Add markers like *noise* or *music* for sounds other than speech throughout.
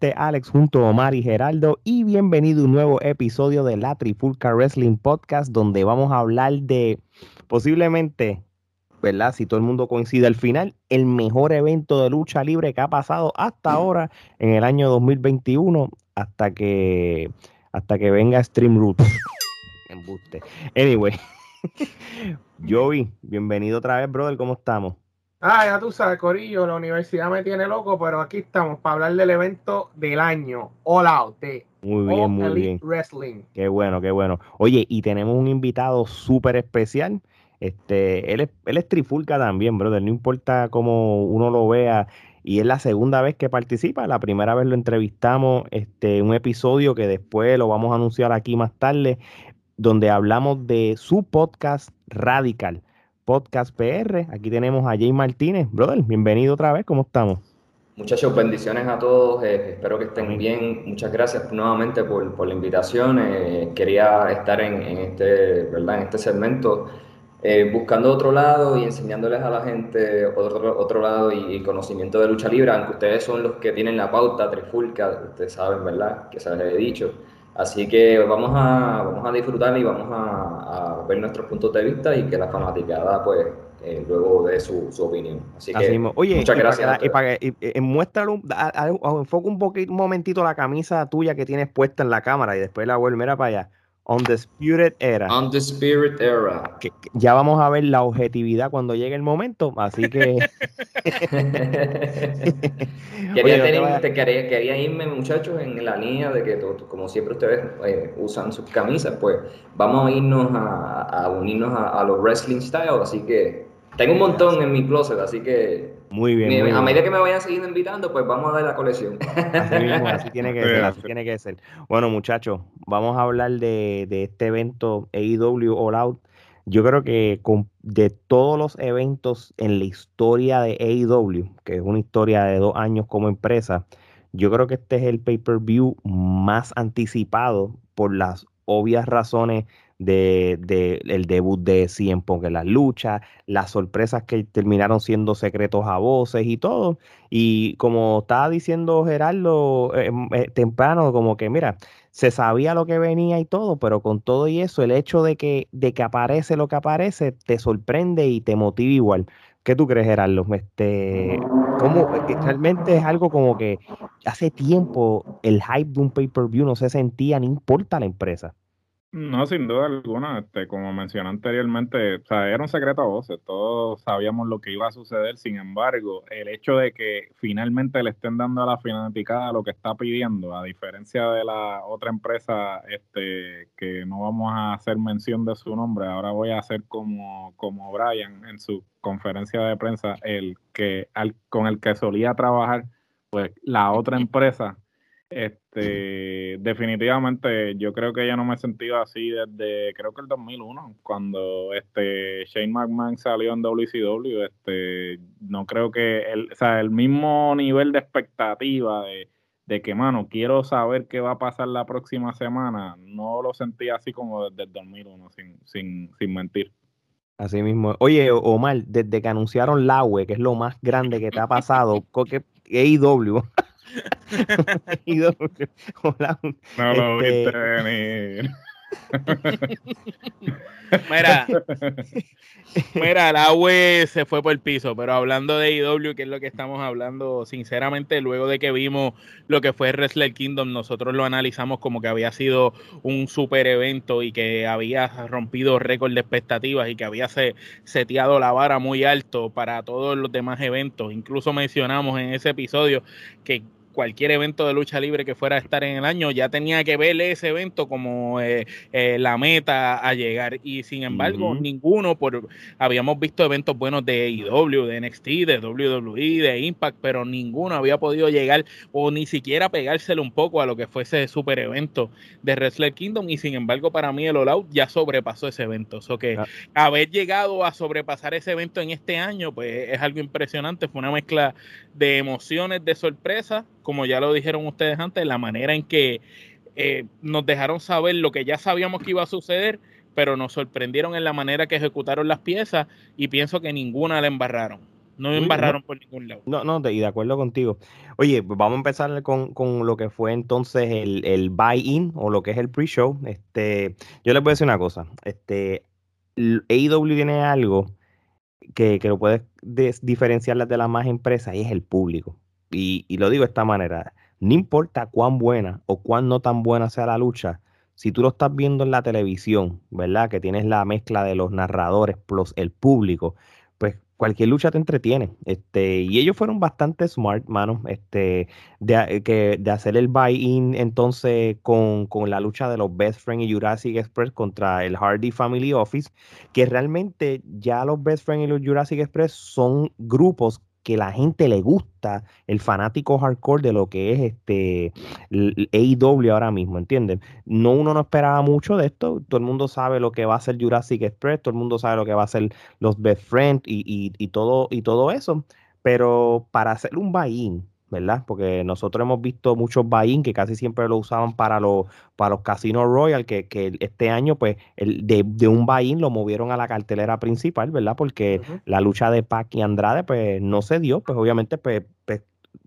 este Alex junto a Omar y Geraldo y bienvenido a un nuevo episodio de la Trifulca Wrestling Podcast donde vamos a hablar de posiblemente, ¿verdad? Si todo el mundo coincide al final, el mejor evento de lucha libre que ha pasado hasta ahora en el año 2021 hasta que hasta que venga Stream Roots. Embuste. Anyway, *laughs* Joey, bienvenido otra vez, brother, ¿cómo estamos? Ah, ya tú sabes, Corillo, la universidad me tiene loco, pero aquí estamos para hablar del evento del año, All Out, de muy bien, muy bien. Wrestling. Qué bueno, qué bueno. Oye, y tenemos un invitado súper especial. Este, él es, él es trifulca también, brother. No importa cómo uno lo vea. Y es la segunda vez que participa. La primera vez lo entrevistamos, este, un episodio que después lo vamos a anunciar aquí más tarde, donde hablamos de su podcast Radical Podcast PR. Aquí tenemos a Jay Martínez. Brother, bienvenido otra vez, ¿cómo estamos? Muchachos, bendiciones a todos, eh, espero que estén bien. Muchas gracias nuevamente por, por la invitación. Eh, quería estar en, este, ¿verdad? en este segmento eh, buscando otro lado y enseñándoles a la gente otro, otro lado y, conocimiento de lucha libre, aunque ustedes son los que tienen la pauta trifulca, ustedes saben, ¿verdad? Que se les he dicho. Así que vamos a, vamos a disfrutar y vamos a, ver nuestros puntos de vista y que la fanaticada pues eh, luego dé su, su, opinión. Así que Oye, muchas gracias. y para que, y, muéstralo, enfoca un poquito, un momentito la camisa tuya que tienes puesta en la cámara y después la vuelve, mira para allá. Undisputed Era. Spirit Era. ya vamos a ver la objetividad cuando llegue el momento, así que. *laughs* *laughs* quería, quería, irme, muchachos, en la línea de que, como siempre ustedes eh, usan sus camisas, pues vamos a irnos a, unirnos a, los wrestling styles, así que tengo un montón en mi closet, así que muy bien. a medida que me vayan siguiendo invitando, pues vamos a dar la colección. Así mismo, así *laughs* tiene que ser, así tiene que ser. Bueno, muchachos, vamos a hablar de, este evento AEW All Out. Yo creo que de todos los eventos en la historia de AEW, que es una historia de dos años como empresa, yo creo que este es el pay-per-view más anticipado por las obvias razones de, el debut de Cien Pong en las luchas, las sorpresas que terminaron siendo secretos a voces y todo. Y como estaba diciendo Gerardo eh, eh, temprano, como que mira, se sabía lo que venía y todo, pero con todo y eso, el hecho de que, de que aparece lo que aparece, te sorprende y te motiva igual. ¿Qué tú crees, Gerardo? Este, ¿cómo, eh, realmente es algo como que hace tiempo el hype de un pay-per-view no se sentía, no importa la empresa. No, sin duda alguna, este, como mencioné anteriormente, o sea, era un secreto a voces, todos sabíamos lo que iba a suceder, sin embargo, el hecho de que finalmente le estén dando a la fanaticada lo que está pidiendo, a diferencia de la otra empresa, este, que no vamos a hacer mención de su nombre, ahora voy a hacer como, como Brian en su conferencia de prensa, el que al, con el que solía trabajar, pues la otra *laughs* empresa este, definitivamente, yo creo que ya no me he sentido así desde, creo que el 2001, cuando este Shane McMahon salió en WCW. Este, no creo que, el, o sea, el mismo nivel de expectativa de, de que, mano, quiero saber qué va a pasar la próxima semana, no lo sentí así como desde el 2001, sin, sin, sin mentir. Así mismo. Oye, Omar, desde que anunciaron la UE, que es lo más grande que te ha pasado, *laughs* AEW Hola. *laughs* No lo este... viste venir. *laughs* mira, *laughs* mira, la UE se fue por el piso, pero hablando de IW, que es lo que estamos hablando, sinceramente, luego de que vimos lo que fue Wrestler Kingdom, nosotros lo analizamos como que había sido un super evento y que había rompido récord de expectativas y que había seteado la vara muy alto para todos los demás eventos. Incluso mencionamos en ese episodio que cualquier evento de lucha libre que fuera a estar en el año, ya tenía que ver ese evento como eh, eh, la meta a llegar. Y sin embargo, ninguno, por habíamos visto eventos buenos de AEW, de NXT, de WWE, de Impact, pero ninguno había podido llegar o ni siquiera pegárselo un poco a lo que fuese ese super evento de Wrestler Kingdom. Y sin embargo, para mí el All Out ya sobrepasó ese evento. O que ah. haber llegado a sobrepasar ese evento en este año, pues es algo impresionante. Fue una mezcla de emociones, de sorpresa como ya lo dijeron ustedes antes, la manera en que eh, nos dejaron saber lo que ya sabíamos que iba a suceder, pero nos sorprendieron en la manera que ejecutaron las piezas y pienso que ninguna la embarraron. No me embarraron por ningún lado. No, no, y de acuerdo contigo. Oye, pues vamos a empezar con, con lo que fue entonces el, el buy-in o lo que es el pre-show. Este, yo les voy a decir una cosa. Este, AEW tiene algo que, que lo puede diferenciar de las más empresas y es el público. Y, lo digo de esta manera. No importa cuán buena o cuán no tan buena sea la lucha, si tú lo estás viendo en la televisión, ¿verdad? Que tienes la mezcla de los narradores plus el público, pues cualquier lucha te entretiene. Este, y ellos fueron bastante smart, mano, este, de, que, de hacer el buy-in entonces con, con, la lucha de los Best Friends y Jurassic Express contra el Hardy Family Office, que realmente ya los Best Friends y los Jurassic Express son grupos que la gente le gusta, el fanático hardcore de lo que es este AEW ahora mismo, ¿entienden? No uno no esperaba mucho de esto, todo el mundo sabe lo que va a ser Jurassic Express, todo el mundo sabe lo que va a ser los Best Friends y, y todo, y todo eso, pero para hacer un buy-in ¿verdad? Porque nosotros hemos visto muchos buy-in que casi siempre lo usaban para los, para los casinos Royal, que, que este año, pues, el, de, de un buy-in lo movieron a la cartelera principal, ¿verdad? Porque la lucha de Pac y Andrade, pues, no se dio, pues, obviamente, pues, pues,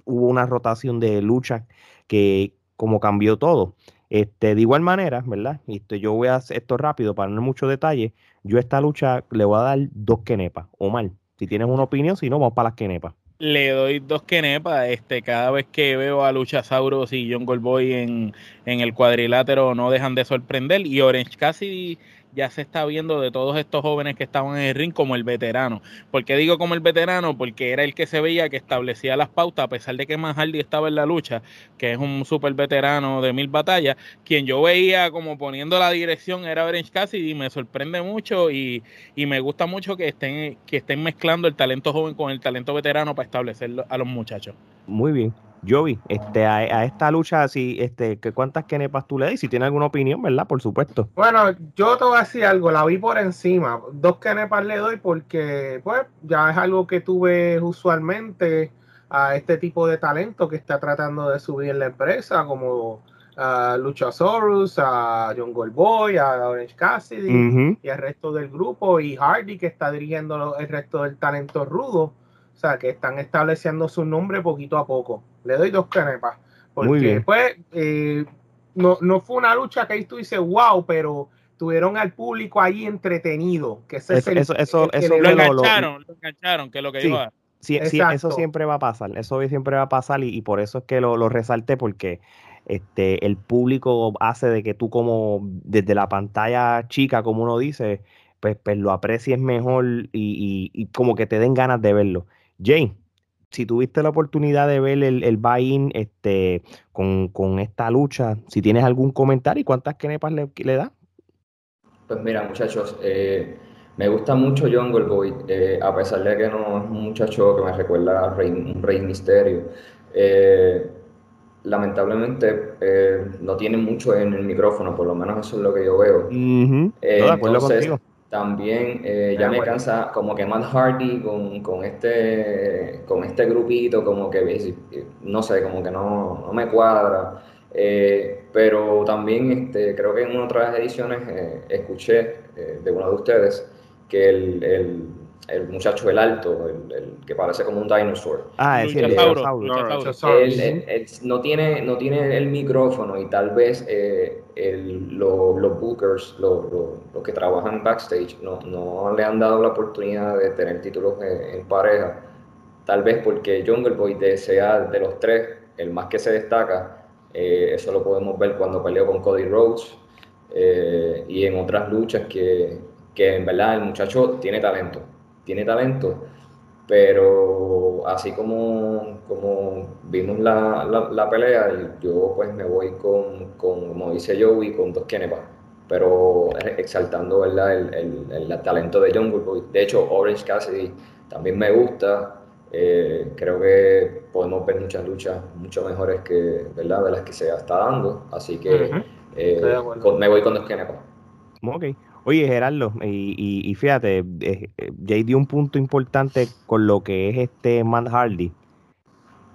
hubo una rotación de lucha que como cambió todo. Este, de igual manera, ¿verdad? Y esto, yo voy a hacer esto rápido para no mucho detalle. Yo a esta lucha le voy a dar dos quenepas, o mal. Si tienes una opinión, si no, vamos para las quenepas le doy dos quenepas. Este, cada vez que veo a Luchasaurus y John Goldboy en, en el cuadrilátero no dejan de sorprender. Y Orange Cassidy ya se está viendo de todos estos jóvenes que estaban en el ring como el veterano. ¿Por qué digo como el veterano? Porque era el que se veía que establecía las pautas, a pesar de que Hardy estaba en la lucha, que es un súper veterano de mil batallas. Quien yo veía como poniendo la dirección era Orange Cassidy y me sorprende mucho y, y, me gusta mucho que estén, que estén mezclando el talento joven con el talento veterano para establecer a los muchachos. Muy bien. Jovi, este, a, esta lucha, si, este, ¿cuántas kenepas tú le das? Si tiene alguna opinión, ¿verdad? Por supuesto. Bueno, yo te voy a decir algo, la vi por encima. Dos kenepas le doy porque, pues, ya es algo que tuve usualmente a este tipo de talento que está tratando de subir en la empresa, como a Luchasaurus, a John Goldboy, a Orange Cassidy y al resto del grupo, y Hardy que está dirigiendo el resto del talento rudo. Sea, que están estableciendo su nombre poquito a poco. Le doy dos canepas. Porque después eh, no, no fue una lucha que ahí tú dices, wow, pero tuvieron al público ahí entretenido. Que eso, eso, eso, lo, engancharon, lo, engancharon, que es lo que sí, Sí, sí, eso siempre va a pasar, eso siempre va a pasar y, por eso es que lo, lo, resalté porque este, el público hace de que tú como desde la pantalla chica, como uno dice, pues, pues lo aprecies mejor y, y, y, como que te den ganas de verlo. Jane, si tuviste la oportunidad de ver el, el buy-in este, con, esta lucha, si tienes algún comentario y cuántas kenepas le, le da. Pues mira, muchachos, eh, me gusta mucho John Goldboy, eh, a pesar de que no es un muchacho que me recuerda a un Rey Misterio. Eh, lamentablemente no tiene mucho en el micrófono, por lo menos eso es lo que yo veo. de acuerdo contigo también eh, ya me cansa como que Matt Hardy con, con, este, con este grupito, como que no sé, como que no, no me cuadra. Eh, pero también este, creo que en otras ediciones eh, escuché de uno de ustedes que el, el el muchacho el alto, el, que parece como un dinosaur. Ah, es el no tiene no tiene el micrófono y tal vez eh, los bookers, los que trabajan backstage, no, no, le han dado la oportunidad de tener títulos en, pareja. Tal vez porque Jungle Boy sea de los tres el más que se destaca. Eh, eso lo podemos ver cuando peleó con Cody Rhodes eh, y en otras luchas que, que en verdad el muchacho tiene talento tiene talento, pero así como, como vimos la, la, pelea, yo pues me voy con, con como dice Joey, con dos Kenepa, pero exaltando ¿verdad? El, el, el, talento de John Boy. De hecho, Orange Cassidy también me gusta. Eh, creo que podemos ver muchas luchas mucho mejores que ¿verdad? de las que se está dando. Así que eh, me voy con dos Kenepa. Ok. Oye, Gerardo, y, fíjate, eh, eh, Jay dio un punto importante con lo que es este Matt Hardy.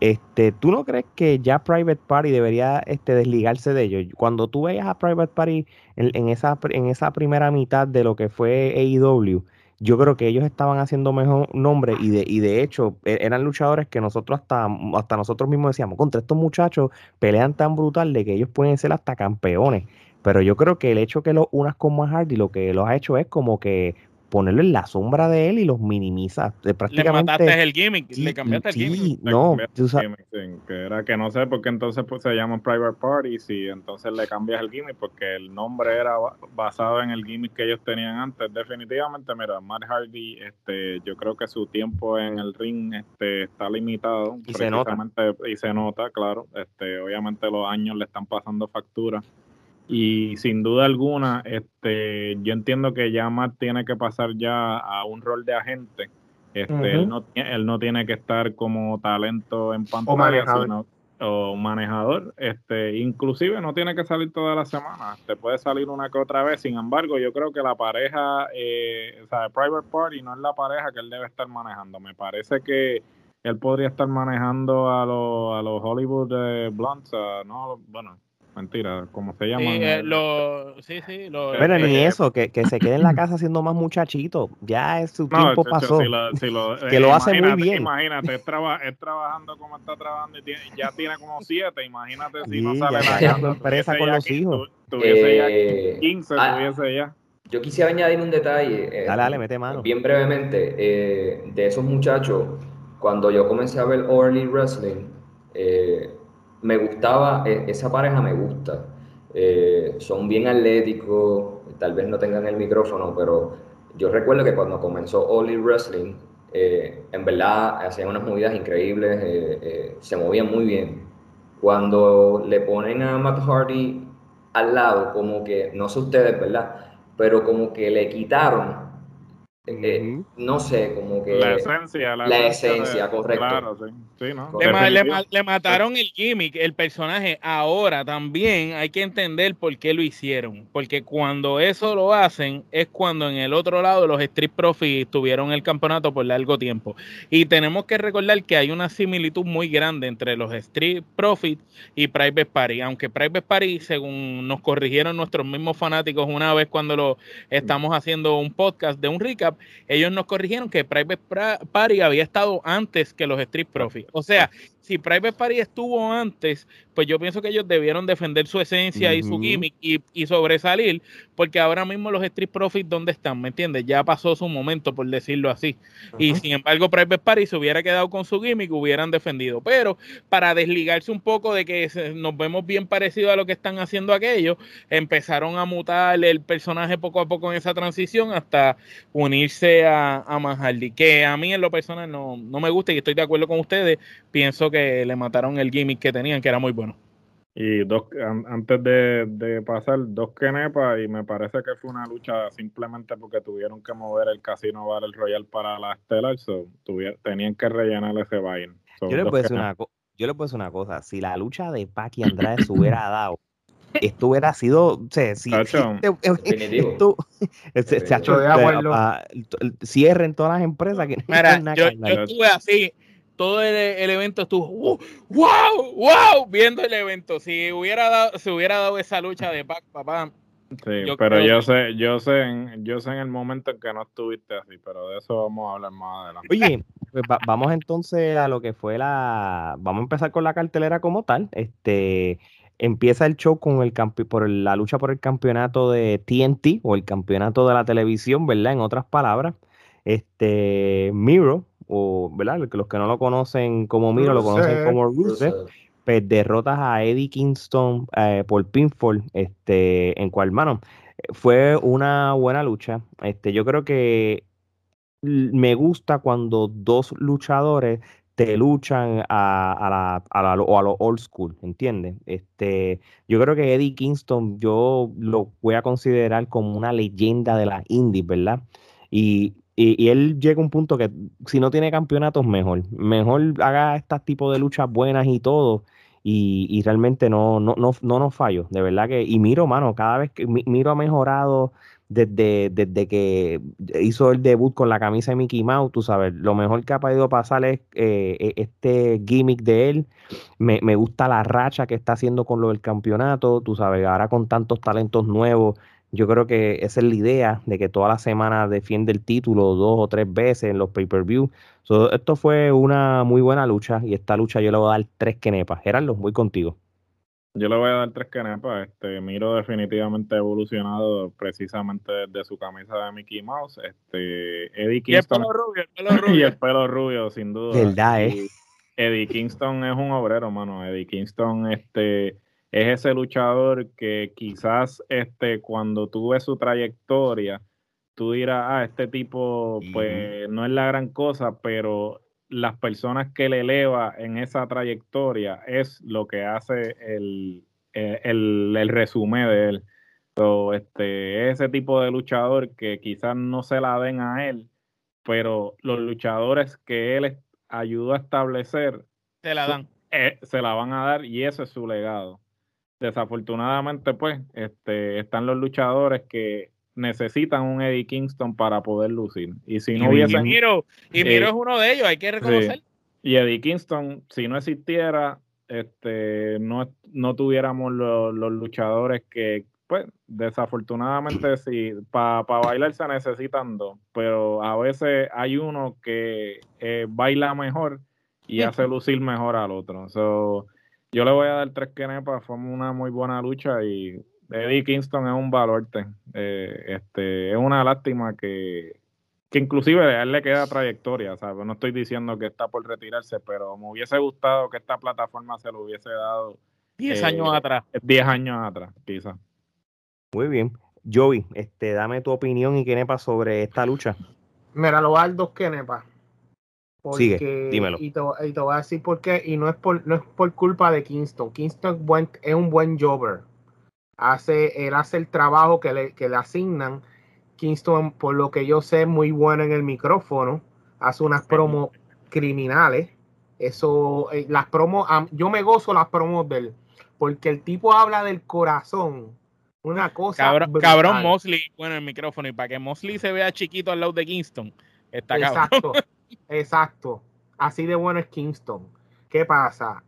Este, ¿Tú no crees que ya Private Party debería este, desligarse de ellos? Cuando tú veas a Private Party en, esa, en esa primera mitad de lo que fue AEW, yo creo que ellos estaban haciendo mejor nombre y de, y de hecho e, eran luchadores que nosotros hasta, hasta nosotros mismos decíamos, contra estos muchachos pelean tan brutal de que ellos pueden ser hasta campeones. Pero yo creo que el hecho que lo unas con más Hardy lo que los ha hecho es como que ponerlo en la sombra de él y los minimiza. prácticamente, le mataste el gimmick, le cambiaste el gimmick. No, que era que no sé por qué entonces pues, se llama Private Party y entonces le cambias el gimmick porque el nombre era basado en el gimmick que ellos tenían antes. Definitivamente, mira, Matt Hardy, este, yo creo que su tiempo en el ring este, está limitado. Y se nota. Y se nota, claro. Este, obviamente los años le están pasando factura y sin duda alguna, este, yo entiendo que ya Matt tiene que pasar ya a un rol de agente. Este, él, no, él no tiene que estar como talento en pantalla, o manejador. Sino, o manejador. Este, inclusive no tiene que salir toda la semana. Te puede salir una que otra vez. Sin embargo, yo creo que la pareja, eh, o sea, Private Party no es la pareja que él debe estar manejando. Me parece que él podría estar manejando a los, a los Hollywood eh, Blondes, no, bueno, mentira, ¿cómo se llama? Sí, eh, lo, sí, sí. Lo, Pero ni eso, que, que, se quede en la casa siendo más muchachito. Ya es su tiempo pasó. *laughs* que lo hace muy bien. Imagínate, es, trabajando como está trabajando y tiene, ya tiene como siete. Imagínate si no sale la empresa con los hijos. tuviese ya 15, eh, ah, tuviese ya. Yo quisiera añadir un detalle. Eh, dale, dale, mete mano. Bien brevemente, de esos muchachos, cuando yo comencé a ver Early Wrestling, eh, me gustaba, e, esa pareja me gusta. Eh, son bien atléticos, tal vez no tengan el micrófono, pero yo recuerdo que cuando comenzó All Wrestling, eh, en verdad hacían unas movidas increíbles, eh, se movían muy bien. Cuando le ponen a Matt Hardy al lado, como que, no sé ustedes, ¿verdad? Pero como que le quitaron eh, no sé, como que... La esencia, la, esencia, correcto. Claro, sí. ¿no? le, mataron el gimmick, el personaje. Ahora también hay que entender por qué lo hicieron. Porque cuando eso lo hacen es cuando en el otro lado los Street Profits tuvieron el campeonato por largo tiempo. Y tenemos que recordar que hay una similitud muy grande entre los Street Profits y Private Party. Aunque Private Party, según nos corrigieron nuestros mismos fanáticos una vez cuando lo estamos haciendo un podcast de un recap, ellos nos corrigieron que Private Party había estado antes que los Street Profits. O sea, si Private Party estuvo antes, pues yo pienso que ellos debieron defender su esencia y su gimmick y, sobresalir, porque ahora mismo los Street Profits, ¿dónde están? ¿Me entiendes? Ya pasó su momento, por decirlo así. Y sin embargo, Private Party se hubiera quedado con su gimmick, hubieran defendido. Pero para desligarse un poco de que nos vemos bien parecido a lo que están haciendo aquellos, empezaron a mutar el personaje poco a poco en esa transición hasta unirse a, a Manhardy, que a mí en lo personal no, no me gusta y estoy de acuerdo con ustedes. Pienso que le mataron el gimmick que tenían, que era muy bueno. Y dos, antes de, pasar, dos Kenepa, y me parece que fue una lucha simplemente porque tuvieron que mover el Casino Battle Royal para la Stellar, so, tenían que rellenar ese vaina. yo, le puedo decir una, yo le puedo decir una cosa, si la lucha de Pac y Andrade se hubiera *laughs* dado, esto hubiera sido, o sea, si, esto, se, ha hecho, cierren todas las empresas que Mira, yo, yo estuve así todo el, evento estuvo wow, wow, viendo el evento. Si hubiera dado, se hubiera dado esa lucha de Pac, papá. Sí, pero yo sé, yo sé, en, yo sé en el momento en que no estuviste así, pero de eso vamos a hablar más adelante. Oye, pues vamos entonces a lo que fue la, vamos a empezar con la cartelera como tal. Este, empieza el show con el por la lucha por el campeonato de TNT o el campeonato de la televisión, ¿verdad? En otras palabras, este Miro o ¿verdad? los que no lo conocen como Miro, lo conocen como Rusev, pues derrotas a Eddie Kingston eh, por pinfall, este, en cual, mano, fue una buena lucha. Este, yo creo que me gusta cuando dos luchadores te luchan a, a, la, a, o a lo old school, ¿entiendes? Este, yo creo que Eddie Kingston yo lo voy a considerar como una leyenda de las indies, ¿verdad? Y y, él llega a un punto que si no tiene campeonatos, mejor. Mejor haga este tipo de luchas buenas y todo. Y, realmente no, no, no, no nos fallo. De verdad que. Y Miro, mano, cada vez que Miro ha mejorado desde, desde que hizo el debut con la camisa de Mickey Mouse, tú sabes, lo mejor que ha podido pasar es eh, e, este gimmick de él. Me, me, gusta la racha que está haciendo con lo del campeonato, tú sabes, ahora con tantos talentos nuevos Yo creo que esa es la idea de que toda la semana defiende el título dos o tres veces en los pay-per-view. esto fue una muy buena lucha y esta lucha yo le voy a dar tres kenepas. Gerardo, voy contigo. Yo le voy a dar tres kenepas. Este, Miro definitivamente ha evolucionado precisamente desde su camisa de Mickey Mouse. Este, Eddie Kingston. Y el pelo rubio, el pelo *laughs* rubio. y el pelo rubio, sin duda. Verdad, eh. Eddie Kingston es un obrero, mano. Eddie Kingston, este es ese luchador que quizás este, cuando tú ves su trayectoria, tú dirás, ah, este tipo pues no es la gran cosa, pero las personas que le eleva en esa trayectoria es lo que hace el, eh, el, el, resumen de él. So, este, ese tipo de luchador que quizás no se la den a él, pero los luchadores que él ayudó a establecer, se la dan. Eh, se la van a dar y ese es su legado desafortunadamente, pues, este, están los luchadores que necesitan un Eddie Kingston para poder lucir. Y si no hubiesen. Y Miro, y Miro eh, es uno de ellos, hay que reconocer. Y Eddie Kingston, si no existiera, este, no, no tuviéramos los, luchadores que, pues, desafortunadamente, sí, para bailar se necesitan dos, pero a veces hay uno que eh, baila mejor y hace lucir mejor al otro. So, yo le voy a dar tres kenepas, fue una muy buena lucha y Eddie Kingston es un valor. Eh, este, es una lástima que, que inclusive a él le queda trayectoria, ¿sabes? No estoy diciendo que está por retirarse, pero me hubiese gustado que esta plataforma se lo hubiese dado. Diez años eh, atrás. Diez años atrás, quizás. Muy bien. Joey, este, dame tu opinión y kenepa sobre esta lucha. Mira, lo voy a dar dos Sigue, dímelo. Y te, voy a decir por qué, y no es por, no es por culpa de Kingston. Kingston es, un buen jobber. Hace, él hace el trabajo que le, que le asignan. Kingston, por lo que yo sé, es muy bueno en el micrófono. Hace unas promos criminales. Eso, eh, las promos, yo me gozo las promos de él. Porque el tipo habla del corazón. Una cosa. Cabrón, cabrón Mosley, bueno, el micrófono. Y para que Mosley se vea chiquito al lado de Kingston, está Exacto. Exacto. *laughs* Así de bueno es Kingston. ¿Qué pasa?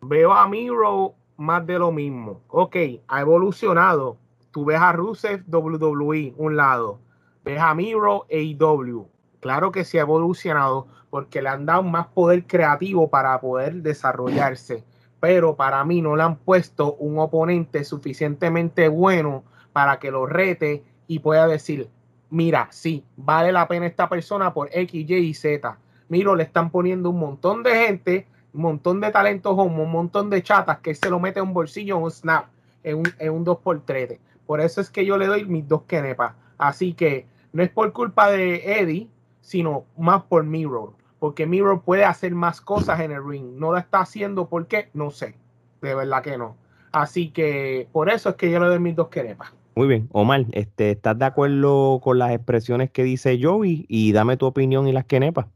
Veo a Miro más de lo mismo. Ok, ha evolucionado. Tú ves a Rusev WWE, un lado. Ves a Miro AEW. Claro que sí ha evolucionado porque le han dado más poder creativo para poder desarrollarse. Pero para mí no le han puesto un oponente suficientemente bueno para que lo rete y pueda decir, mira, sí, vale la pena esta persona por X, Y y Z. Miro, le están poniendo un montón de gente, un montón de talentos homo, un montón de chatas que se lo mete en un bolsillo en un snap, en un, en un 2x3. Por eso es que yo le doy mis dos kenepas. Así que no es por culpa de Eddie, sino más por Miro. Porque Miro puede hacer más cosas en el ring. No la está haciendo porque no sé. De verdad que no. Así que por eso es que yo le doy mis dos kenepas. Muy bien, Omar, este, ¿estás de acuerdo con las expresiones que dice Joey? Y dame tu opinión y las quenepas.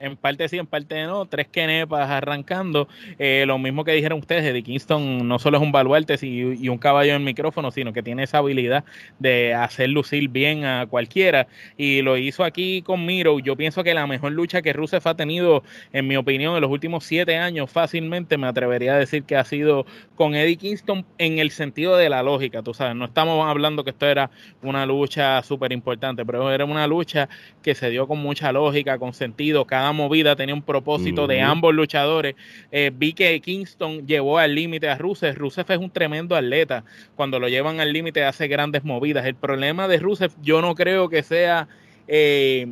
En parte sí, en parte no. Tres kenepas arrancando. Eh, lo mismo que dijeron ustedes, Eddie Kingston no solo es un baluarte y, un caballo en micrófono, sino que tiene esa habilidad de hacer lucir bien a cualquiera. Y lo hizo aquí con Miro. Yo pienso que la mejor lucha que Rusev ha tenido, en mi opinión, en los últimos siete años, fácilmente me atrevería a decir que ha sido con Eddie Kingston en el sentido de la lógica. Tú sabes, no estamos hablando que esto era una lucha súper importante, pero era una lucha que se dio con mucha lógica, con sentido. Cada movida tenía un propósito de ambos luchadores. Eh, vi que Kingston llevó al límite a Rusev. Rusev es un tremendo atleta. Cuando lo llevan al límite hace grandes movidas. El problema de Rusev yo no creo que sea... Eh,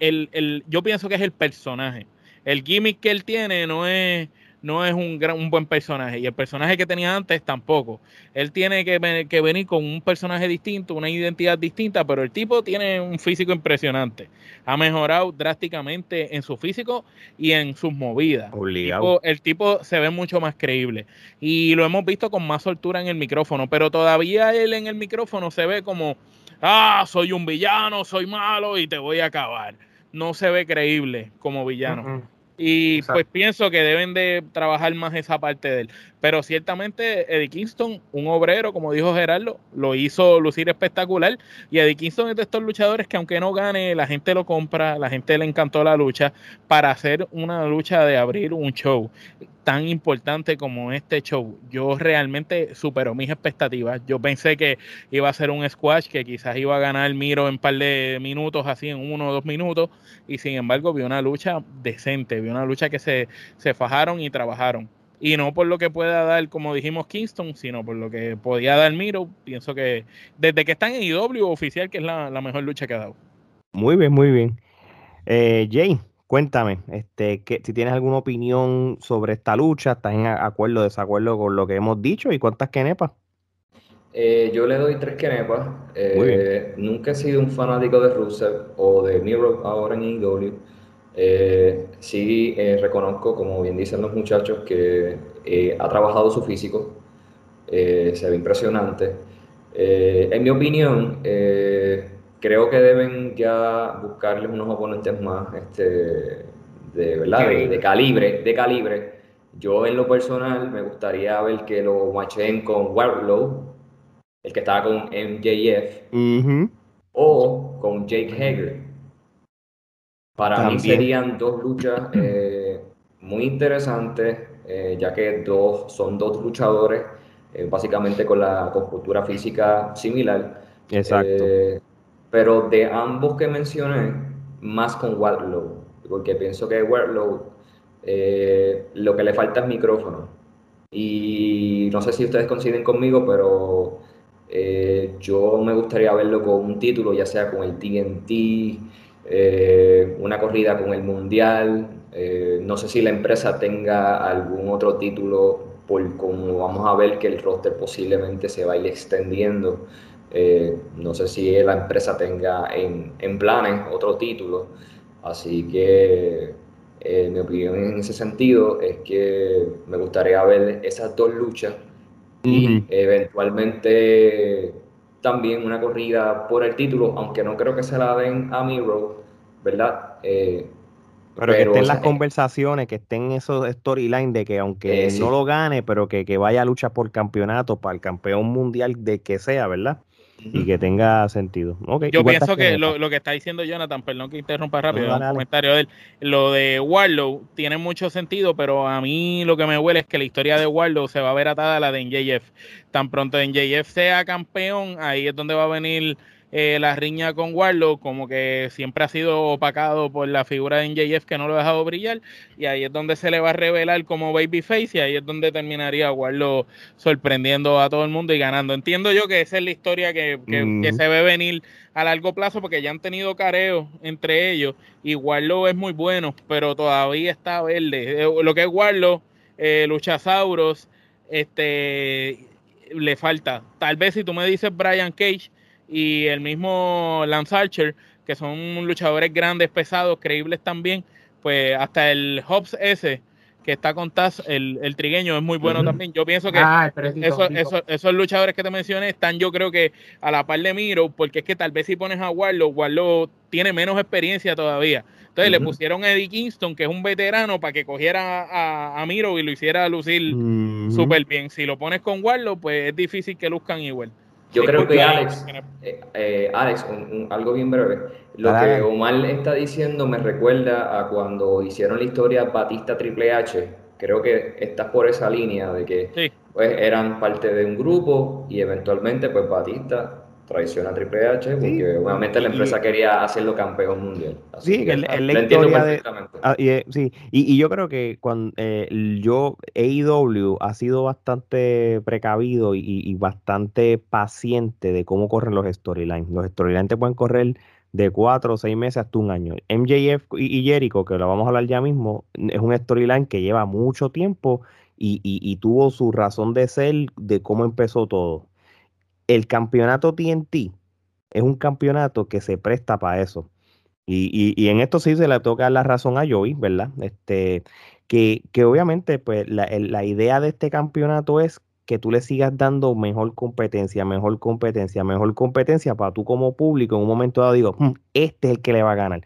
el, el, yo pienso que es el personaje. El gimmick que él tiene no es no es un, gran, un buen personaje. Y el personaje que tenía antes tampoco. Él tiene que, que, venir con un personaje distinto, una identidad distinta, pero el tipo tiene un físico impresionante. Ha mejorado drásticamente en su físico y en sus movidas. El tipo, se ve mucho más creíble. Y lo hemos visto con más soltura en el micrófono, pero todavía él en el micrófono se ve como, ah, soy un villano, soy malo y te voy a acabar. No se ve creíble como villano. Y pues pienso que deben de trabajar más esa parte de él. Pero ciertamente Eddie Kingston, un obrero, como dijo Gerardo, lo hizo lucir espectacular. Y Eddie Kingston es de estos luchadores que aunque no gane, la gente lo compra, la gente le encantó la lucha para hacer una lucha de abrir un show tan importante como este show. Yo realmente superó mis expectativas. Yo pensé que iba a ser un squash, que quizás iba a ganar Miro en un par de minutos, así en uno o dos minutos, y sin embargo vi una lucha decente, vi una lucha que se, se fajaron y trabajaron. Y no por lo que pueda dar, como dijimos, Kingston, sino por lo que podía dar Miro. Pienso que desde que están en IW oficial, que es la, mejor lucha que ha dado. Muy bien, muy bien. Eh, Jay, cuéntame, este, que, si tienes alguna opinión sobre esta lucha, ¿estás en acuerdo o desacuerdo con lo que hemos dicho y cuántas kenepas? Eh, yo le doy tres kenepas. Eh, nunca he sido un fanático de Rusev o de Miro ahora en IW. Eh, sí eh, reconozco, como bien dicen los muchachos, que eh, ha trabajado su físico, se ve impresionante. en mi opinión, creo que deben ya buscarles unos oponentes más este, de, ¿verdad? De, calibre, de calibre. Yo en lo personal me gustaría ver que lo machen con Wardlow, el que estaba con MJF, o con Jake Hager para mí serían dos luchas eh, muy interesantes, eh, ya que dos, son dos luchadores eh, básicamente con la cultura física similar. Exacto. pero de ambos que mencioné, más con Wardlow, porque pienso que Wardlow lo que le falta es micrófono. Y no sé si ustedes coinciden conmigo, pero yo me gustaría verlo con un título, ya sea con el TNT, eh, una corrida con el Mundial. Eh, no sé si la empresa tenga algún otro título, por como vamos a ver que el roster posiblemente se va a ir extendiendo. Eh, no sé si la empresa tenga en, en planes otro título. Así que mi opinión en ese sentido es que me gustaría ver esas dos luchas y eventualmente también una corrida por el título, aunque no creo que se la den a Miro, ¿verdad? Eh, pero, que estén las conversaciones, que estén esos storylines de que aunque no lo gane, pero que, vaya a luchar por campeonato, para el campeón mundial de que sea, ¿verdad? Y que tenga sentido. Yo pienso que lo, que está diciendo Jonathan, perdón que interrumpa rápido, un comentario de él, lo de Warlow tiene mucho sentido, pero a mí lo que me huele es que la historia de Warlow se va a ver atada a la de NJF. Tan pronto NJF sea campeón, ahí es donde va a venir eh, la riña con Warlock, como que siempre ha sido opacado por la figura de NJF que no lo ha dejado brillar, y ahí es donde se le va a revelar como babyface, y ahí es donde terminaría Warlock sorprendiendo a todo el mundo y ganando. Entiendo yo que esa es la historia que, se ve venir a largo plazo, porque ya han tenido careos entre ellos, y Warlock es muy bueno, pero todavía está verde. Eh, lo que es Warlock, eh, Luchasauros, este le falta. Tal vez si tú me dices Brian Cage, y el mismo Lance Archer, que son luchadores grandes, pesados, creíbles también, pues hasta el Hobbs ese que está con Taz, el, el trigueño es muy bueno también. Yo pienso que ah, esos luchadores que te mencioné están yo creo que a la par de Miro, porque es que tal vez si pones a Warlow, Warlow tiene menos experiencia todavía. Entonces le pusieron a Eddie Kingston, que es un veterano, para que cogiera a, Miro y lo hiciera lucir súper bien. Si lo pones con Warlow, pues es difícil que luzcan igual. Yo creo que Alex, eh, eh, Alex algo bien breve. Lo que Omar está diciendo me recuerda a cuando hicieron la historia Batista Triple H. Creo que estás por esa línea de que pues, eran parte de un grupo y eventualmente pues Batista traiciona a Triple H porque obviamente la empresa quería hacerlo campeón mundial. sí, el, la de, ah, y, eh, sí, y, yo creo que cuando eh, yo AEW ha sido bastante precavido y, bastante paciente de cómo corren los storylines. Los storylines te pueden correr de cuatro o seis meses hasta un año. MJF y, y Jericho, que lo vamos a hablar ya mismo, es un storyline que lleva mucho tiempo y tuvo su razón de ser de cómo empezó todo el campeonato TNT es un campeonato que se presta para eso. Y, en esto sí se le toca la razón a Joey, ¿verdad? Este, que, que obviamente, pues, la, idea de este campeonato es que tú le sigas dando mejor competencia, mejor competencia, mejor competencia para tú como público en un momento dado digo, hmm, este es el que le va a ganar.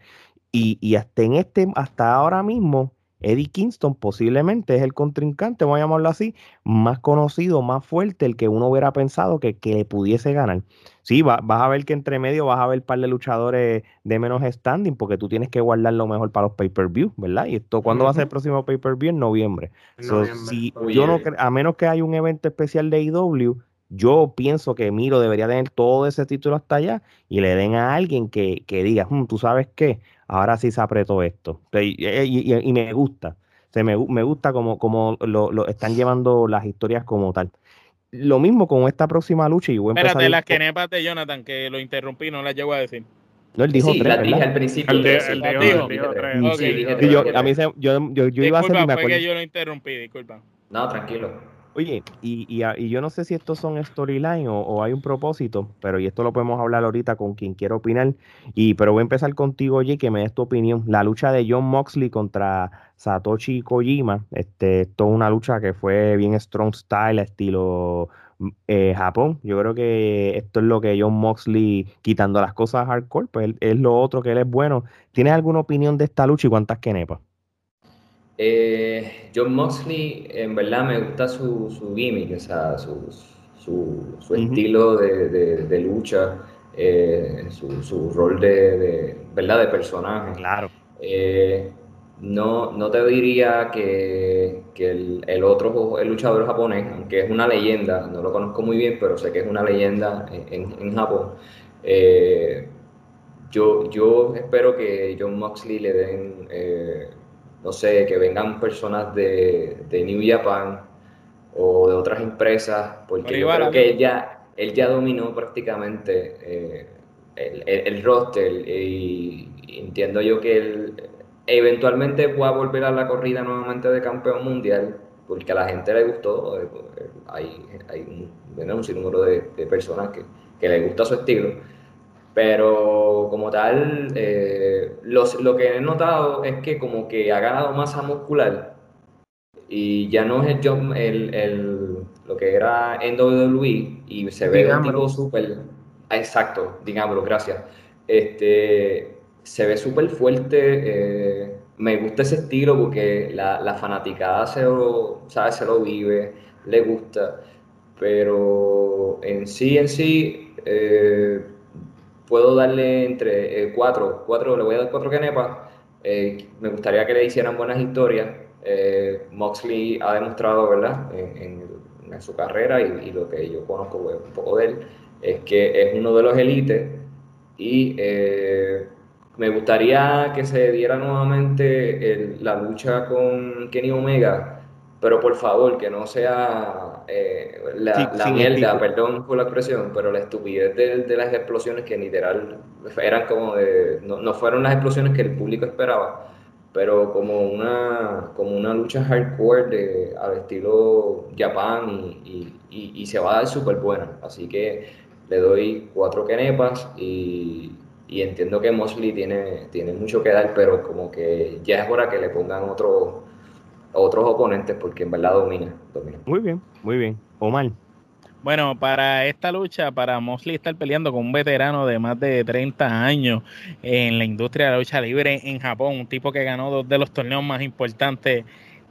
Y, y hasta en este, hasta ahora mismo, Eddie Kingston posiblemente es el contrincante, vamos a llamarlo así, más conocido, más fuerte, el que uno hubiera pensado que, que le pudiese ganar. Sí, vas a ver que entre medio vas a ver un par de luchadores de menos standing, porque tú tienes que guardar lo mejor para los pay-per-view, ¿verdad? Y esto, ¿cuándo va a ser el próximo pay-per-view? En noviembre. si yo no, a menos que haya un evento especial de IW, yo pienso que Miro debería tener todo ese título hasta allá y le den a alguien que, que diga, hmm, tú sabes qué, ahora sí se apretó esto. Y, me gusta. Se me, me, gusta como, como lo, están llevando las historias como tal. Lo mismo con esta próxima lucha. Y voy a Espérate, las quenepas de Jonathan, que lo interrumpí, no las llego a decir. No, él dijo sí, tres, dije al principio. El yo, a mí se, yo, yo, yo iba a hacer... Disculpa, fue que yo lo interrumpí, disculpa. No, tranquilo. Oye, y, y, yo no sé si estos son storyline o, hay un propósito, pero y esto lo podemos hablar ahorita con quien quiera opinar. Y pero voy a empezar contigo, oye, que me des tu opinión. La lucha de John Moxley contra Satoshi Kojima, este, esto es una lucha que fue bien strong style, estilo eh, Japón. Yo creo que esto es lo que John Moxley, quitando las cosas hardcore, pues es lo otro que él es bueno. ¿Tienes alguna opinión de esta lucha y cuántas que nepa? Eh, John Moxley, en verdad me gusta su, su gimmick, o sea, su, su, su estilo de, de, lucha, eh, su, rol de, ¿verdad? de personaje. Claro. Eh, no, no te diría que, que el, el, otro el luchador japonés, aunque es una leyenda, no lo conozco muy bien, pero sé que es una leyenda en, en Japón. yo, yo espero que John Moxley le den no sé, que vengan personas de, de New Japan o de otras empresas, porque yo creo que él ya, él ya dominó prácticamente eh, el, el, roster y, entiendo yo que él eventualmente pueda volver a la corrida nuevamente de campeón mundial, porque a la gente le gustó, eh, hay, hay un, un sinnúmero de, de personas que, que le gusta su estilo pero como tal, eh, lo que he notado es que como que ha ganado masa muscular y ya no es el, el, el lo que era en WWE y se ve un tipo súper... Exacto, digámoslo, gracias. Este, se ve súper fuerte. Eh, me gusta ese estilo porque la, la fanaticada se lo, ¿sabes? se lo vive, le gusta. Pero en sí, en sí, eh, puedo darle entre eh, cuatro, cuatro, le voy a dar cuatro canepas. Eh, me gustaría que le hicieran buenas historias. Eh, Moxley ha demostrado, ¿verdad?, en, su carrera y, lo que yo conozco pues, un poco de él, es que es uno de los élites y me gustaría que se diera nuevamente la lucha con Kenny Omega, pero por favor, que no sea eh, la, la mierda, perdón por la expresión, pero la estupidez de, las explosiones que literal eran como de, no, fueron las explosiones que el público esperaba, pero como una, como una lucha hardcore de, al estilo Japan y, y, se va a dar súper buena. Así que le doy cuatro kenepas y, y entiendo que Mosley tiene, tiene mucho que dar, pero como que ya es hora que le pongan otro otros oponentes porque en verdad domina, Muy bien, muy bien. Omar. Bueno, para esta lucha, para Mosley estar peleando con un veterano de más de 30 años en la industria de la lucha libre en Japón, un tipo que ganó dos de los torneos más importantes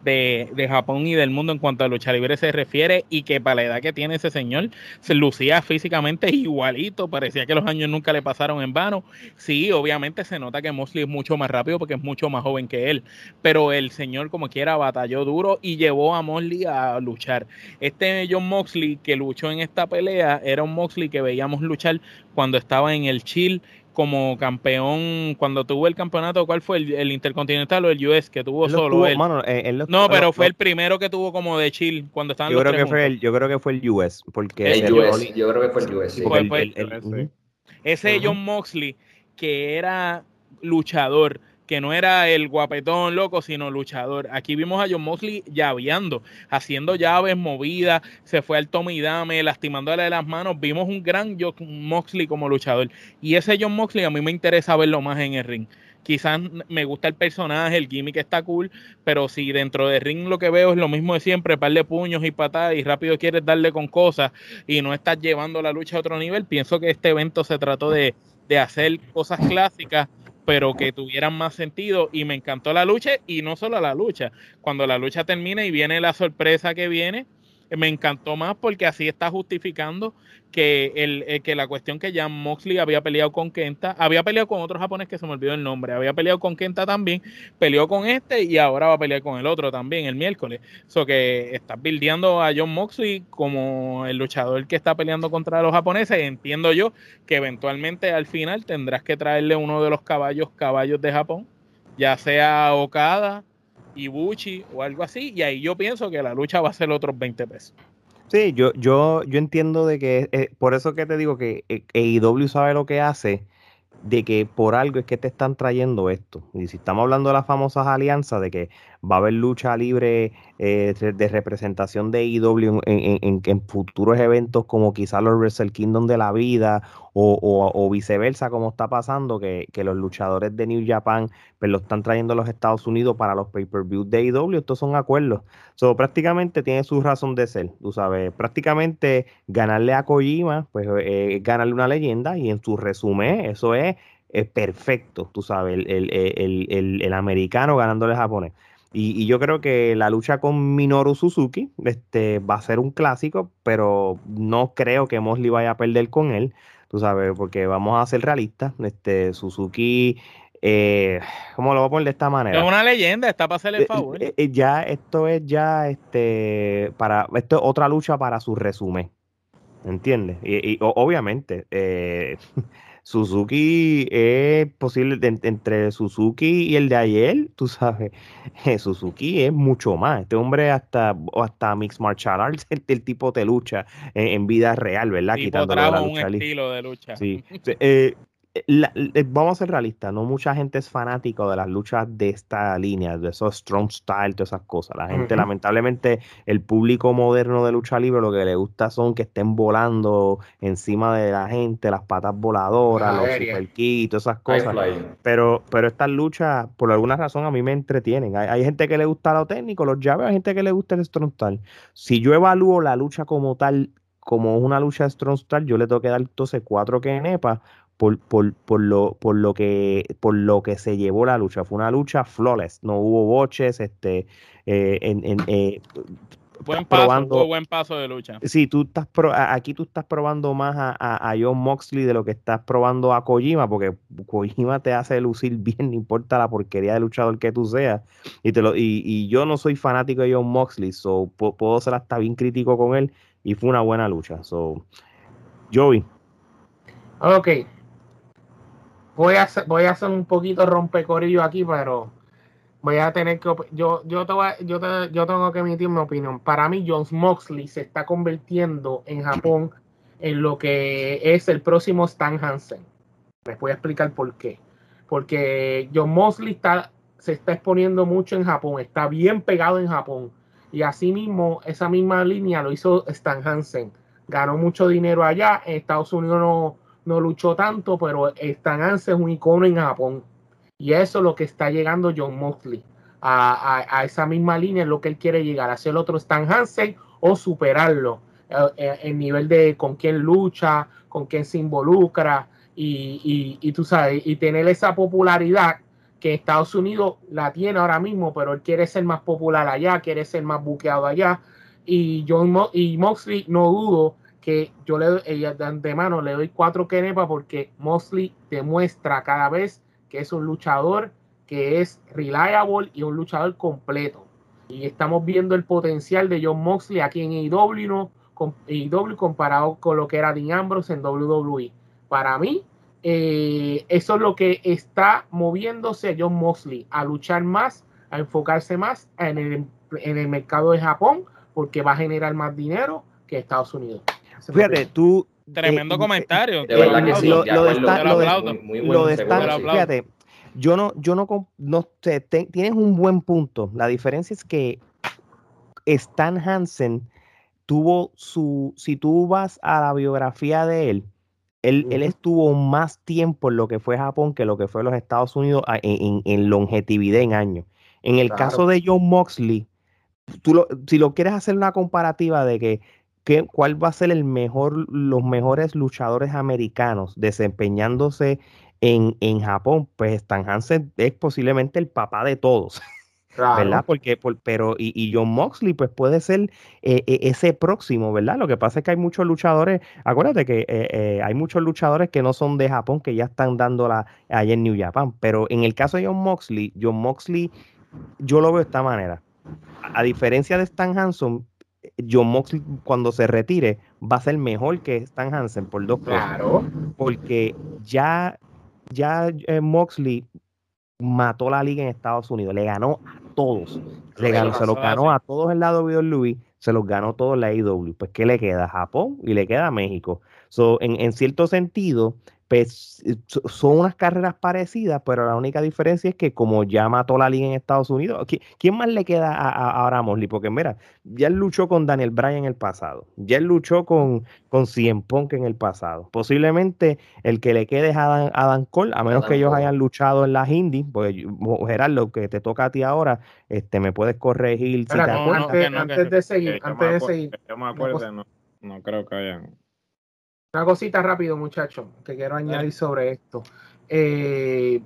de, de, Japón y del mundo en cuanto a lucha libre se refiere y que para la edad que tiene ese señor se lucía físicamente igualito, parecía que los años nunca le pasaron en vano. Sí, obviamente se nota que Mosley es mucho más rápido porque es mucho más joven que él, pero el señor como quiera batalló duro y llevó a Mosley a luchar. Este John Moxley que luchó en esta pelea era un Moxley que veíamos luchar cuando estaba en el chill como campeón cuando tuvo el campeonato, ¿cuál fue el, Intercontinental o el US que tuvo solo él? Eh, no, pero fue el primero que tuvo como de chill cuando estaban yo creo que fue el, Yo creo que fue el US, porque el, US, yo creo que fue el US. ese John Moxley que era luchador, que no era el guapetón loco, sino luchador. Aquí vimos a John Moxley llaveando, haciendo llaves movidas, se fue al Tommy Dame, lastimándole las manos. Vimos un gran John Moxley como luchador. Y ese John Moxley a mí me interesa verlo más en el ring. Quizás me gusta el personaje, el gimmick está cool, pero si dentro del ring lo que veo es lo mismo de siempre, par de puños y patadas y rápido quieres darle con cosas y no estás llevando la lucha a otro nivel, pienso que este evento se trató de, de hacer cosas clásicas pero que tuvieran más sentido y me encantó la lucha y no solo la lucha, cuando la lucha termina y viene la sorpresa que viene, me encantó más porque así está justificando que, el, eh, que la cuestión que Jan Moxley había peleado con Kenta, había peleado con otro japonés que se me olvidó el nombre, había peleado con Kenta también, peleó con este y ahora va a pelear con el otro también el miércoles. Eso que está bildeando a John Moxley como el luchador que está peleando contra los japoneses. Entiendo yo que eventualmente al final tendrás que traerle uno de los caballos, caballos de Japón, ya sea Okada Ibuchi o algo así, y ahí yo pienso que la lucha va a ser otros 20 pesos. Sí, yo, yo, yo entiendo de que, eh, por eso que te digo que AEW e sabe lo que hace, de que por algo es que te están trayendo esto. Y si estamos hablando de las famosas alianzas, de que va a haber lucha libre eh, de representación de IW en, en, futuros eventos como quizás los Wrestle Kingdom de la vida o, viceversa como está pasando, que, los luchadores de New Japan pues, lo están trayendo a los Estados Unidos para los pay-per-view de IW, estos son acuerdos. So, prácticamente tiene su razón de ser, tú sabes, prácticamente ganarle a Kojima, pues eh, ganarle una leyenda y en su resumen eso es, perfecto, tú sabes, el, el, el americano ganándole japonés. Y, yo creo que la lucha con Minoru Suzuki este, va a ser un clásico, pero no creo que Mosley vaya a perder con él, tú sabes, porque vamos a ser realistas. Este, Suzuki, eh, ¿cómo lo voy a poner de esta manera? Es una leyenda, está para hacerle el eh, favor. Eh, ya, esto es ya, este, para, esto es otra lucha para su resumen, ¿entiendes? Y, y obviamente, *laughs* Suzuki es posible, entre Suzuki y el de ayer, tú sabes, *laughs* Suzuki es mucho más. Este hombre hasta, hasta Mix Martial Arts, el, tipo de lucha en, vida real, ¿verdad? Quitando la lucha un estilo de lucha. Sí. *laughs* Eh, eh, vamos a ser realistas, no mucha gente es fanático de las luchas de esta línea, de esos strong style, todas esas cosas. La gente, lamentablemente, el público moderno de lucha libre lo que le gusta son que estén volando encima de la gente, las patas voladoras, los super todas esas cosas. Pero, pero estas luchas, por alguna razón, a mí me entretienen. Hay, gente que le gusta lo técnico, los llaves, hay gente que le gusta el strong style. Si yo evalúo la lucha como tal, como una lucha de strong style, yo le tengo que dar entonces cuatro que nepa por, por, por, lo, por, lo que, por lo que se llevó la lucha. Fue una lucha flawless, no hubo boches, este, eh, en, en eh, buen paso, buen paso de lucha. Sí, tú estás aquí tú estás probando más a, a, John Moxley de lo que estás probando a Kojima, porque Kojima te hace lucir *laughs* bien, no importa la porquería de luchador que tú seas. Y, te lo, y, y yo no soy fanático de John Moxley, so puedo ser hasta bien crítico con él, y fue una buena lucha. So, Joey. Ok, voy a hacer, voy a hacer un poquito rompecorillo aquí, pero voy a tener que yo yo te yo, yo tengo que emitir mi opinión. Para mí John Moxley se está convirtiendo en Japón en lo que es el próximo Stan Hansen. Les voy a explicar por qué. Porque John Moxley está, se está exponiendo mucho en Japón, está bien pegado en Japón. Y así mismo, esa misma línea lo hizo Stan Hansen. Ganó mucho dinero allá, en Estados Unidos no, no luchó tanto, pero Stan Hansen es un icono en Japón. Y eso es lo que está llegando John Moxley. A, esa misma línea es lo que él quiere llegar, a ser otro Stan Hansen o superarlo. El, eh, eh, nivel de con quién lucha, con quién se involucra y, y, tú sabes, y tener esa popularidad que Estados Unidos la tiene ahora mismo, pero él quiere ser más popular allá, quiere ser más buqueado allá. Y John y Moxley no dudo que yo le doy, de antemano le doy cuatro kenepa porque Mosley demuestra cada vez que es un luchador que es reliable y un luchador completo. Y estamos viendo el potencial de John Moxley aquí en AEW, ¿no? Con AEW comparado con lo que era Dean Ambrose en WWE. Para mí, eh, eso es lo que está moviéndose John Moxley, a luchar más, a enfocarse más en el, en el mercado de Japón, porque va a generar más dinero que Estados Unidos. Fíjate, tú. Tremendo eh, comentario. De verdad que sí. Lo, de, fíjate, yo no, yo no, no sé, tienes un buen punto. La diferencia es que Stan Hansen tuvo su, si tú vas a la biografía de él, él, él, estuvo más tiempo en lo que fue Japón que lo que fue los Estados Unidos en, en, longevidad en años. En el caso de John Moxley, tú lo, si lo quieres hacer una comparativa de que ¿qué, ¿cuál va a ser el mejor, los mejores luchadores americanos desempeñándose en, en Japón? Pues Stan Hansen es posiblemente el papá de todos. *laughs* ¿verdad? Porque, por, pero, y, y, John Moxley, pues puede ser eh, eh, ese próximo, ¿verdad? Lo que pasa es que hay muchos luchadores, acuérdate que eh, hay muchos luchadores que no son de Japón, que ya están dándola allá en New Japan, pero en el caso de John Moxley, John Moxley, yo lo veo de esta manera. A, diferencia de Stan Hansen, John Moxley cuando se retire va a ser mejor que Stan Hansen por dos claro. cosas. Porque ya, ya Moxley mató la liga en Estados Unidos, le ganó a todos, le ganó, se los ganó a todos el lado de Louis, se los ganó todos en la IW. Pues, ¿qué le queda? Japón y le queda México. So, en, en cierto sentido, pues, eh, son unas carreras parecidas, pero la única diferencia es que como ya mató la liga en Estados Unidos, ¿quién más le queda a, a, Mosley? Porque mira, ya él luchó con Daniel Bryan en el pasado, ya él luchó con, con Cien Punk en el pasado. Posiblemente el que le quede es Adam, Adam Cole, a menos que ellos hayan luchado en las indies, pues Gerardo, que te toca a ti ahora, este me puedes corregir si te antes, de seguir, antes de seguir. Yo me acuerdo, no, no creo que hayan una cosita rápido, muchachos, que quiero añadir sobre esto. Eh,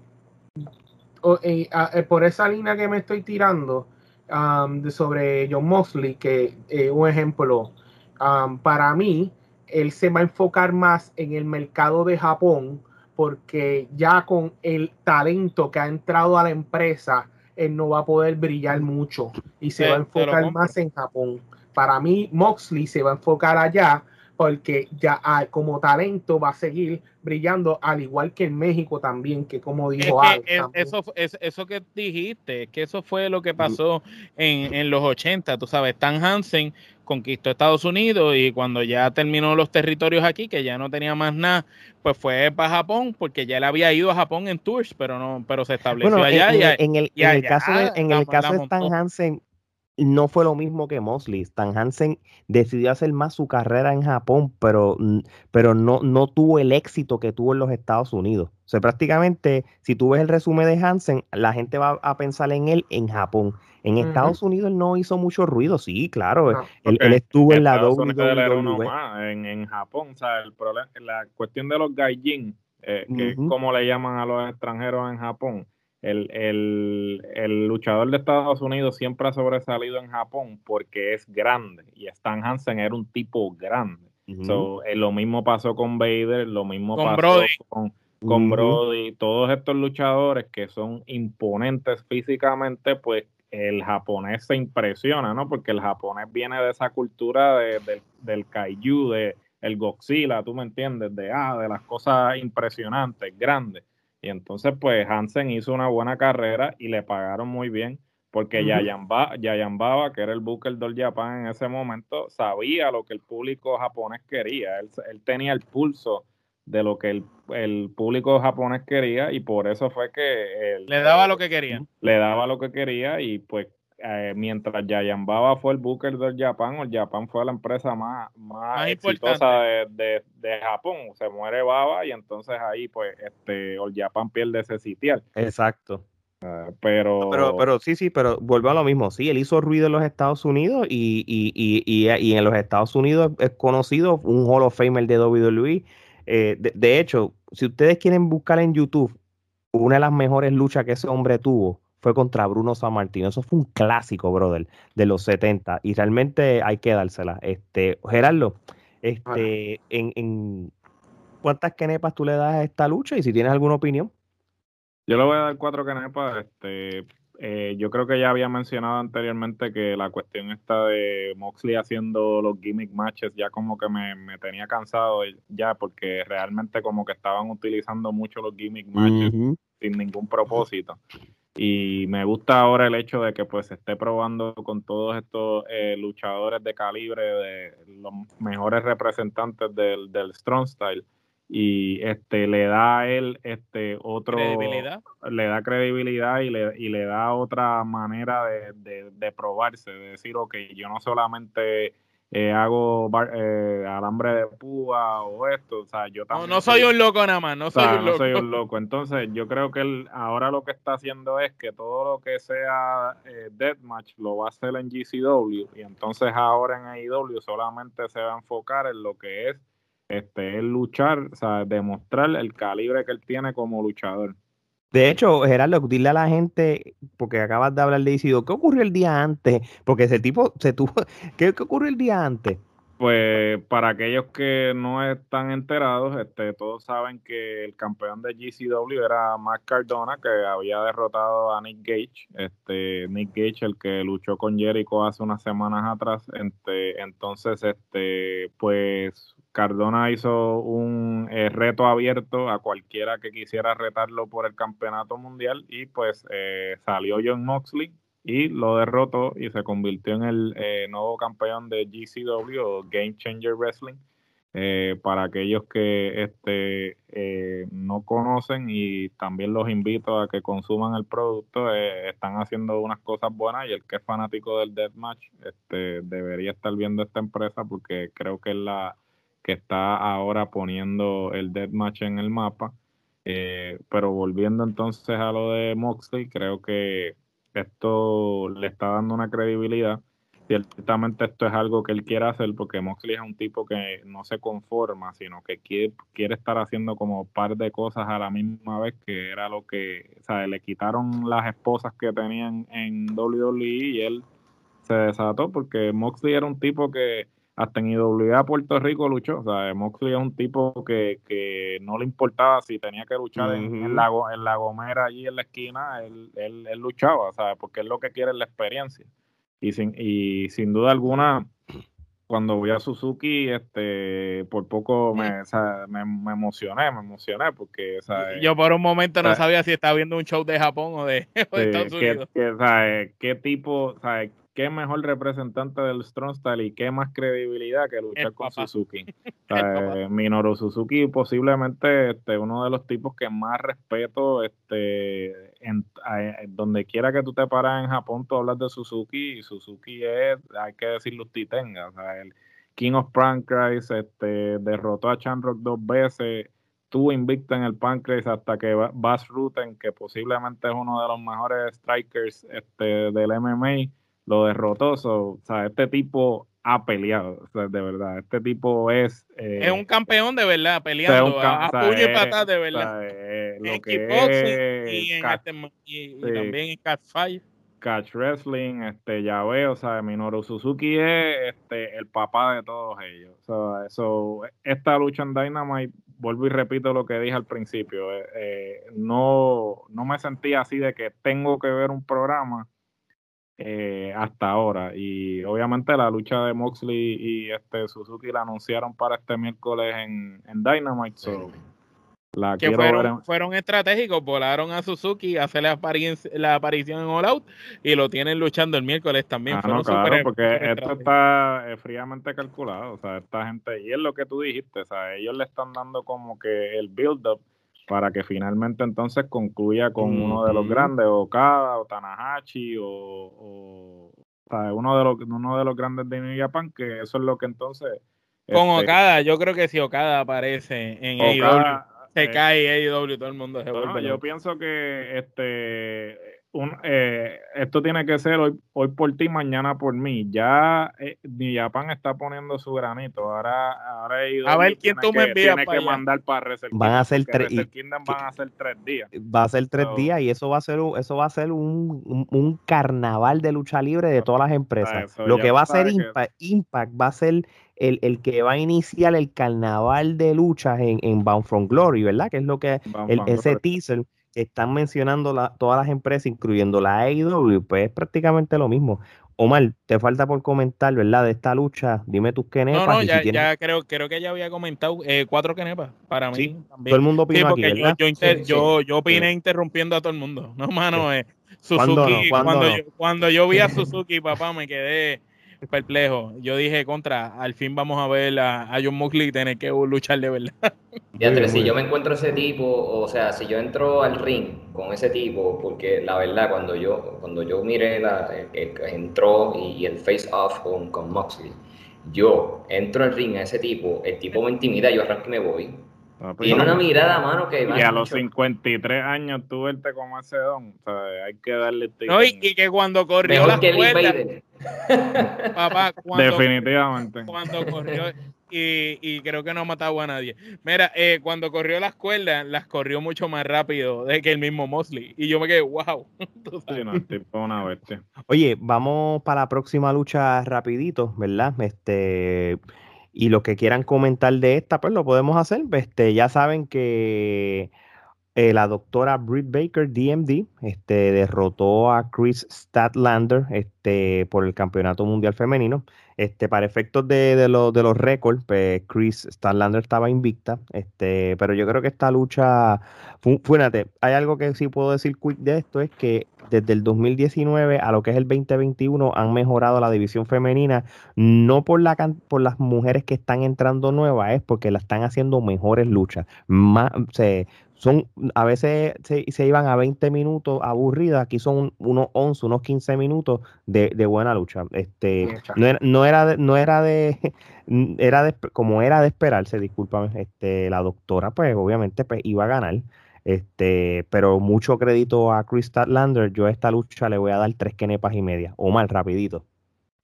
eh, eh, por esa línea que me estoy tirando um, sobre John Mosley, que es un ejemplo, um, para mí, él se va a enfocar más en el mercado de Japón, porque ya con el talento que ha entrado a la empresa, él no va a poder brillar mucho y se va a enfocar más en Japón. Para mí, Moxley se va a enfocar allá porque ya como talento va a seguir brillando, al igual que en México también, que como dijo eso, eso que dijiste, que eso fue lo que pasó en, en los 80, tú sabes, Stan Hansen conquistó Estados Unidos y cuando ya terminó los territorios aquí, que ya no tenía más nada, pues fue para Japón, porque ya él había ido a Japón en tours, pero no, pero se estableció allá. En, el, en el caso de, en el caso de Stan Hansen, no fue lo mismo que Mosley. Stan Hansen decidió hacer más su carrera en Japón, pero, pero no, no tuvo el éxito que tuvo en los Estados Unidos. O sea, prácticamente, si tú ves el resumen de Hansen, la gente va a pensar en él en Japón. En Estados Unidos no hizo mucho ruido, sí, claro. Él, estuvo en la WWE. En, en Japón, o sea, el problema, la cuestión de los gaijin, eh, que es como le llaman a los extranjeros en Japón, el, el, el, luchador de Estados Unidos siempre ha sobresalido en Japón porque es grande y Stan Hansen era un tipo grande. Eh, lo mismo pasó con Vader, lo mismo pasó con, con Brody. Todos estos luchadores que son imponentes físicamente, pues el japonés se impresiona, ¿no? Porque el japonés viene de esa cultura de, del kaiju, de el Godzilla, tú me entiendes, de, ah, de las cosas impresionantes, grandes. Y entonces, pues Hansen hizo una buena carrera y le pagaron muy bien, porque Yayan, Baba, que era el Booker del Japan en ese momento, sabía lo que el público japonés quería. Él, tenía el pulso de lo que el, público japonés quería y por eso fue que le daba lo que quería. Le daba lo que quería y pues eh, mientras Yayan Baba fue el Booker del Japón, el Japón fue la empresa más, más, exitosa de, Japón. Se muere Baba y entonces ahí pues este el Japón pierde ese sitial. Exacto. Ah, pero... pero... pero sí, sí, pero vuelve a lo mismo. Sí, él hizo ruido en los Estados Unidos y, y, y, y en los Estados Unidos es conocido un Hall of Famer de WWE. Eh, de, de hecho, si ustedes quieren buscar en YouTube una de las mejores luchas que ese hombre tuvo, fue contra Bruno San Martín. Eso fue un clásico, brother, de los 70. Y realmente hay que dársela. Este, Gerardo, este, en, en, ¿cuántas kenepas tú le das a esta lucha? Y si tienes alguna opinión. Yo le voy a dar cuatro kenepas. Este, eh, yo creo que ya había mencionado anteriormente que la cuestión esta de Moxley haciendo los gimmick matches ya como que me, tenía cansado ya porque realmente como que estaban utilizando mucho los gimmick matches sin ningún propósito y me gusta ahora el hecho de que pues se esté probando con todos estos eh, luchadores de calibre de los mejores representantes del, del strong style y este le da a él este otro le da credibilidad y le, y le da otra manera de, de, probarse de decir ok yo no solamente eh, hago eh, alambre de púa o esto, o sea, yo también... No, no soy un loco nada más, no soy un loco. No soy un loco, entonces yo creo que él ahora lo que está haciendo es que todo lo que sea eh, Deathmatch lo va a hacer en GCW y entonces ahora en AEW solamente se va a enfocar en lo que es este, luchar, o sea, demostrar el calibre que él tiene como luchador. De hecho, Gerardo, dile a la gente, porque acabas de hablar de Isidro, ¿qué ocurrió el día antes? Porque ese tipo se tuvo. *laughs* ¿Qué, ocurrió el día antes? Pues para aquellos que no están enterados, este, todos saben que el campeón de GCW era Matt Cardona, que había derrotado a Nick Gage. Este, Nick Gage, el que luchó con Jericho hace unas semanas atrás. Este, entonces, este, pues Cardona hizo un eh, reto abierto a cualquiera que quisiera retarlo por el campeonato mundial y pues eh, salió John Moxley y lo derrotó y se convirtió en el eh, nuevo campeón de GCW o Game Changer Wrestling. para aquellos que este, no conocen y también los invito a que consuman el producto, están haciendo unas cosas buenas y el que es fanático del Deathmatch este, debería estar viendo esta empresa porque creo que es la que está ahora poniendo el deathmatch en el mapa. Eh, pero volviendo entonces a lo de Moxley, creo que esto le está dando una credibilidad. Ciertamente esto es algo que él quiere hacer porque Moxley es un tipo que no se conforma, sino que quiere, quiere estar haciendo como par de cosas a la misma vez, que era lo que, o sea, le quitaron las esposas que tenían en WWE y él se desató porque Moxley era un tipo que hasta en IWA Puerto Rico luchó. O sea, Moxley es un tipo que, que no le importaba si tenía que luchar en, la, en la gomera allí en la esquina, él, él, él luchaba, ¿sabes? Porque es lo que quiere la experiencia. Y sin, y sin duda alguna, cuando voy a Suzuki, este, por poco me, me, emocioné, me emocioné porque, Yo por un momento no sabía si estaba viendo un show de Japón o de, *laughs* Estados Unidos. ¿Qué tipo, ¿sabes? Qué mejor representante del Strong Style y qué más credibilidad que luchar con Suzuki. *laughs* Eh, Minoru Suzuki posiblemente este, uno de los tipos que más respeto, este, en, donde quiera que tú te paras en Japón, tú hablas de Suzuki y Suzuki es, hay que decirlo, titenga, o sea, el King of Pancrase, este, derrotó a Chanrock dos veces, tuvo invicta en el Pancrase hasta que Bass Ruten, que posiblemente es uno de los mejores strikers este, del MMA, lo derrotó. o sea, este tipo ha peleado, de verdad. Este tipo es. Eh, es un campeón de verdad, peleando a, puño y patas de verdad. Eh, en kickboxing y, en este, y, también en catch Catch Wrestling, este, ya veo, o sea, Minoru Suzuki es este, el papá de todos ellos. O sea, eso, esta lucha en Dynamite, vuelvo y repito lo que dije al principio, eh, no, no me sentía así de que tengo que ver un programa eh, hasta ahora. Y obviamente la lucha de Moxley y este Suzuki la anunciaron para este miércoles en, en Dynamite. la que fueron, fueron estratégicos, volaron a Suzuki a hacer la, la aparición en All Out y lo tienen luchando el miércoles también. Ah, no, claro, porque esto está eh, fríamente calculado. O sea, esta gente, y es lo que tú dijiste, o sea, ellos le están dando como que el build-up para que finalmente entonces concluya con uno de los grandes, Okada o Tanahashi o, o, uno de los uno de los grandes de New Japan, que eso es lo que entonces con este, Okada, yo creo que si Okada aparece en AEW, se eh, cae AEW, todo el mundo se vuelve. yo pienso que este un, eh, esto tiene que ser hoy, hoy por ti, mañana por mí. Ya eh, Japan está poniendo su granito. Ahora, ahora a ver quién tú me envías tiene que mandar para Van a ser tres van a ser tres días. Va a ser tres días y eso va a ser un, eso va a ser un, un, carnaval de lucha libre de todas las empresas. Lo que va a ser Impact, va a ser el, el, que va a iniciar el carnaval de luchas en, en Bound from Glory, ¿verdad? Que es lo que el, ese teaser están mencionando todas las empresas, incluyendo la AEW, pues es prácticamente lo mismo. Omar, te falta por comentar, ¿verdad? De esta lucha, dime tus quenepas. No, no, ya, ya creo, creo que ya había comentado eh, cuatro quenepas para mí. Sí, Todo el mundo opinó aquí, ¿verdad? Yo, yo, opiné interrumpiendo a todo el mundo. *laughs* No, mano, eh, Suzuki, cuando, yo, cuando yo vi a *laughs* Suzuki, papá, me quedé perplejo. Yo dije, contra, al fin vamos a ver a, John Moxley tener que luchar de verdad. *laughs* Ya, si yo me encuentro ese tipo, o sea, si yo entro al ring con ese tipo, porque la verdad, cuando yo, cuando yo miré, la, entró y, el face off con, con Moxley, yo entro al ring a ese tipo, el tipo me intimida, yo arranco y me voy. Ah, pues Tiene una mirada, mano, que... Y a los 53 años tú verte como ese don, o sea, hay que darle... Este no, y, que cuando corrió la *laughs* Papá, cuando, Definitivamente. Cuando corrió, y, creo que no ha matado a nadie. Mira, eh, cuando corrió las cuerdas, las corrió mucho más rápido de que el mismo Mosley. Y yo me quedé, wow. *laughs* Oye, vamos para la próxima lucha rapidito, ¿verdad? Este y lo que quieran comentar de esta, pues lo podemos hacer. Este, ya saben que eh, la doctora Britt Baker, DMD, este, derrotó a Chris Statlander este, por el Campeonato Mundial Femenino. Este, para efectos de, de, de los récords, pues Chris Statlander estaba invicta, este, pero yo creo que esta lucha, fíjate, hay algo que sí puedo decir quick de esto, es que desde el 2019 a lo que es el 2021 han mejorado la división femenina, no por, la, por las mujeres que están entrando nuevas, es porque la están haciendo mejores luchas, más, son, a veces se, se, iban a 20 minutos aburridas, aquí son unos 11, unos 15 minutos de, de buena lucha. Este, no era, no era de, no era de, *laughs* era de, como era de esperarse, discúlpame, este, la doctora, pues obviamente pues, iba a ganar. Este, pero mucho crédito a Chris Lander. Yo a esta lucha le voy a dar tres kenepas y media, o mal, rapidito.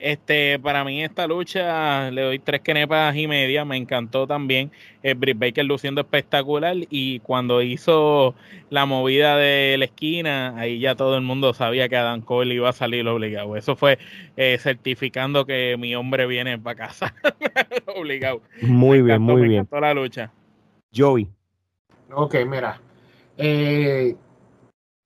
Este, para mí esta lucha le doy tres kenepas y media, me encantó también. eh, Britt Baker luciendo espectacular y cuando hizo la movida de la esquina, ahí ya todo el mundo sabía que Adam Cole iba a salir obligado. Eso fue eh, certificando que mi hombre viene para casa *laughs* obligado. Muy bien, muy me bien. Encantó la lucha. Joey. Ok, mira. Eh,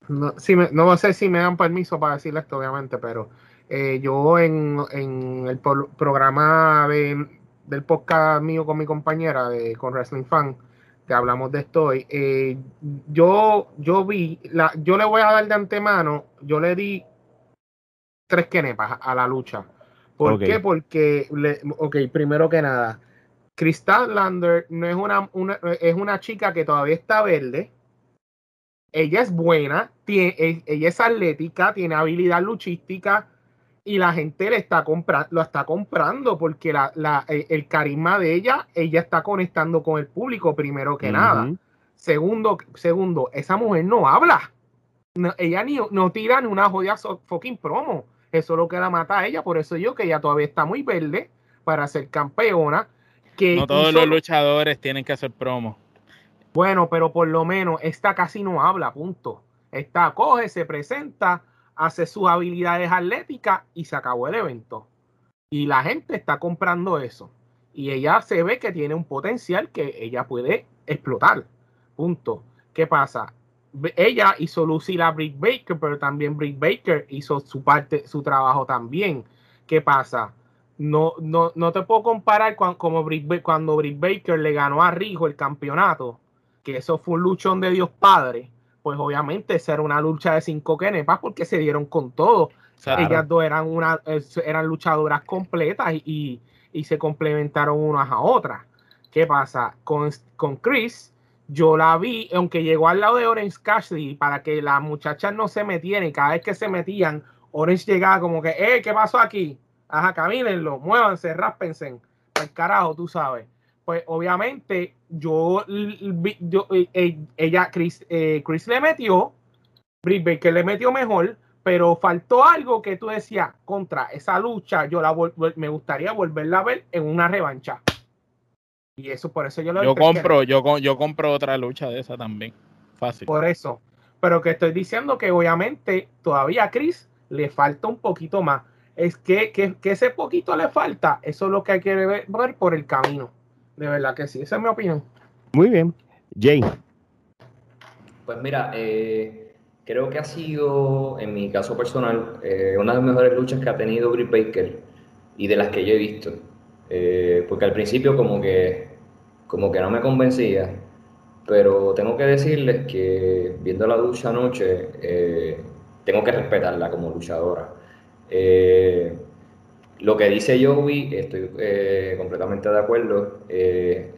no, si no sé si me dan permiso para decirle esto, obviamente, pero eh, yo en, el programa del podcast mío con mi compañera, de, con Wrestling Fan, que hablamos de esto hoy, eh, yo, yo vi, la, yo le voy a dar de antemano, yo le di tres kenepas a la lucha. ¿Por qué? Porque, ok, primero que nada, Crystal Lander no es una, una, es una chica que todavía está verde. Ella es buena, tiene, ella es atlética, tiene habilidad luchística, y la gente le está comprando, lo está comprando porque la, la, eh, el carisma de ella, ella está conectando con el público primero que nada. Segundo, segundo, esa mujer no habla. ella ni, no tira ni una jodida fucking promo. Eso es lo que la mata a ella. Por eso yo que ella todavía está muy verde para ser campeona. Que no todos los luchadores tienen que hacer promo. Bueno, pero por lo menos esta casi no habla, punto. Esta coge, se presenta, hace sus habilidades atléticas y se acabó el evento. Y la gente está comprando eso. Y ella se ve que tiene un potencial que ella puede explotar. Punto. ¿Qué pasa? Ella hizo lucir a Brick Baker, pero también Brick Baker hizo su parte, su trabajo también. ¿Qué pasa? No, no, no te puedo comparar como cuando Brick Baker le ganó a Rijo el campeonato, que eso fue un luchón de Dios Padre pues obviamente esa era una lucha de cinco kenepas porque se dieron con todo. Ellas dos eran, una, eran luchadoras completas y, se complementaron unas a otras. ¿Qué pasa? Con, con Chris, yo la vi, aunque llegó al lado de Orange Cassidy para que las muchachas no se metieran y cada vez que se metían, Orange llegaba como que, eh, ¿qué pasó aquí? Ajá, camínenlo, muévanse, ráspense. Al carajo, tú sabes pues obviamente yo, yo eh, eh, ella, Chris, eh, Chris le metió, Britt Baker le metió mejor, pero faltó algo que tú decías contra esa lucha, yo la me gustaría volverla a ver en una revancha. Y eso por eso yo lo Yo compro, yo, yo compro otra lucha de esa también. Fácil. Por eso. Pero que estoy diciendo que obviamente todavía a Chris le falta un poquito más. Es que, que, que ese poquito le falta, eso es lo que hay que ver por el camino. De verdad que sí, esa es mi opinión. Muy bien. Jay. Pues mira, eh, creo que ha sido, en mi caso personal, eh, una de las mejores luchas que ha tenido Britt Baker y de las que yo he visto. Eh, porque al principio como que, como que no me convencía, pero tengo que decirles que viendo la lucha anoche, tengo que respetarla como luchadora. Lo que dice Joey, estoy eh, completamente de acuerdo. Eh,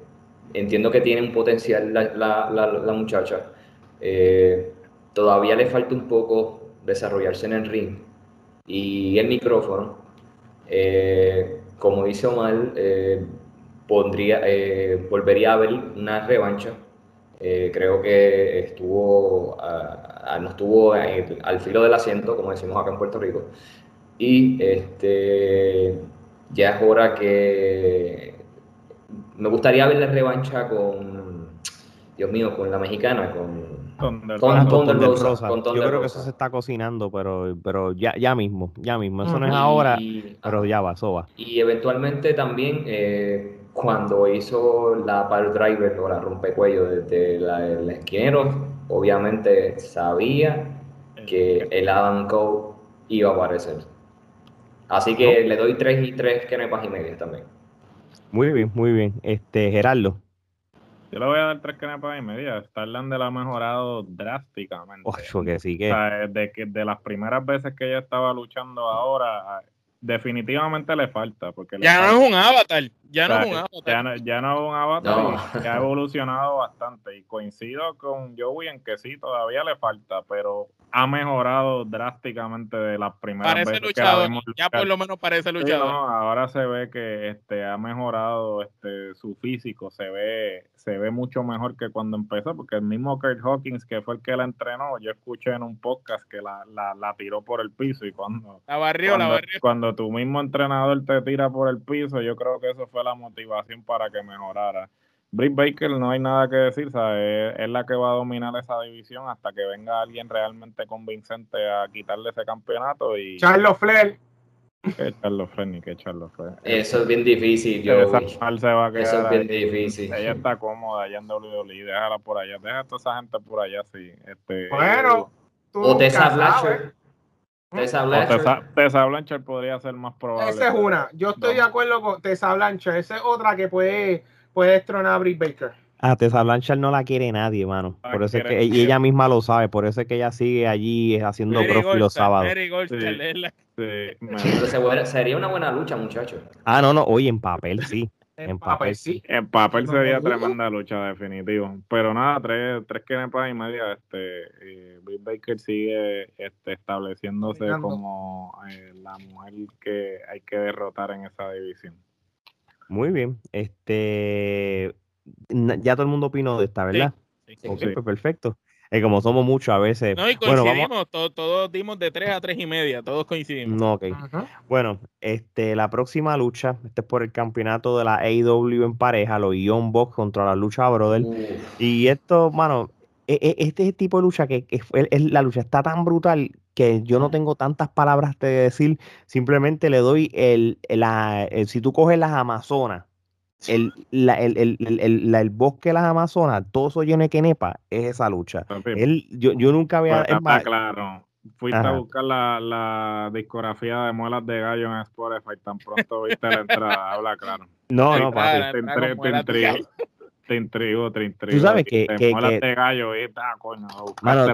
entiendo que tiene un potencial la, muchacha. Eh, todavía le falta un poco desarrollarse en el ring y el micrófono. como dice Omar, pondría, volvería a ver una revancha. creo que estuvo, no estuvo al filo del asiento, como decimos acá en Puerto Rico. Y este, ya es hora que me gustaría ver la revancha con, Dios mío, con la mexicana, con con, Yo creo que eso se está cocinando, pero, pero ya, ya mismo, ya mismo. Eso no es ahora, pero ya va, eso va. Y eventualmente también, eh, cuando hizo la Power Driver o la rompecuello desde el esquinero, obviamente sabía que el Adam Cole iba a aparecer. Así que le doy tres y tres kenepas y media también. Muy bien, muy bien. Este, Gerardo. Yo le voy a dar tres canepas y media. Starland ha mejorado drásticamente. Ocho, que sí que. O sea, de, que de las primeras veces que ella estaba luchando ahora, definitivamente le falta. Porque ya no es un avatar. Ya no es un avatar. Ya no, ya no es un avatar. ya ha evolucionado bastante. Y coincido con Joey en que sí, todavía le falta, pero ha mejorado drásticamente de las primeras parece veces luchador, ya por lo menos parece luchador. ahora se ve que este ha mejorado este su físico, se ve se ve mucho mejor que cuando empezó, porque el mismo Kurt Hawkins, que fue el que la entrenó, yo escuché en un podcast que la, la, la tiró por el piso y cuando la barrió, cuando, la barrió. cuando tu mismo entrenador te tira por el piso, yo creo que eso fue la motivación para que mejorara. Britt Baker no hay nada que decir, Es, la que va a dominar esa división hasta que venga alguien realmente convincente a quitarle ese campeonato y Charlo Flair. Que Charlo Flair ni que Charlo Flair. Eso es bien difícil, yo. Esa se va a quedar Eso es bien difícil. Ella está cómoda allá en WWE, déjala por allá, deja a toda esa gente por allá, sí. Este, bueno, tú o Tessa Blanchard. Tessa Blanchard. Tessa Blanchard podría ser más probable. Esa es una. Yo estoy de acuerdo con Tessa Blanchard. Esa es otra que puede puede tronar a Britt Baker. A Tessa Blanchard no la quiere nadie, mano. por eso es que y ella misma lo sabe, por eso es que ella sigue allí haciendo profi los sábados. sería una buena lucha, muchachos. Ah, no, no, oye, en papel sí. En, papel, sí. En papel sería tremenda lucha, definitivo. Pero nada, tres, tres kenepas y media. Este, eh, Britt Baker sigue este, estableciéndose como eh, la mujer que hay que derrotar en esa división. Muy bien. Este, ya todo el mundo opinó de esta, ¿verdad? Sí, sí, pues perfecto. Eh, como somos muchos a veces. No, y coincidimos, todos, dimos de 3 a 3 y media, todos coincidimos. No, ok. Bueno, este, la próxima lucha, este es por el campeonato de la AEW en pareja, los Young Box contra la lucha Brother. Y esto, mano, e, e, este tipo de lucha que, es, la lucha está tan brutal que yo no tengo tantas palabras de decir, simplemente le doy el, la, si tú coges las Amazonas, el, la, el, el, el, bosque de las Amazonas, todo eso lleno de quenepa, es esa lucha. Él, yo, yo nunca había... Pues claro. Fuiste a buscar la, la, discografía de muelas de gallo en Spotify, tan pronto viste la entrada, *laughs* habla claro. No, no, papi. Te, *laughs* te intrigo, te intrigo. Tú sabes que. que, que gallo, y está, coño, mano,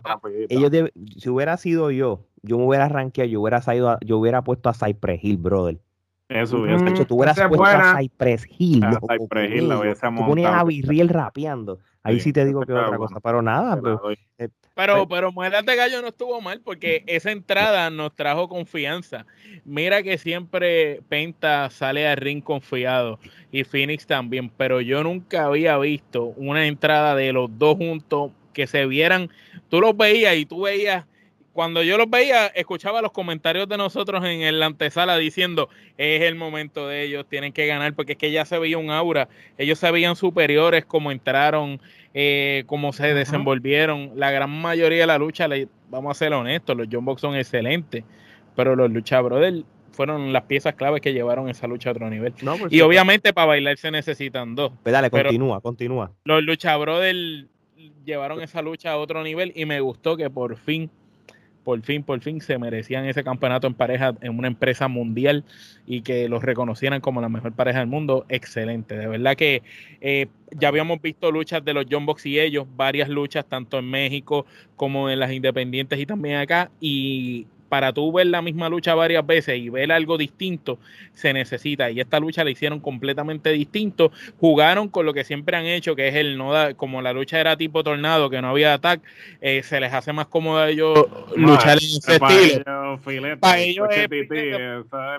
ellos si hubiera sido yo, yo me hubiera rankeado, yo hubiera, salido yo hubiera puesto a Cypress Hill, brother. Eso hubiese hecho. Tú hubieras puesto a Cypress Hill. A Cypress Hill la hubiese Tú ponías a Virriel rapeando. Ahí sí, te digo que otra cosa, pero nada. Pero, eh, pero, pero Muelas de Gallo no estuvo mal porque esa entrada nos trajo confianza. Mira que siempre Penta sale al ring confiado y Phoenix también, pero yo nunca había visto una entrada de los dos juntos que se vieran. Tú los veías y tú veías cuando yo los veía, escuchaba los comentarios de nosotros en la antesala diciendo, es el momento de ellos, tienen que ganar, porque es que ya se veía un aura, ellos se veían superiores como entraron, eh, como se desenvolvieron. La gran mayoría de la lucha, vamos a ser honestos, los John Box son excelentes, pero los Lucha Brothers fueron las piezas claves que llevaron esa lucha a otro nivel. y obviamente para bailar se necesitan dos. Pues dale, continúa, continúa. Los Lucha Brothers llevaron esa lucha a otro nivel y me gustó que por fin por fin, por fin se merecían ese campeonato en pareja en una empresa mundial y que los reconocieran como la mejor pareja del mundo, excelente. De verdad que eh, ya habíamos visto luchas de los John Box y ellos, varias luchas tanto en México como en las independientes y también acá. Y para tú ver la misma lucha varias veces y ver algo distinto, se necesita. Y esta lucha la hicieron completamente distinto. Jugaron con lo que siempre han hecho, que es el no da, como la lucha era tipo tornado, que no había ataque, eh, se les hace más cómodo a ellos luchar en ese estilo. para ellos es,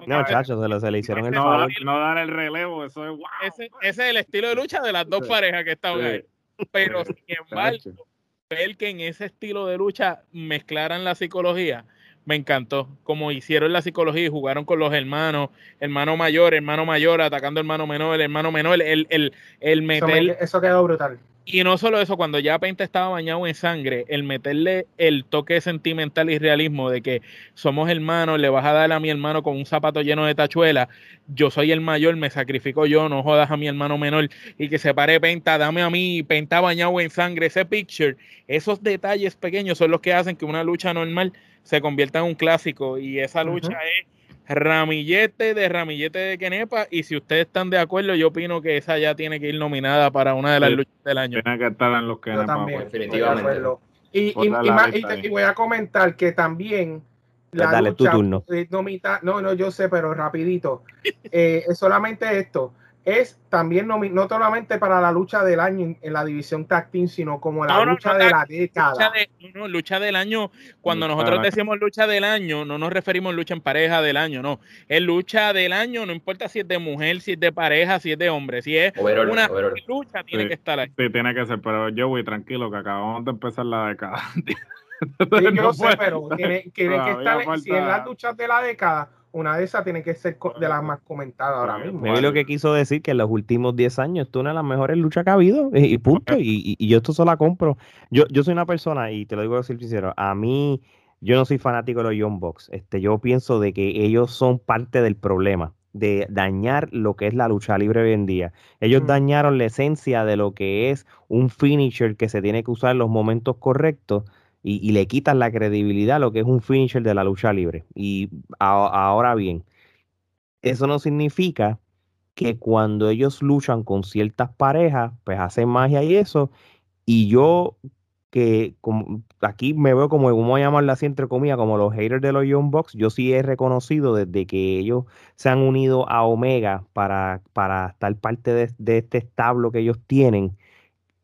no, chachos, se, lo, se le hicieron el no, no, dar el relevo, eso es wow. Ese, ese, es el estilo de lucha de las dos parejas que estaban ahí. Pero sin embargo, ver que en ese estilo de lucha mezclaran la psicología, me encantó. Como hicieron la psicología y jugaron con los hermanos, hermano mayor, hermano mayor, atacando hermano menor, el hermano menor, el, el, el meter. eso quedó brutal. Y no solo eso, cuando ya Penta estaba bañado en sangre, el meterle el toque sentimental y realismo de que somos hermanos, le vas a dar a mi hermano con un zapato lleno de tachuela, yo soy el mayor, me sacrifico yo, no jodas a mi hermano menor y que se pare Penta, dame a mí, Penta bañado en sangre, ese picture, esos detalles pequeños son los que hacen que una lucha normal se convierta en un clásico y esa lucha es Ramillete de Ramillete de Kenepa. Y si ustedes están de acuerdo, yo opino que esa ya tiene que ir nominada para una de las luchas del año. Tiene que estar en los Kenepa. Pues, definitivamente. Y, y, voy a comentar que también. La pues Dale tu turno. No, no, yo sé, pero rapidito. *laughs* Eh, es solamente esto es también no, no solamente para la lucha del año en, la división tag sino como la lucha de la década. Lucha, de, lucha del año, cuando nosotros decimos lucha del año, no nos referimos a lucha en pareja del año, no. Es lucha del año, no importa si es de mujer, si es de pareja, si es de hombre, si es una lucha, tiene que estar ahí. Sí, tiene que ser, pero yo voy tranquilo, que acabamos de empezar la década. *laughs* Sí, yo sé, pero tiene, que estar, si en las luchas de la década una de esas tiene que ser de las más comentadas ahora mismo. Me lo que quiso decir que en los últimos 10 años esto es una de las mejores luchas que ha habido y, punto. Y, yo esto solo la compro. Yo, yo soy una persona, y te lo digo así sincero, a mí, yo no soy fanático de los Young Bucks. Este, yo pienso de que ellos son parte del problema de dañar lo que es la lucha libre hoy en día. Ellos mm. dañaron la esencia de lo que es un finisher que se tiene que usar en los momentos correctos y, le quitan la credibilidad a lo que es un finisher de la lucha libre. Y ahora bien, eso no significa que cuando ellos luchan con ciertas parejas, pues hacen magia y eso. Y yo que aquí me veo como, vamos a llamarla así entre comillas, como los haters de los Young Bucks, yo sí he reconocido desde que ellos se han unido a Omega para, para estar parte de, de este establo que ellos tienen,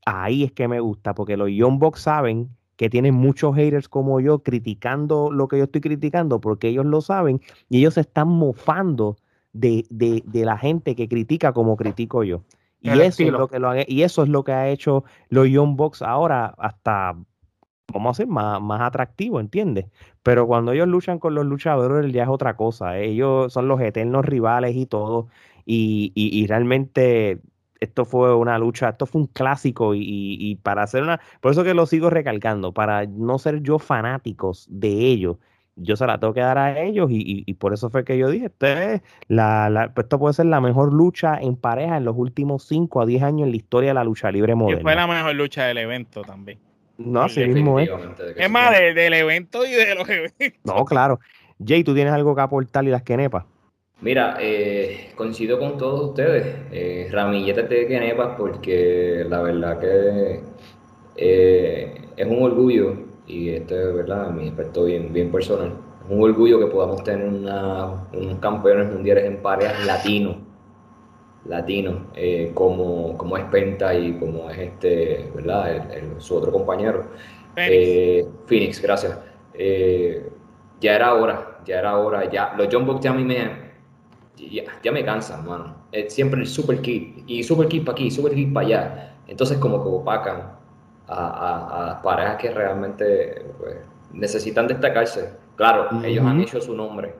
ahí es que me gusta, porque los Young Bucks saben que tienen muchos haters como yo criticando lo que yo estoy criticando porque ellos lo saben y ellos se están mofando de, la gente que critica como critico yo. Y eso, es lo que lo y eso es lo que ha hecho los Young Bucks ahora hasta, vamos a ser más, más atractivo, ¿entiendes? Pero cuando ellos luchan con los luchadores ya es otra cosa. Ellos son los eternos rivales y todo. Y, y, y realmente esto fue una lucha, esto fue un clásico y, para hacer una, por eso que lo sigo recalcando, para no ser yo fanáticos de ellos, yo se la tengo que dar a ellos y, por eso fue que yo dije, este la, esto puede ser la mejor lucha en pareja en los últimos 5 a 10 años en la historia de la lucha libre moderna. Y fue la mejor lucha del evento también. No, así mismo es. Es más, del evento y de los eventos. No, claro. Jay, ¿tú tienes algo que aportar y las quenepas? Mira, eh, coincido con todos ustedes, eh, ramilletes de Kenepas, porque la verdad que eh, es un orgullo, y esto es verdad, mi aspecto bien, bien personal, es un orgullo que podamos tener unos campeones mundiales en parejas latinos, latinos, eh, como, como es Penta y como es este, ¿verdad? su otro compañero. Phoenix, Phoenix gracias. ya era hora, ya era hora, ya, los John Bucks ya a mí me ya, ya me cansan, mano. Es siempre el super kit, y super kit para aquí, super kit para allá. Entonces como que opacan a, a, parejas que realmente pues, necesitan destacarse. Claro, ellos han hecho su nombre.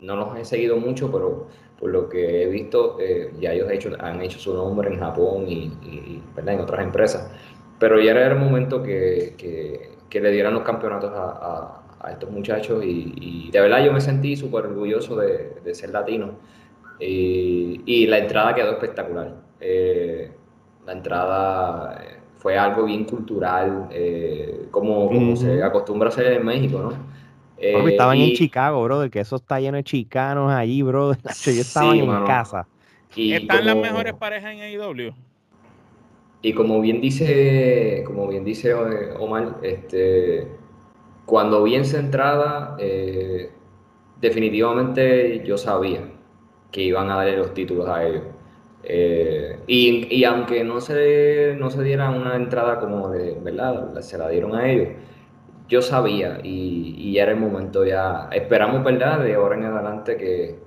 No los he seguido mucho, pero por lo que he visto, eh, ya ellos hecho, han hecho su nombre en Japón y, en otras empresas. Pero ya era el momento que, que, que le dieran los campeonatos a, a estos muchachos y, de verdad yo me sentí súper orgulloso de, de, ser latino y, la entrada quedó espectacular. Eh, la entrada eh, fue algo bien cultural, eh, como, se acostumbra a hacer en México, ¿no? estaban en Chicago, brother, que eso está lleno de chicanos allí, brother. *laughs* Yo estaba en casa. ¿Están las mejores parejas en AEW? Y como bien dice, como bien dice Omar, este cuando vi en centrada, eh, definitivamente yo sabía que iban a darle los títulos a ellos. Eh, y, aunque no se, no se diera una entrada como de, ¿verdad? Se la dieron a ellos. Yo sabía y, ya era el momento ya. Esperamos, ¿verdad? De ahora en adelante que,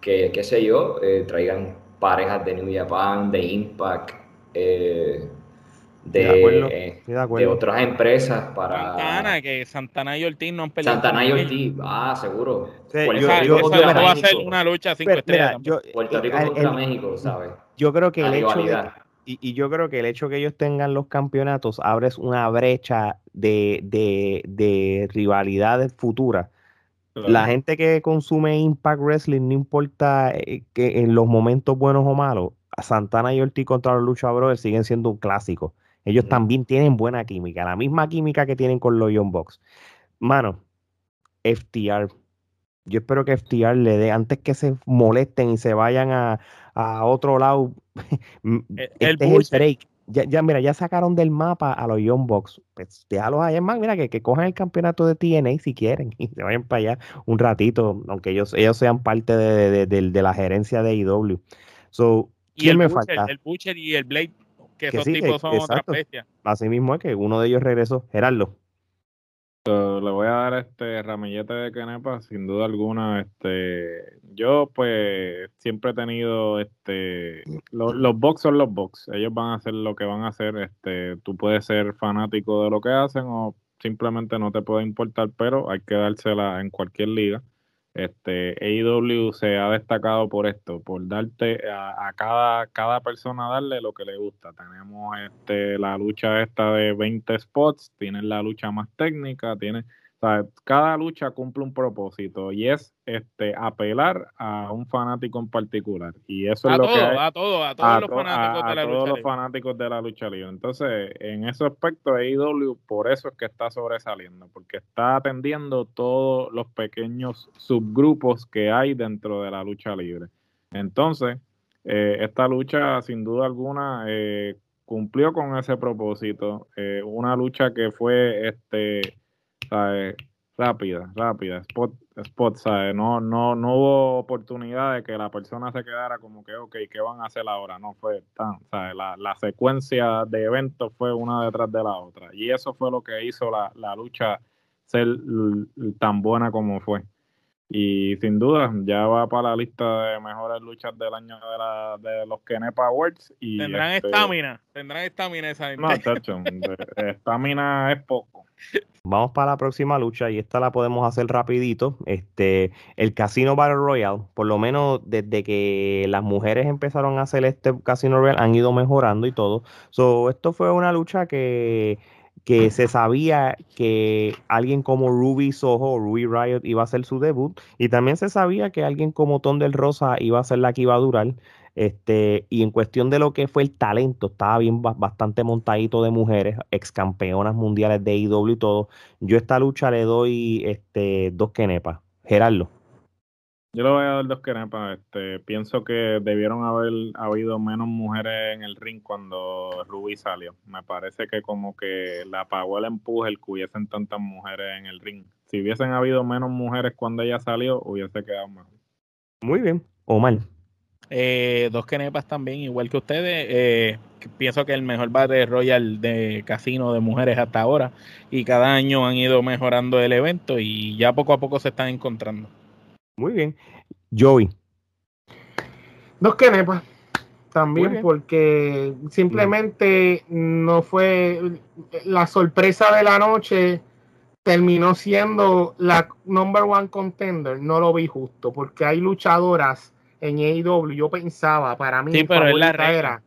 que qué sé yo, eh, traigan parejas de New Japan, de Impact, eh, de, de, otras empresas para. Santana, que Santana y Ortiz no han peleado. Santana y Ortiz, ah, seguro. yo, va a ser una lucha cinco estrellas. Puerto Rico contra México, ¿sabes? Yo creo que el hecho y, yo creo que el hecho que ellos tengan los campeonatos abre una brecha de, de, de rivalidades futuras. La gente que consume Impact Wrestling, no importa eh, que en los momentos buenos o malos, Santana y Ortiz contra los Lucha Brothers siguen siendo un clásico. Ellos también tienen buena química, la misma química que tienen con los Young Bucks. Mano, FTR. Yo espero que FTR le dé, antes que se molesten y se vayan a, otro lado, *laughs* e, este el, es el break. Ya, mira, ya sacaron del mapa a los Young Bucks. Pues déjalos ahí, más, mira, que, que cojan el campeonato de TNA si quieren *laughs* y se vayan para allá un ratito, aunque ellos, ellos sean parte de, de, la gerencia de IW. So, ¿quién me falta? El Butcher y el Blade que, esos tipos son otra Así mismo es que uno de ellos regresó. Gerardo. le voy a dar este ramillete de Kenepa, sin duda alguna. Este, yo pues siempre he tenido este los, los box son los box. Ellos van a hacer lo que van a hacer. Este, tú puedes ser fanático de lo que hacen o simplemente no te puede importar, pero hay que dársela en cualquier liga. Este, AEW se ha destacado por esto, por darte a, cada, cada persona darle lo que le gusta. Tenemos este, la lucha esta de 20 spots, tienen la lucha más técnica, cada lucha cumple un propósito y es este apelar a un fanático en particular. Y eso es lo que a todos, a todos los fanáticos de la todos lucha los fanáticos de la lucha libre. Entonces, en ese aspecto, AEW por eso es que está sobresaliendo, porque está atendiendo todos los pequeños subgrupos que hay dentro de la lucha libre. Entonces, eh, esta lucha, sin duda alguna, eh, cumplió con ese propósito. Eh, una lucha que fue este Rápida, rápida, spot, spot, No, no, no hubo oportunidad de que la persona se quedara como que, ok, ¿qué van a hacer ahora? No fue tan, La, la secuencia de eventos fue una detrás de la otra. Y eso fue lo que hizo la, la lucha ser tan buena como fue. Y sin duda, ya va para la lista de mejores luchas del año de, la, de los Kenepa Awards. Y tendrán este, estamina, tendrán estamina esa gente. No, estamina es poco. *laughs* Vamos para la próxima lucha y esta la podemos hacer rapidito. Este, el Casino Battle Royale, por lo menos desde que las mujeres empezaron a hacer este Casino Royale, han ido mejorando y todo. So, esto fue una lucha que que se sabía que alguien como Ruby Soho Ruby Riot iba a hacer su debut y también se sabía que alguien como Ton del Rosa iba a ser la que iba a durar. Este, y en cuestión de lo que fue el talento, estaba bien bastante montadito de mujeres, ex campeonas mundiales de IW y todo. Yo esta lucha le doy este, dos kenepas. Gerardo. Yo le voy a dar dos quenepas. Este, pienso que debieron haber habido menos mujeres en el ring cuando Ruby salió. Me parece que como que la apagó el empuje el que hubiesen tantas mujeres en el ring. Si hubiesen habido menos mujeres cuando ella salió, hubiese quedado mejor. Muy bien. O mal. Eh, dos quenepas también, igual que ustedes. Eh, pienso que el mejor Battle Royal de casino de mujeres hasta ahora. Y cada año han ido mejorando el evento y ya poco a poco se están encontrando. Muy bien. Joey. Dos quenepas. También porque simplemente no fue la sorpresa de la noche terminó siendo la number one contender, no lo vi justo, porque hay luchadoras en AEW, yo pensaba, para mí sí, pero la era,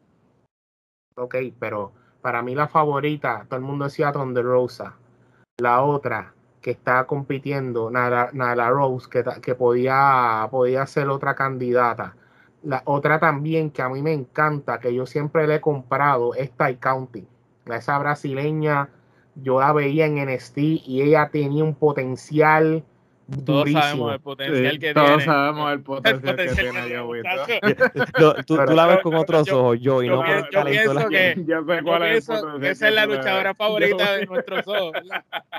ok, pero para mí la favorita, todo el mundo decía Thunder Rosa, la otra, que está compitiendo, Nala, Rose, que, que podía, podía ser otra candidata. La otra también que a mí me encanta, que yo siempre le he comprado, es Tai County. Esa brasileña, yo la veía en NXT y ella tenía un potencial Todos sabemos el potencial que todos tiene. sabemos el *laughs* potencial, que tiene Joey. tú, tú, la ves con otros ojos, Joey. Yo, no yo, yo pienso que, yo sé cuál es el pienso que esa es la luchadora favorita *laughs* de nuestros ojos.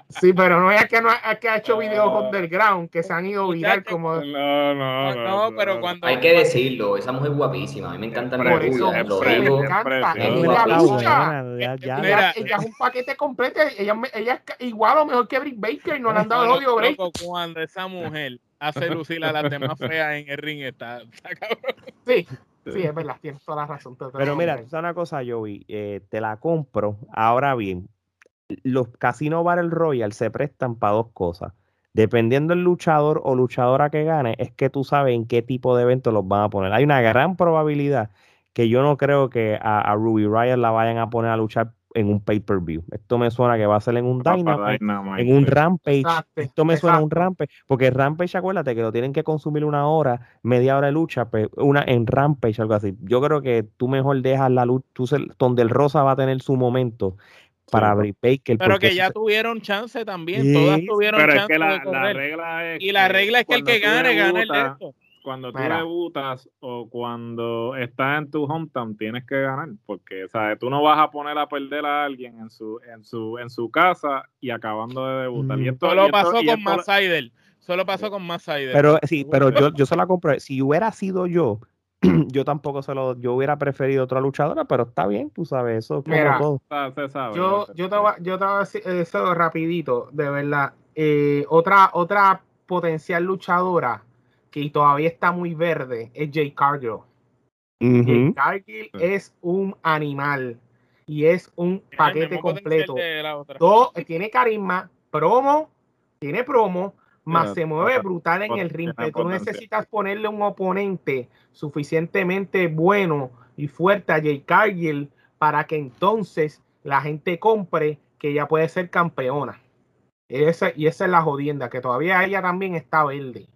Sí, pero no es que, no, es que ha hecho videos underground que se han ido viral como... No, no, no, no, pero cuando... Hay que decirlo, esa mujer es guapísima, a mí me encanta Por eso, lo digo. me encanta. Es Ella es un paquete completo. Ella, ella es igual o mejor que Brick Baker y no le han dado el odio break. Esa mujer hace lucir a las demás *laughs* feas en el ring, está, está cabrón. Sí, sí, es verdad, tienes toda la razón. Pero lo mira, tú sabes una cosa, Joey, eh, te la compro. Ahora bien, los casinos Battle Royale se prestan para dos cosas. Dependiendo del luchador o luchadora que gane, es que tú sabes en qué tipo de evento los van a poner. Hay una gran probabilidad que yo no creo que a, a Ruby Riot la vayan a poner a luchar en un pay-per-view. Esto me suena que va a ser en un Dynamite, en un Rampage. Exacto, Esto me suena a un. Rampage, porque Rampage, acuérdate que lo tienen que consumir una hora, media hora de lucha, una en Rampage, algo así. Yo creo que tú mejor dejas la lucha, tú se- donde el Rosa va a tener su momento para Sí. abrir Baker. Pero que ya tuvieron chance también, Sí, todas tuvieron Pero es chance que la, de la regla es y la regla es que el que gane, gane el de esto. Cuando tú Mira. debutas o cuando estás en tu hometown tienes que ganar porque ¿sabes? tú no vas a poner a perder a alguien en su en su en su casa y acabando de debutar. Mm. Y esto, y Solo pasó con esto- Matt Seider. Solo pasó con Matt Seider. Pero sí, pero yo, yo se la compré. Si hubiera sido yo, *clears throat* yo tampoco se lo, yo hubiera preferido otra luchadora, pero está bien, tú sabes, eso como Mira, todo. Se sabe, Yo, se yo, te voy, yo te voy a decir eso rapidito, de verdad. Eh, otra, otra potencial luchadora que todavía está muy verde es Jay Cargill. Jay. Cargill es un animal y es un paquete completo. Todo, tiene carisma, promo, tiene promo, más se mueve brutal en el ring. Pero tú necesitas ponerle un oponente suficientemente bueno y fuerte a Jay Cargill para que entonces la gente compre que ella puede ser campeona. Esa, y esa es la jodienda, que todavía ella también está verde.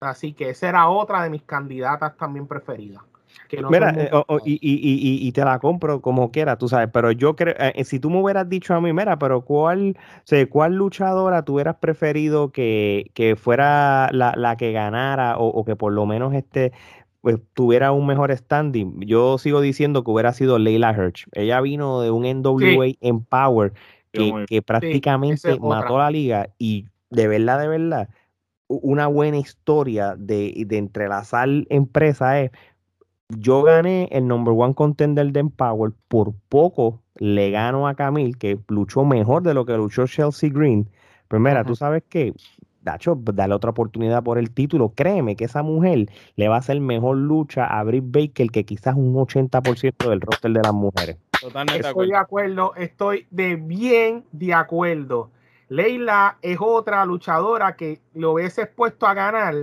Así que esa era otra de mis candidatas también preferidas. Que no Mira, eh, y, y, y, y- te la compro como quiera, tú sabes, pero yo creo, eh, si tú me hubieras dicho a mí, mira, pero ¿cuál, o sea, cuál luchadora tú hubieras preferido que, que fuera la, la que ganara o, o que por lo menos este, pues, tuviera un mejor standing? Yo sigo diciendo que hubiera sido Leila Hirsch. Ella vino de un NWA Empower Sí, que, muy- que prácticamente es mató la liga y de verdad, de verdad, una buena historia de, de entrelazar empresas es yo gané el number one contender de Empower, por poco le gano a Camille, que luchó mejor de lo que luchó Chelsea Green. Pero mira, tú sabes que, Dacho, dale otra oportunidad por el título. Créeme que esa mujer le va a hacer mejor lucha a Britt Baker que quizás un 80% del roster de las mujeres. Totalmente de Estoy de acuerdo. acuerdo, estoy de bien de acuerdo. Leila es otra luchadora que lo hubiese puesto a ganar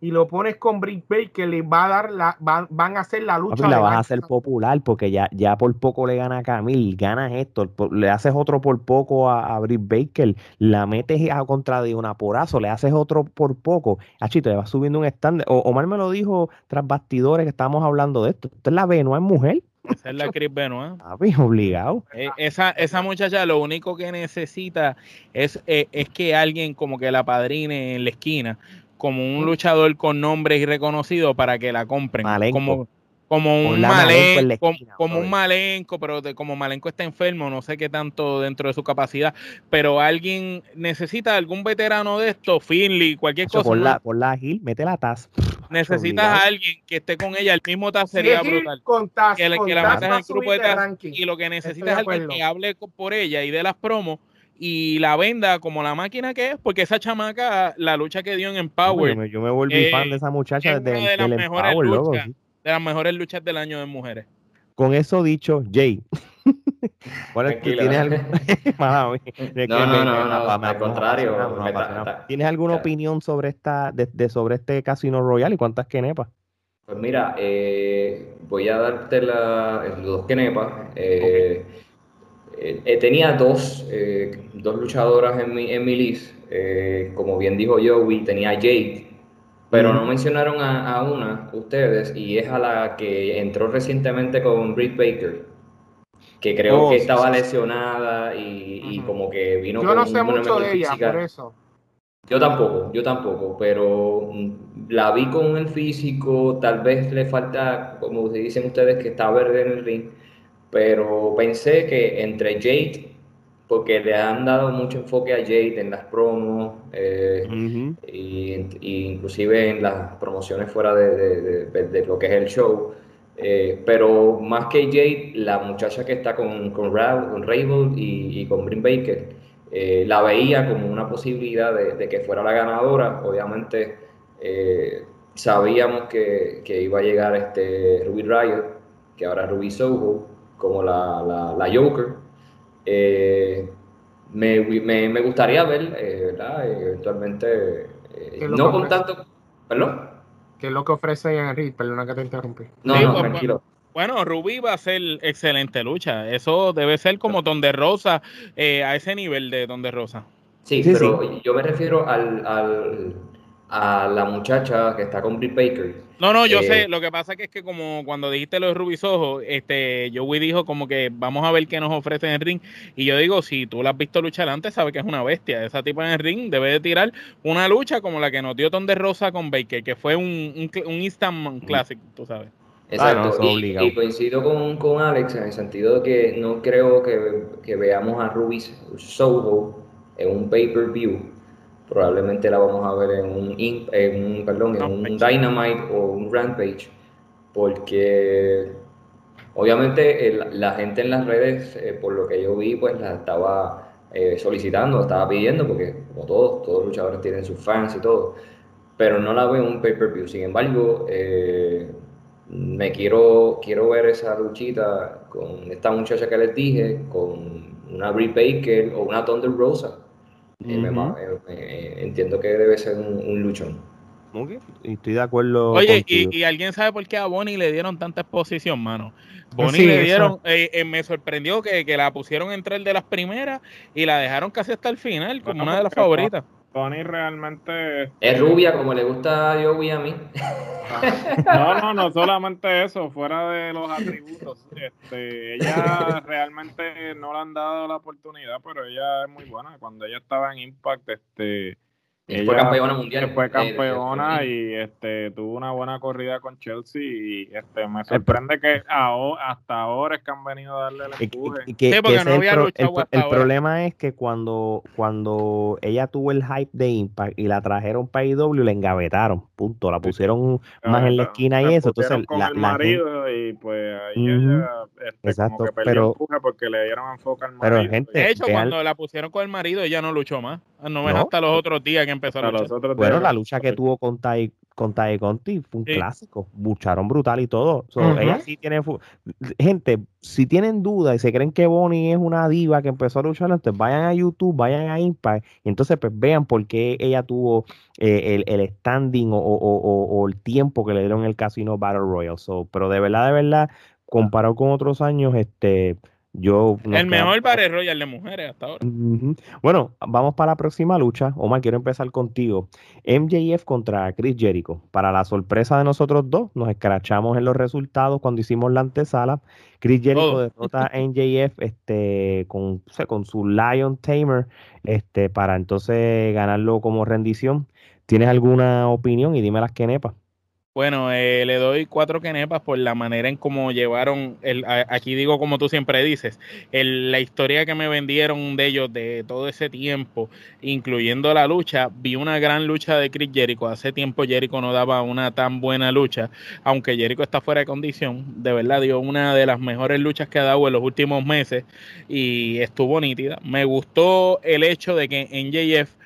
y lo pones con Britt Baker, le va a dar la, van, van a hacer la lucha. Papi, la vas a la- hacer popular porque ya, ya por poco le gana a Camille, ganas esto, le haces otro por poco a, a Britt Baker, la metes a contra de una porazo, le haces otro por poco, achito, le vas subiendo un estándar. Omar me lo dijo tras bastidores que estábamos hablando de esto. Usted la ve, no es mujer, Esa es la Chris Benoit. papi, obligado. Eh, esa, esa muchacha lo único que necesita es, eh, es que alguien como que la padrine en la esquina, como un luchador con nombre y reconocido para que la compren. Malenko. Como, como un malenco, como, esquina, como un malenco, pero de- como malenco está enfermo, no sé qué tanto dentro de su capacidad, pero alguien necesita algún veterano de esto, Finley, cualquier cosa. por la, por la Gil, mete la taza. Necesitas obligado. a alguien que esté con ella, el mismo Taz sería brutal. con Taz, Que, con que la Taz metas en el grupo de Taz y lo que necesitas es alguien que hable por ella y de las promos y la venda como la máquina que es, porque esa chamaca, la lucha que dio en Yo Empower, me, yo me volví Eh, fan de esa muchacha es desde de las el mejores Empower, luchas. sí. de las mejores luchas del año de mujeres. Con eso dicho, Jay, ¿cuál es- Tranquilo. ¿tienes *laughs* que No, no, no, no, al contrario, ¿Tienes alguna opinión sobre esta, de, sobre este Casino Royale y cuántas quenepas? Pues mira, eh, voy a darte la, los dos kenepas. Eh, eh, eh, tenía dos, eh, dos luchadoras en mi, en mi list. Eh, como bien dijo Joey, tenía Jade, pero no mencionaron a, a una, ustedes, y es a la que entró recientemente con Britt Baker, que creo Oh, que estaba sí, sí. lesionada y, y Ujú. como que vino Yo con no sé mucho de ella, física. por eso. Yo tampoco, yo tampoco, pero mm, la vi con el físico, tal vez le falta, como dicen ustedes, que está verde en el ring, pero pensé que entre Jade, porque le han dado mucho enfoque a Jade en las promos, eh, y, inclusive en las promociones fuera de, lo que es el show, eh, pero más que Jade, la muchacha que está con, con, con y, y con Green Baker, eh, la veía como una posibilidad de, que fuera la ganadora. Obviamente eh, sabíamos que, iba a llegar este Ruby Riot, que ahora es Ruby Soho, como la, la, Joker. Eh, me, me, gustaría ver, ¿verdad? Eventualmente, no con tanto... ¿Perdón? ¿Qué es lo que ofrece Henry? Perdona que te interrumpí. No, no, pues, tranquilo. Bueno, Rubí va a ser excelente lucha. Eso debe ser como Donde Rosa, eh, a ese nivel de Donde Rosa. Sí, pero yo me refiero al, a la muchacha que está con Britt Baker. No, no, yo eh, sé. Lo que pasa es que como cuando dijiste lo de Ruby Soho, este, Joey dijo como que vamos a ver qué nos ofrece en el ring. Y yo digo, si tú la has visto luchar antes, sabes que es una bestia. Esa tipo en el ring debe de tirar una lucha como la que nos dio Donde Rosa con Baker, que fue un, un, un Instant Classic, tú sabes. Exacto, y, coincido con, con, Alex en el sentido de que no creo que, que veamos a Ruby Soho en un pay-per-view. Probablemente la vamos a ver en un, en un, perdón, en un Dynamite o un Rampage, porque obviamente la gente en las redes, eh, por lo que yo vi, pues la estaba eh, solicitando, estaba pidiendo, porque como todos, todos los luchadores tienen sus fans y todo, pero no la veo en un pay-per-view. Sin embargo, eh, me quiero, quiero ver esa luchita con esta muchacha que les dije, con una Brie Baker o una Thunder Rosa. Eh, eh, entiendo que debe ser un, luchón. estoy de acuerdo. Oye, y, alguien sabe por qué a Bonnie le dieron tanta exposición, mano? Bonnie le dieron, eh, me sorprendió que, que, la pusieron entre el de las primeras y la dejaron casi hasta el final, como una de las favoritas. Tony realmente... Es rubia como le gusta a Joey a mí. No, no, no solamente eso, fuera de los atributos. Este, ella realmente no le han dado la oportunidad, pero ella es muy buena. Cuando ella estaba en Impact, este fue campeona mundial. Fue campeona y este tuvo una buena corrida con Chelsea y este me sorprende que hasta ahora es que han venido a darle el empuje. el, problema es que cuando, cuando ella tuvo el hype de Impact y la trajeron para IW, le engavetaron, punto. La pusieron más en la esquina y eso. Entonces, la, marido y pues ahí ella este, como que perdió pero, porque le dieron enfoque al marido. Pero, gente, de hecho, cuando la pusieron con el marido, ella no luchó más. No, ves hasta los otros días que empezó a luchar. Bueno, la lucha que tuvo con Tai, con Tai Conti fue un clásico. Lucharon brutal y todo. Ella sí tiene. Gente, si tienen dudas y se creen que Bonnie es una diva que empezó a luchar, entonces vayan a YouTube, vayan a Impact y entonces pues vean por qué ella tuvo eh, el, standing o, el tiempo que le dieron en el Casino Battle Royale. pero de verdad, de verdad, comparado con otros años, este el mejor Battle Royal de mujeres hasta ahora. Bueno, vamos para la próxima lucha. Omar, quiero empezar contigo. MJF contra Chris Jericho. Para la sorpresa de nosotros dos, nos escrachamos en los resultados cuando hicimos la antesala. Chris Jericho derrota *laughs* a MJF este, con, con su Lion Tamer este, para entonces ganarlo como rendición. ¿Tienes alguna opinión? Y dime las que nepas. Bueno, eh, le doy cuatro quenepas por la manera en cómo llevaron, el, aquí digo como tú siempre dices, la historia que me vendieron de ellos de todo ese tiempo, incluyendo la lucha, vi una gran lucha de Chris Jericho. Hace tiempo Jericho no daba una tan buena lucha, aunque Jericho está fuera de condición, de verdad dio una de las mejores luchas que ha dado en los últimos meses y estuvo nítida. Me gustó el hecho de que en JF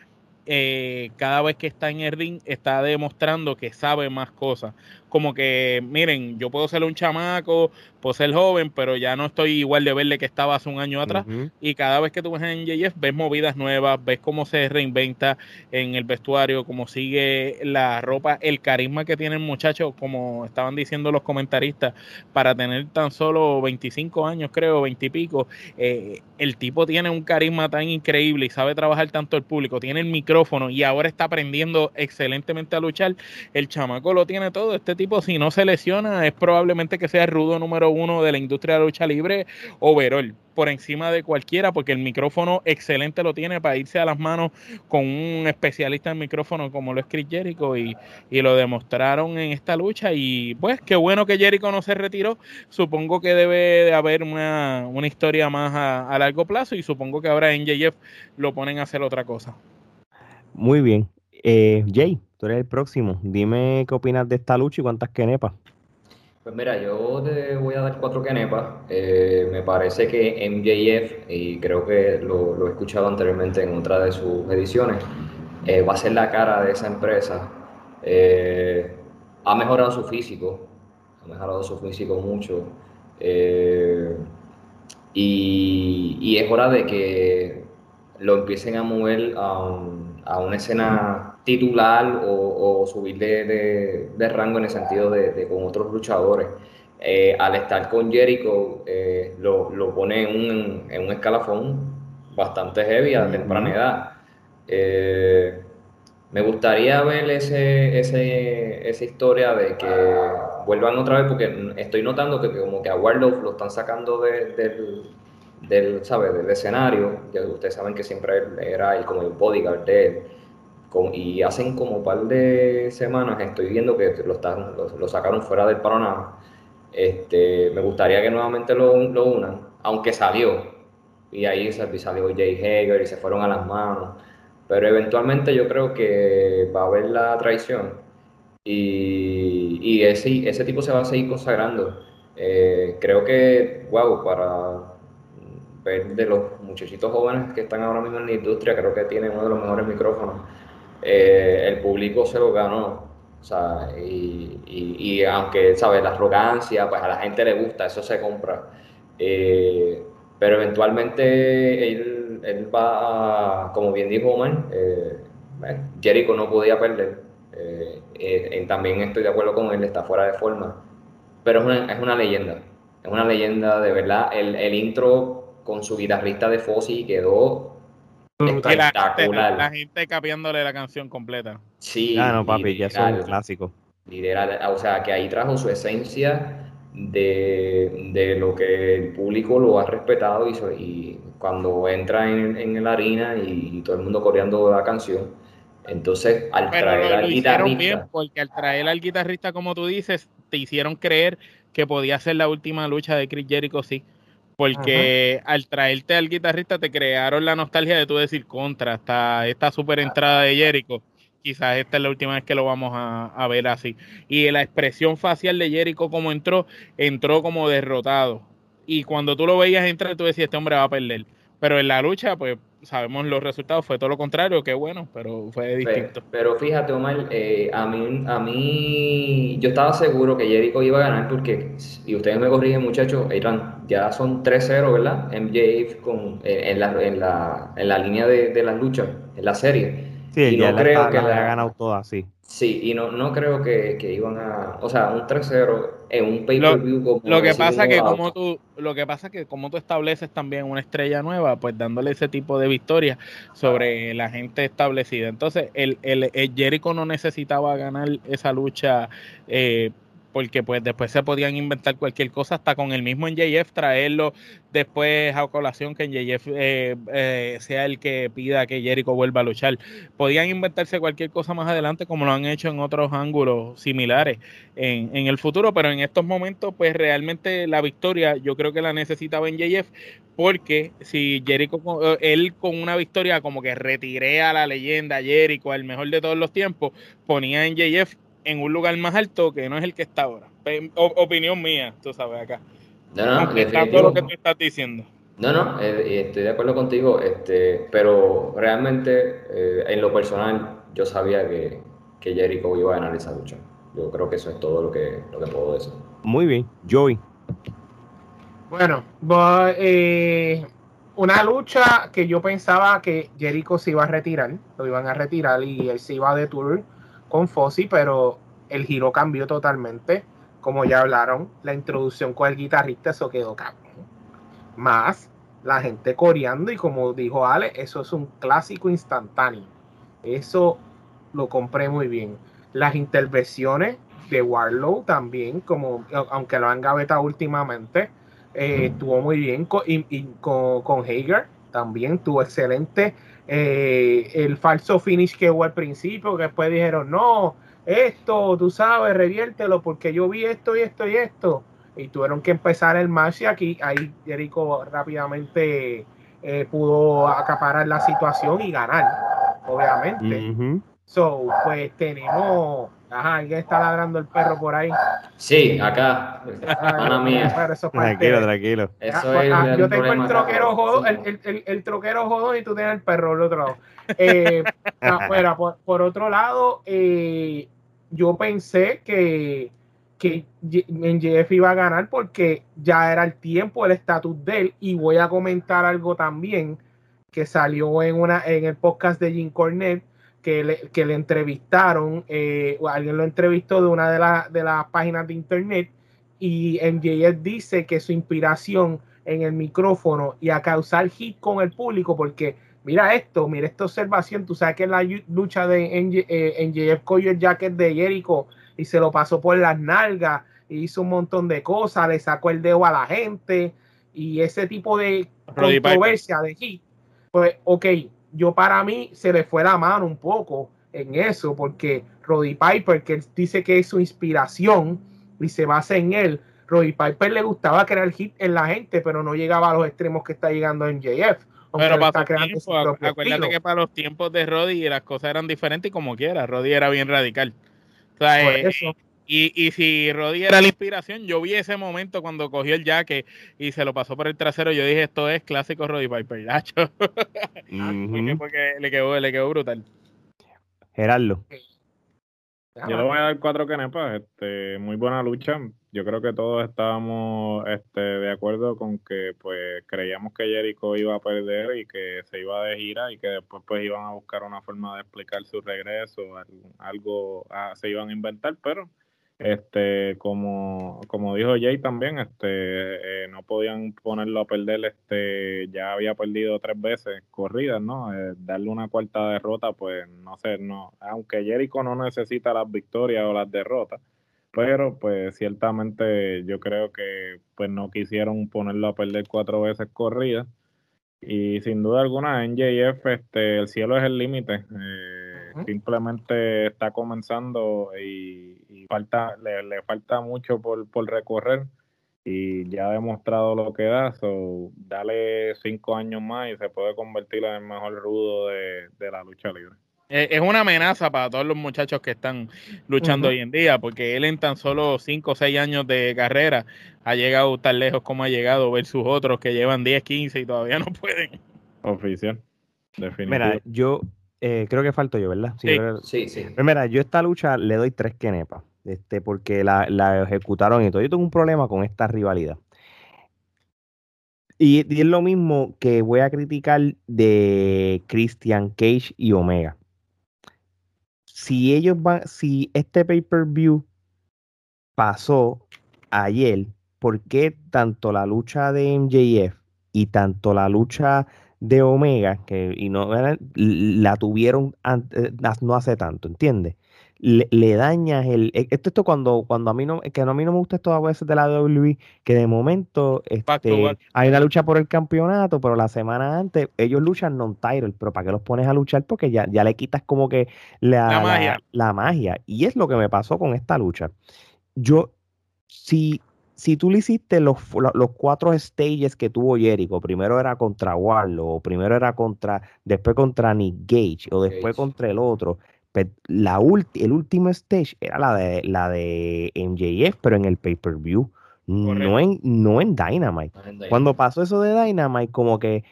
eh, cada vez que está en el ring está demostrando que sabe más cosas como que, miren, yo puedo ser un chamaco, puedo ser joven, pero ya no estoy igual de verle que estaba hace un año atrás. Y cada vez que tú ves en JF, ves movidas nuevas, ves cómo se reinventa en el vestuario, cómo sigue la ropa, el carisma que tiene el muchacho, como estaban diciendo los comentaristas, para tener tan solo 25 años, creo, 20 y pico. Eh, el tipo tiene un carisma tan increíble y sabe trabajar tanto el público, tiene el micrófono y ahora está aprendiendo excelentemente a luchar. El chamaco lo tiene todo. Este tipo, si no se lesiona, es probablemente que sea rudo número uno de la industria de la lucha libre overall por encima de cualquiera porque el micrófono excelente lo tiene para irse a las manos con un especialista en micrófono como lo es Chris Jericho y, lo demostraron en esta lucha. Y pues qué bueno que Jericho no se retiró. Supongo que debe de haber una, historia más a, largo plazo y supongo que ahora en JF lo ponen a hacer otra cosa. Muy bien. Eh, Jay tú eres el próximo dime qué opinas de esta lucha y cuántas quenepas pues mira, yo te voy a dar cuatro canepas. Eh, me parece que MJF, y creo que lo, he escuchado anteriormente en otra de sus ediciones, eh, va a ser la cara de esa empresa. Eh, ha mejorado su físico, ha mejorado su físico mucho. Y, es hora de que lo empiecen a mover a una escena titular o, subir de, rango en el sentido de, con otros luchadores. Eh, al estar con Jericho, eh, lo, pone en un, escalafón bastante heavy a temprana edad. Eh, me gustaría ver ese, esa historia de que vuelvan otra vez, porque estoy notando que, como que a Warlock lo están sacando del, del, del escenario. Ya ustedes saben que siempre era el, como el bodyguard de él y hacen como un par de semanas estoy viendo que lo, están, lo, sacaron fuera del panorama. Este, me gustaría que nuevamente lo, lo unan, aunque salió. Y ahí salió Jay Hager y se fueron a las manos. Pero eventualmente yo creo que va a haber la traición. Y, y ese, ese tipo se va a seguir consagrando. Eh, creo que, wow, para ver de los muchachitos jóvenes que están ahora mismo en la industria, creo que tiene uno de los mejores micrófonos. Eh, el público se lo ganó. O sea, y, aunque, ¿sabes? La arrogancia, pues a la gente le gusta, eso se compra. Eh, pero eventualmente él, va, a, como bien dijo Omar, eh, Jericho no podía perder. también estoy de acuerdo con él, está fuera de forma. Pero es una, es una leyenda. Es una leyenda, de verdad. El, el intro con su guitarrista de Fossi quedó la gente, capiándole la canción completa. Sí. Ah, no, papi, ya es un clásico. o sea, que ahí trajo su esencia de, lo que el público lo ha respetado y, y cuando entra en, en la harina y, todo el mundo coreando la canción. Entonces, al traer al guitarrista. porque al traer al guitarrista, como tú dices, te hicieron creer que podía ser la última lucha de Chris Jericho, sí porque al traerte al guitarrista te crearon la nostalgia de tú decir contra hasta esta super entrada de Jericho. Quizás esta es la última vez que lo vamos a, ver así. Y la expresión facial de Jericho como entró, entró como derrotado. Y cuando tú lo veías entrar, tú decías, este hombre va a perder. Pero en la lucha, pues sabemos los resultados, fue todo lo contrario, qué bueno, pero fue distinto. Pero, fíjate, Omar, eh, a, mí, a mí, yo estaba seguro que Jericho iba a ganar porque, y ustedes me corrigen, muchachos, ya son 3-0, ¿verdad? MJF con, eh, en, la, en, la, en la línea de, de las luchas, en la serie. Sí, y no creo que la, ha ganado toda, sí. Sí, y no, no creo que, iban a, o sea, un 3-0 en un pay-per-view como lo que pasa que como tú lo que pasa que como tú estableces también una estrella nueva, pues dándole ese tipo de victoria sobre la gente establecida. Entonces, el, el, el Jericho no necesitaba ganar esa lucha eh, porque pues después se podían inventar cualquier cosa, hasta con el mismo NJF, traerlo después a colación que NJF eh, eh, sea el que pida que Jericho vuelva a luchar. Podían inventarse cualquier cosa más adelante, como lo han hecho en otros ángulos similares en, en el futuro, pero en estos momentos, pues realmente la victoria yo creo que la necesitaba NJF, porque si Jericho, eh, él con una victoria como que retiré a la leyenda Jericho, el mejor de todos los tiempos, ponía NJF en un lugar más alto que no es el que está ahora. opinión mía, tú sabes acá. No, no, todo lo que tú estás diciendo. No, no, eh, estoy de acuerdo contigo, este, pero realmente eh, en lo personal yo sabía que, que Jericho iba a ganar esa lucha. Yo creo que eso es todo lo que, lo que puedo decir. Muy bien, Joey. Bueno, eh, una lucha que yo pensaba que Jericho se iba a retirar, lo iban a retirar y él se iba de tour con Fossi, pero el giro cambió totalmente. Como ya hablaron, la introducción con el guitarrista, eso quedó cabrón. Más la gente coreando, y como dijo Ale, eso es un clásico instantáneo. Eso lo compré muy bien. Las intervenciones de Warlow también, como aunque lo han gavetado últimamente, eh, estuvo muy bien con, y, con, con Hager también, tuvo excelente. Eh, el falso finish que hubo al principio, que después dijeron, no, esto, tú sabes, reviértelo porque yo vi esto y esto y esto. Y tuvieron que empezar el match y aquí ahí Jericho rápidamente eh, pudo acaparar la situación y ganar, obviamente. So, pues tenemos. Ajá, alguien está ladrando el perro por ahí. Sí, acá. mía. tranquilo, tranquilo. Eso es ah, yo tengo el troquero jodón, el, el, el, troquero jodón y tú tienes el perro al otro lado. Eh, *laughs* afuera, por, por, otro lado, eh, yo pensé que, que en Jeff iba a ganar porque ya era el tiempo, el estatus de él. Y voy a comentar algo también que salió en, una, en el podcast de Jim Cornette que le, que le entrevistaron, eh, alguien lo entrevistó de una de, de las páginas de internet y MJF dice que su inspiración en el micrófono y a causar hit con el público, porque mira esto, mira esta observación, tú sabes que la lucha de MJF eh, cogió el jacket de Jericho y se lo pasó por las nalgas, y hizo un montón de cosas, le sacó el dedo a la gente y ese tipo de controversia de hit, pues ok, yo para mí se le fue la mano un poco en eso, porque Roddy Piper, que dice que es su inspiración y se basa en él, Roddy Piper le gustaba crear hit en la gente, pero no llegaba a los extremos que está llegando en JF. Pero para tiempo, acuérdate que para los tiempos de Roddy las cosas eran diferentes y como quiera, Roddy era bien radical. O sea, eh, y, y si Roddy era la inspiración, yo vi ese momento cuando cogió el jaque y se lo pasó por el trasero. Yo dije, esto es clásico Roddy Piper, *laughs* porque, le, quedó, le quedó brutal. Gerardo. Yo le voy a dar cuatro canepas. Este, muy buena lucha. Yo creo que todos estábamos este, de acuerdo con que pues creíamos que Jericho iba a perder y que se iba de gira y que después pues iban a buscar una forma de explicar su regreso, algo, ah, se iban a inventar, pero este como como dijo Jay también este eh, no podían ponerlo a perder este ya había perdido tres veces corridas no eh, darle una cuarta derrota pues no sé no aunque Jericho no necesita las victorias o las derrotas pero pues ciertamente yo creo que pues no quisieron ponerlo a perder cuatro veces corridas. Y sin duda alguna en JF este el cielo es el límite eh, simplemente está comenzando y, falta le, falta mucho por, recorrer y ya ha demostrado lo que da, so, dale cinco años más y se puede convertir en el mejor rudo de, la lucha libre. Es una amenaza para todos los muchachos que están luchando hoy en día, porque él en tan solo cinco o seis años de carrera ha llegado tan lejos como ha llegado versus otros que llevan 10, 15 y todavía no pueden. Oficial. Definitivamente. Mira, yo eh, creo que falto yo, ¿verdad? Sí, sí. sí, pues mira, yo esta lucha le doy tres quenepas, este, porque la, ejecutaron y todo. Yo tengo un problema con esta rivalidad. Y, es lo mismo que voy a criticar de Christian Cage y Omega. Si ellos van, si este pay-per-view pasó ayer, ¿por qué tanto la lucha de MJF y tanto la lucha de Omega, que y no la tuvieron eh, no hace tanto, ¿entiendes? Le, dañas el. E, esto, esto cuando, cuando a mí no, que a mí no me gusta esto a veces de la WWE, que de momento este, hay una lucha por el campeonato, pero la semana antes ellos luchan non-title, pero ¿para qué los pones a luchar? Porque ya, ya le quitas como que la, magia. la magia. Y es lo que me pasó con esta lucha. Yo, si si tú le hiciste los, los, cuatro stages que tuvo Jericho, primero era contra Warlow, primero era contra, después contra Nick Gage, o después contra el otro, pues, la el último stage era la de la de MJF, pero en el pay-per-view, no en, no en Dynamite. Cuando pasó eso de Dynamite, como que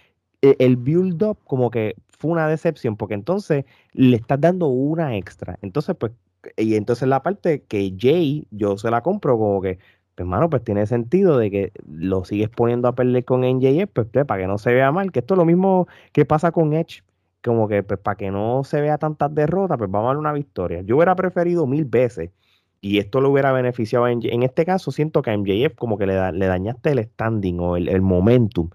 e, el build-up como que fue una decepción, porque entonces le estás dando una extra. Entonces, pues, y entonces la parte que Jay, yo se la compro como que, hermano, pues tiene sentido de que lo sigues poniendo a perder con NJF, pues, pues, para que no se vea mal, que esto es lo mismo que pasa con Edge, como que pues para que no se vea tantas derrotas, pues vamos a darle una victoria. Yo hubiera preferido mil veces y esto lo hubiera beneficiado a En este caso siento que a MJF como que le, le dañaste el standing o el, momentum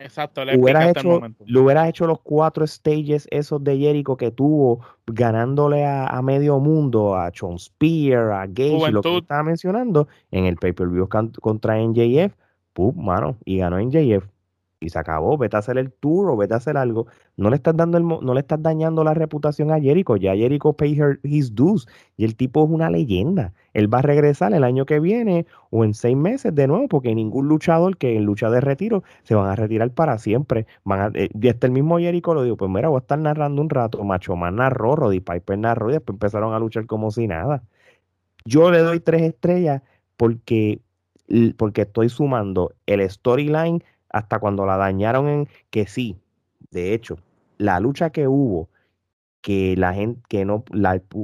Exacto, le hubieras hecho, le hubieras hecho los cuatro stages esos de Jericho que tuvo ganándole a, medio mundo, a John Spear, a Gage, lo que estaba mencionando, en el pay-per-view contra NJF, pum, mano, y ganó NJF y se acabó, vete a hacer el tour o vete a hacer algo. No le estás dando el, no le estás dañando la reputación a Jericho, ya Jericho pay his dues y el tipo es una leyenda. Él va a regresar el año que viene o en seis meses de nuevo, porque ningún luchador que en lucha de retiro se van a retirar para siempre. Van eh, y hasta el mismo Jericho lo dijo, pues mira, voy a estar narrando un rato, Macho Man narró, Roddy Piper narró y después empezaron a luchar como si nada. Yo le doy tres estrellas porque, porque estoy sumando el storyline hasta cuando la dañaron en que sí, de hecho, la lucha que hubo, que la gente, que no,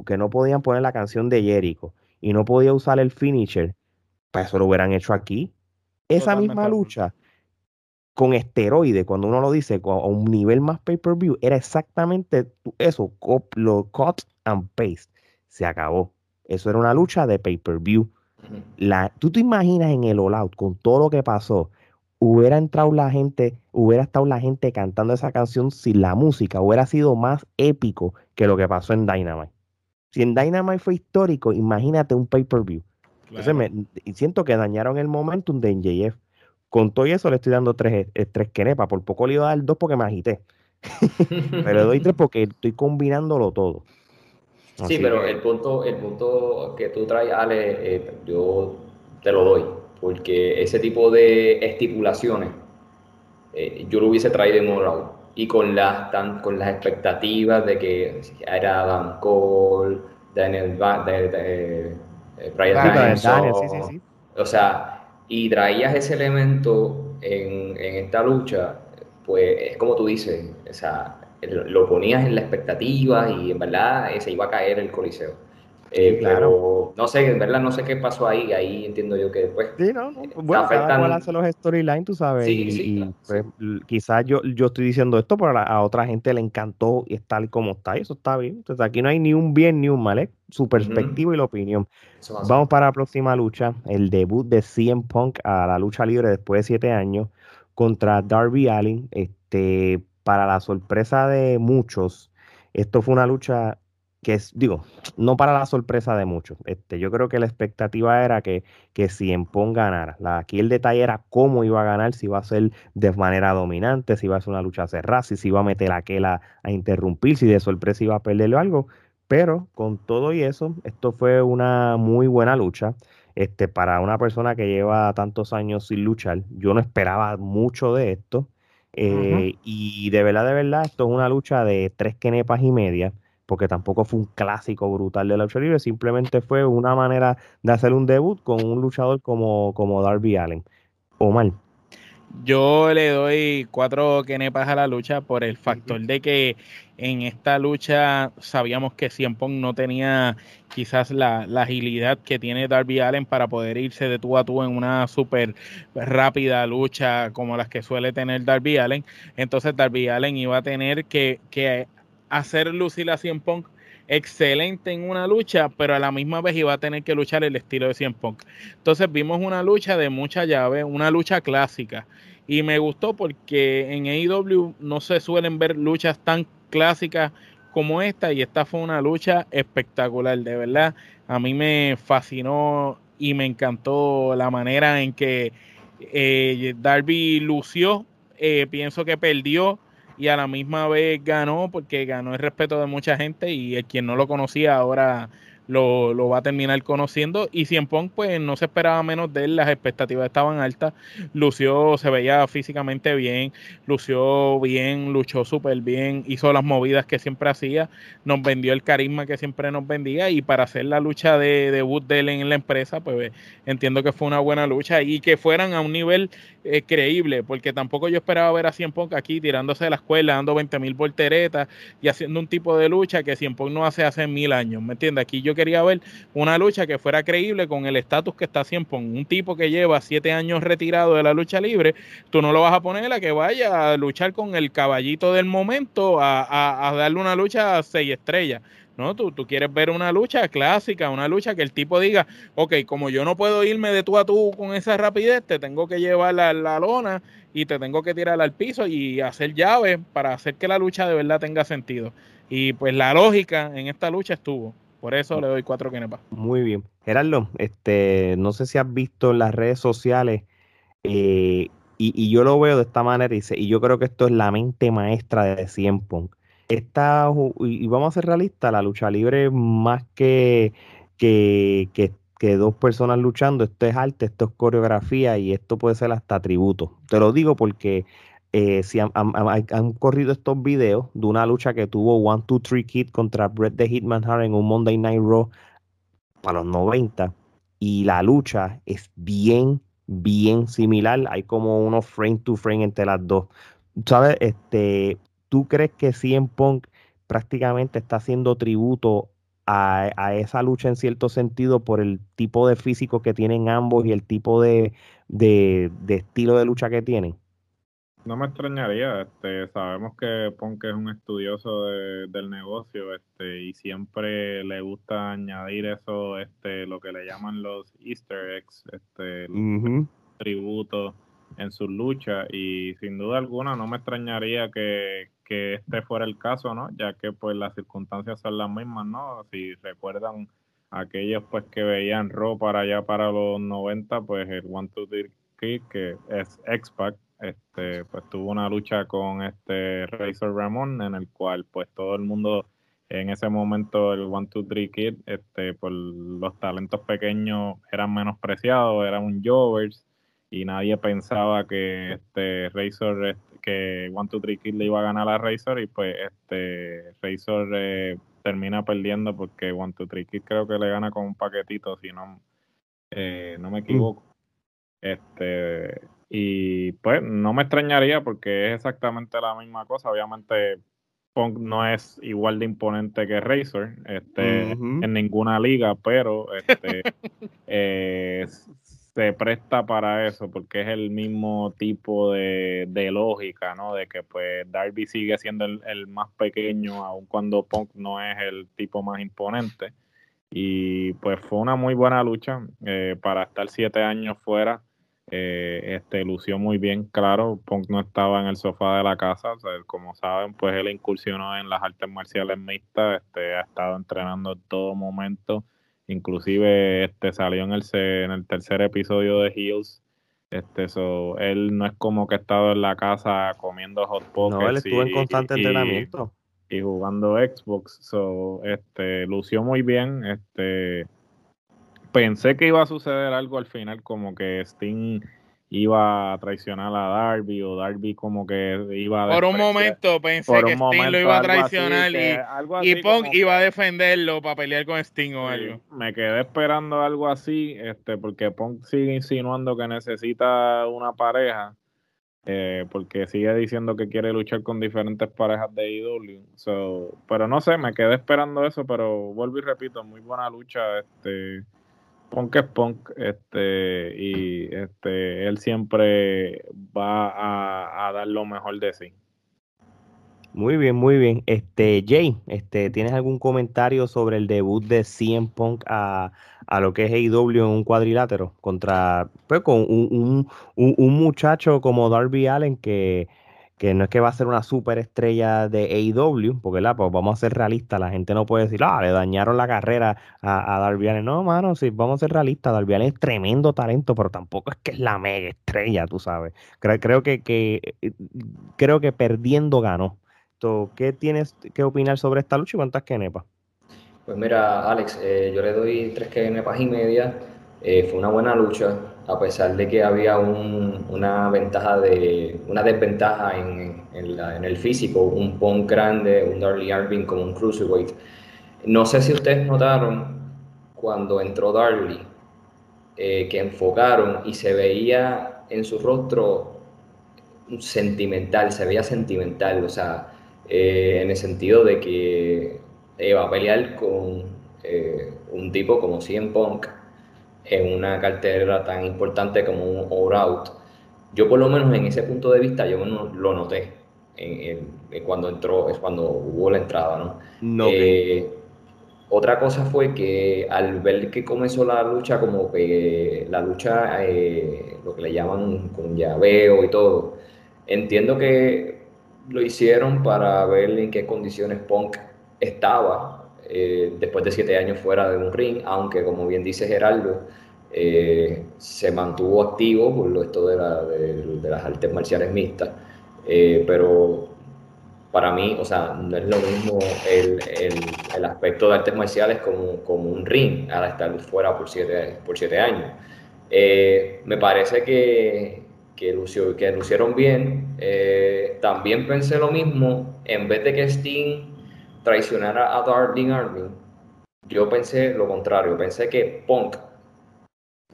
que no podían poner la canción de Jericho y no podía usar el finisher, pues eso lo hubieran hecho aquí. Esa misma lucha con esteroide, cuando uno lo dice a un nivel más pay-per-view, era exactamente eso, lo cut and paste. Se acabó. Eso era una lucha de pay-per-view. Tú te imaginas en el All Out, con todo lo que pasó, hubiera entrado la gente, hubiera estado la gente cantando esa canción sin la música, hubiera sido más épico que lo que pasó en Dynamite. Si en Dynamite fue histórico, imagínate un pay-per-view. y siento que dañaron el momentum de NJF. Con todo eso le estoy dando tres, eh, tres quenepas. Por poco le iba a dar dos porque me agité. *laughs* pero le doy tres porque estoy combinándolo todo. sí, pero el punto, el punto que tú traes, Ale, eh, yo te lo doy porque ese tipo de estipulaciones eh, yo lo hubiese traído en un y con las, tan, con las expectativas de que era Adam Cole, Daniel, de, eh, Brian o sea, y traías ese elemento en, en, esta lucha, pues es como tú dices, o sea, lo ponías en la expectativa y en verdad se iba a caer el coliseo. Eh, claro. no sé, en verdad no sé qué pasó ahí, ahí entiendo yo que después. Sí, no, no. Bueno, cada cual hace los storylines, tú sabes. y, pues, quizás yo, yo estoy diciendo esto, pero a, otra gente le encantó y es tal como está, y eso está bien. Entonces aquí no hay ni un bien ni un mal, ¿eh? Su perspectiva y la opinión. Vamos para la próxima lucha, el debut de CM Punk a la lucha libre después de siete años contra Darby Allin. Este, para la sorpresa de muchos, esto fue una lucha que es, digo, no para la sorpresa de muchos. Este, yo creo que la expectativa era que, que Pong ganara. La, aquí el detalle era cómo iba a ganar, si iba a ser de manera dominante, si iba a ser una lucha cerrada, si se iba a meter a aquel a, interrumpir, si de sorpresa iba a perderle algo. Pero con todo y eso, esto fue una muy buena lucha. Este, para una persona que lleva tantos años sin luchar, yo no esperaba mucho de esto. Eh, y de verdad, de verdad, esto es una lucha de tres quenepas y media porque tampoco fue un clásico brutal de la lucha libre, simplemente fue una manera de hacer un debut con un luchador como, como Darby Allen. Omar. Yo le doy cuatro quenepas a la lucha por el factor de que en esta lucha sabíamos que Cien no tenía quizás la, agilidad que tiene Darby Allen para poder irse de tú a tú en una súper rápida lucha como las que suele tener Darby Allen. Entonces Darby Allen iba a tener que, que hacer lucir a Cien Punk excelente en una lucha, pero a la misma vez iba a tener que luchar el estilo de Cien Punk. Entonces vimos una lucha de mucha llave, una lucha clásica. Y me gustó porque en AEW no se suelen ver luchas tan clásicas como esta y esta fue una lucha espectacular, de verdad. A mí me fascinó y me encantó la manera en que eh, Darby lució. Eh, pienso que perdió y a la misma vez ganó porque ganó el respeto de mucha gente y el quien no lo conocía ahora lo, lo, va a terminar conociendo. Y Cien Pong, pues no se esperaba menos de él, las expectativas estaban altas. Lució, se veía físicamente bien, lució bien, luchó súper bien, hizo las movidas que siempre hacía, nos vendió el carisma que siempre nos vendía. Y para hacer la lucha de debut de él en la empresa, pues entiendo que fue una buena lucha y que fueran a un nivel eh, creíble, porque tampoco yo esperaba ver a Cien Pong aquí tirándose de la escuela, dando 20 mil volteretas y haciendo un tipo de lucha que Cien Pong no hace hace mil años, ¿me entiendes? Aquí yo quería ver una lucha que fuera creíble con el estatus que está siempre. Un tipo que lleva siete años retirado de la lucha libre, tú no lo vas a poner a que vaya a luchar con el caballito del momento a, darle una lucha a seis estrellas. No, tú, tú quieres ver una lucha clásica, una lucha que el tipo diga, ok, como yo no puedo irme de tú a tú con esa rapidez, te tengo que llevar la, la lona y te tengo que tirar al piso y hacer llaves para hacer que la lucha de verdad tenga sentido. Y pues la lógica en esta lucha estuvo. Por eso le doy cuatro kenepas. Muy bien. Gerardo, este, no sé si has visto en las redes sociales, eh, y, yo lo veo de esta manera, y, y yo creo que esto es la mente maestra de Cien Pong esta, y vamos a ser realistas, la lucha libre más que, que, que, dos personas luchando, esto es arte, esto es coreografía y esto puede ser hasta tributo. Te lo digo porque eh, si han, corrido estos videos de una lucha que tuvo One, Two, Three Kid contra Bret the Hitman Hart en un Monday Night Raw para los 90 y la lucha es bien, bien similar. Hay como unos frame to frame entre las dos. ¿Sabes? Este, ¿tú crees que CM Punk prácticamente está haciendo tributo a, esa lucha en cierto sentido por el tipo de físico que tienen ambos y el tipo de, estilo de lucha que tienen? No me extrañaría, este, sabemos que Punk es un estudioso del negocio, este, y siempre le gusta añadir eso, este, lo que le llaman los Easter eggs, este, tributos en sus luchas, y sin duda alguna no me extrañaría que, que este fuera el caso, ¿no? Ya que pues las circunstancias son las mismas, ¿no? Si recuerdan aquellos pues que veían Raw para allá para los 90, pues el One Two Three que es X-Pac, este, pues tuvo una lucha con este Razor Ramón en el cual pues todo el mundo en ese momento el One Two Three Kid, este, por los talentos pequeños eran menospreciados, eran un Jovers y nadie pensaba que este Razor este, que One Two Three Kid le iba a ganar a Razor y pues este Razor eh, termina perdiendo porque One Two Three Kid creo que le gana con un paquetito si no eh, no me equivoco. Este y pues no me extrañaría porque es exactamente la misma cosa obviamente Punk no es igual de imponente que Razor este, en ninguna liga pero este *laughs* eh, se presta para eso porque es el mismo tipo de, lógica, ¿no? De que pues Darby sigue siendo el, más pequeño, aun cuando Punk no es el tipo más imponente. Y pues fue una muy buena lucha eh, para estar siete años fuera. Eh, este lució muy bien, claro, Punk no estaba en el sofá de la casa, como saben, pues él incursionó en las artes marciales mixtas, este, ha estado entrenando en todo momento, Inclusive este salió en el, en el tercer episodio de Heels. Este, so, él no es como que ha estado en la casa comiendo hot pockets. No, él estuvo en constante entrenamiento. Y jugando Xbox. So, este, lució muy bien. Este, pensé que iba a suceder algo al final, como que Sting iba a traicionar a Darby o Darby como que iba a... Por un momento pensé que Sting lo iba a traicionar y, Punk iba a defenderlo para pelear con Sting o algo. Me quedé esperando algo así, este, porque Punk sigue insinuando que necesita una pareja, eh, porque sigue diciendo que quiere luchar con diferentes parejas de IW. So, pero no sé, me quedé esperando eso, pero vuelvo y repito, muy buena lucha, este Punk es punk, este, y este, él siempre va a, dar lo mejor de sí. Muy bien, muy bien. Este, Jay, este, ¿tienes algún comentario sobre el debut de CM Punk a, lo que es AEW en un cuadrilátero? Contra, pues, con un, un muchacho como Darby Allen que que no es que va a ser una superestrella de AEW, porque la, pues vamos a ser realistas, la gente no puede decir, ah, le dañaron la carrera a, a Darby. No, mano, sí, vamos a ser realistas, Darby es tremendo talento, pero tampoco es que es la mega estrella, tú sabes. Creo, creo que, que, eh, creo que perdiendo ganó. ¿Qué tienes que opinar sobre esta lucha y cuántas kenepas? Pues mira, Alex, eh, yo le doy tres kenepas y media. Eh, fue una buena lucha a pesar de que había una ventaja de una desventaja en, el físico, un Punk grande, un Darby Allin como un cruiserweight. No sé si ustedes notaron cuando entró Darby eh, que enfocaron y se veía en su rostro sentimental, se veía sentimental, o sea, eh, en el sentido de que iba a pelear con eh, un tipo como CM Punk en una cartera tan importante como un Out. Yo por lo menos en ese punto de vista yo no, lo noté en, cuando entró, es cuando hubo la entrada, ¿no? no eh, Otra cosa fue que al ver que comenzó la lucha, como que la lucha, eh, lo que le llaman con llaveo y todo, entiendo que lo hicieron para ver en qué condiciones Punk estaba eh, después de siete años fuera de un ring, aunque como bien dice Geraldo, eh, se mantuvo activo por lo esto de, de, las artes marciales mixtas, pero para mí, o sea, no es lo mismo el, el, aspecto de artes marciales como, como, un ring al estar fuera por siete, por siete años. Eh, me parece que, que, lució, que lucieron bien. Eh, también pensé lo mismo, en vez de que Sting traicionara a Darling Armin, yo pensé lo contrario, pensé que Punk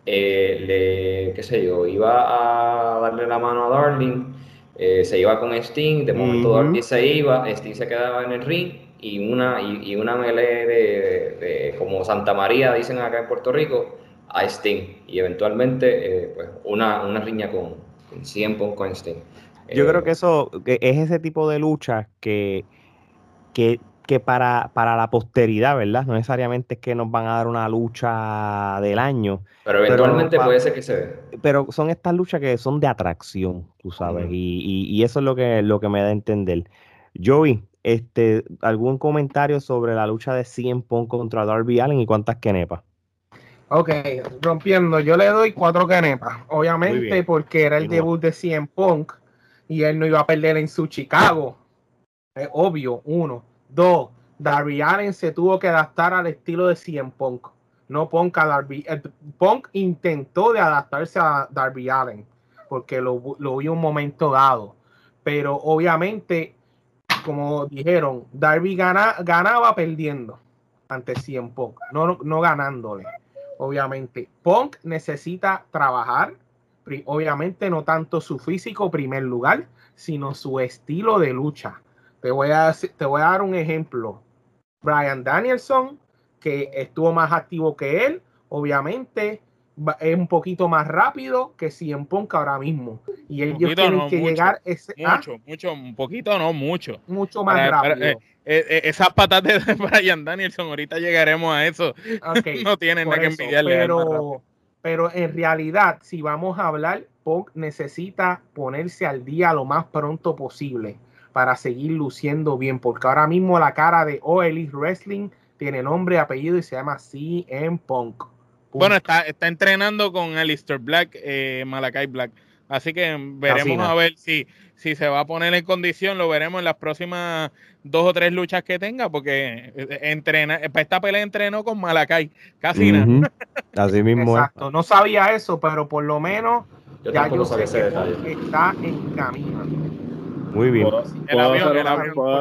eh, le, qué sé yo, iba a darle la mano a Darling eh, se iba con Sting, de momento uh se iba, Sting se quedaba en el ring y una, y, una melee de, como Santa María, dicen acá en Puerto Rico, a Sting. Y eventualmente, eh, pues, una, una riña con, con 100 con Sting. Yo creo que eso que es ese tipo de lucha que, que que para, para la posteridad, ¿verdad? No necesariamente es que nos van a dar una lucha del año. Pero eventualmente puede ser que se dé. Pero son estas luchas que son de atracción, tú sabes, y, y, eso es lo que, lo que me da a entender. Joey, este, ¿algún comentario sobre la lucha de 100 Punk contra Darby Allen y cuántas quenepas? Ok, rompiendo, yo le doy cuatro quenepas, obviamente porque era el debut de 100 Punk y él no iba a perder en su Chicago. Es obvio, uno. Dos, Darby Allen se tuvo que adaptar al estilo de CM Punk. No Punk a Darby. Punk intentó de adaptarse a Darby Allen porque lo, lo vio un momento dado. Pero obviamente, como dijeron, Darby ganaba perdiendo ante CM Punk, no, no ganándole. Obviamente, Punk necesita trabajar. Obviamente, no tanto su físico, primer lugar, sino su estilo de lucha te voy a, te voy a dar un ejemplo. Brian Danielson, que estuvo más activo que él, obviamente es un poquito más rápido que en Punk ahora mismo. Y ellos tienen que llegar ese, ¿ah? mucho, mucho, un poquito, no mucho. Mucho más rápido. Eh, eh, eh, esas patas de *laughs* Brian Danielson, ahorita llegaremos a eso. *laughs* no tienen nada que envidiarle. Pero, pero en realidad, si vamos a hablar, Punk necesita ponerse al día lo más pronto posible para seguir luciendo bien, porque ahora mismo la cara de O Elite Wrestling tiene nombre, apellido y se llama CM Punk. Bueno, está, está entrenando con Alistair Black, eh, Malakai Black. Así que veremos a ver si, si se va a poner en condición, lo veremos en las próximas dos o tres luchas que tenga, porque eh, entrena, para esta pelea entrenó con Malakai, casi nada. *laughs* Así mismo. Exacto, no sabía eso, pero por lo menos ya yo sé que está en camino. Muy bien. ¿Puedo,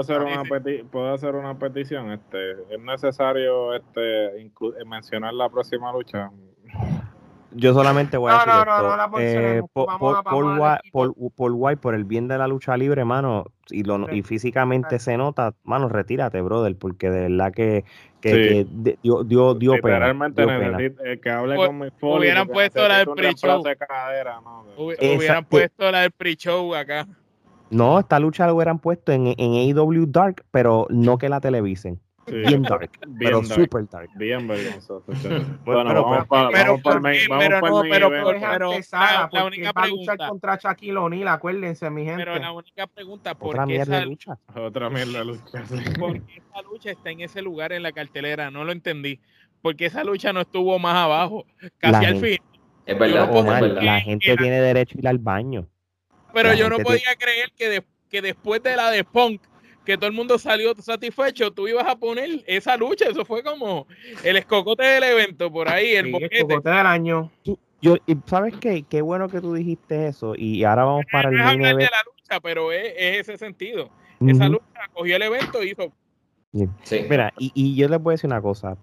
hacer, una petición? Este, ¿Es necesario este, mencionar la próxima lucha? Yo solamente voy a decir esto. por, White, por el bien de la lucha libre, mano, y, lo, y físicamente se nota, mano, retírate, brother, porque de verdad que, que, dio, dio, dio pena. Realmente eh, que hable con mi Hubieran puesto la del pre-show. Hubieran puesto la del pre-show acá. No, esta lucha lo hubieran puesto en, en AEW Dark, pero no que la televisen. Bien dark, *laughs* pero super dark. Bien vergonzoso. *laughs* bueno, pero, vamos para pero, pero, pero, pero, la, la única pregunta luchar contra Shaquille O'Neal, acuérdense, mi gente. Pero la única pregunta, ¿por qué esa lucha? Otra mierda lucha. ¿Por qué esa lucha está en ese lugar en la cartelera? No lo entendí. Porque esa lucha no estuvo más abajo, casi al fin. Es verdad, la gente tiene derecho a ir al baño. Pero yo no podía creer que, que después de la de Punk, que todo el mundo salió satisfecho, tú ibas a poner esa lucha. Eso fue como el escocote del evento por ahí, el, el escocote del año. Yo, ¿Sabes qué? Qué bueno que tú dijiste eso. Y ahora vamos para el main de la lucha, pero es, ese sentido. Esa lucha cogió el evento y hizo. Sí. Mira, y, y, yo les voy a decir una cosa.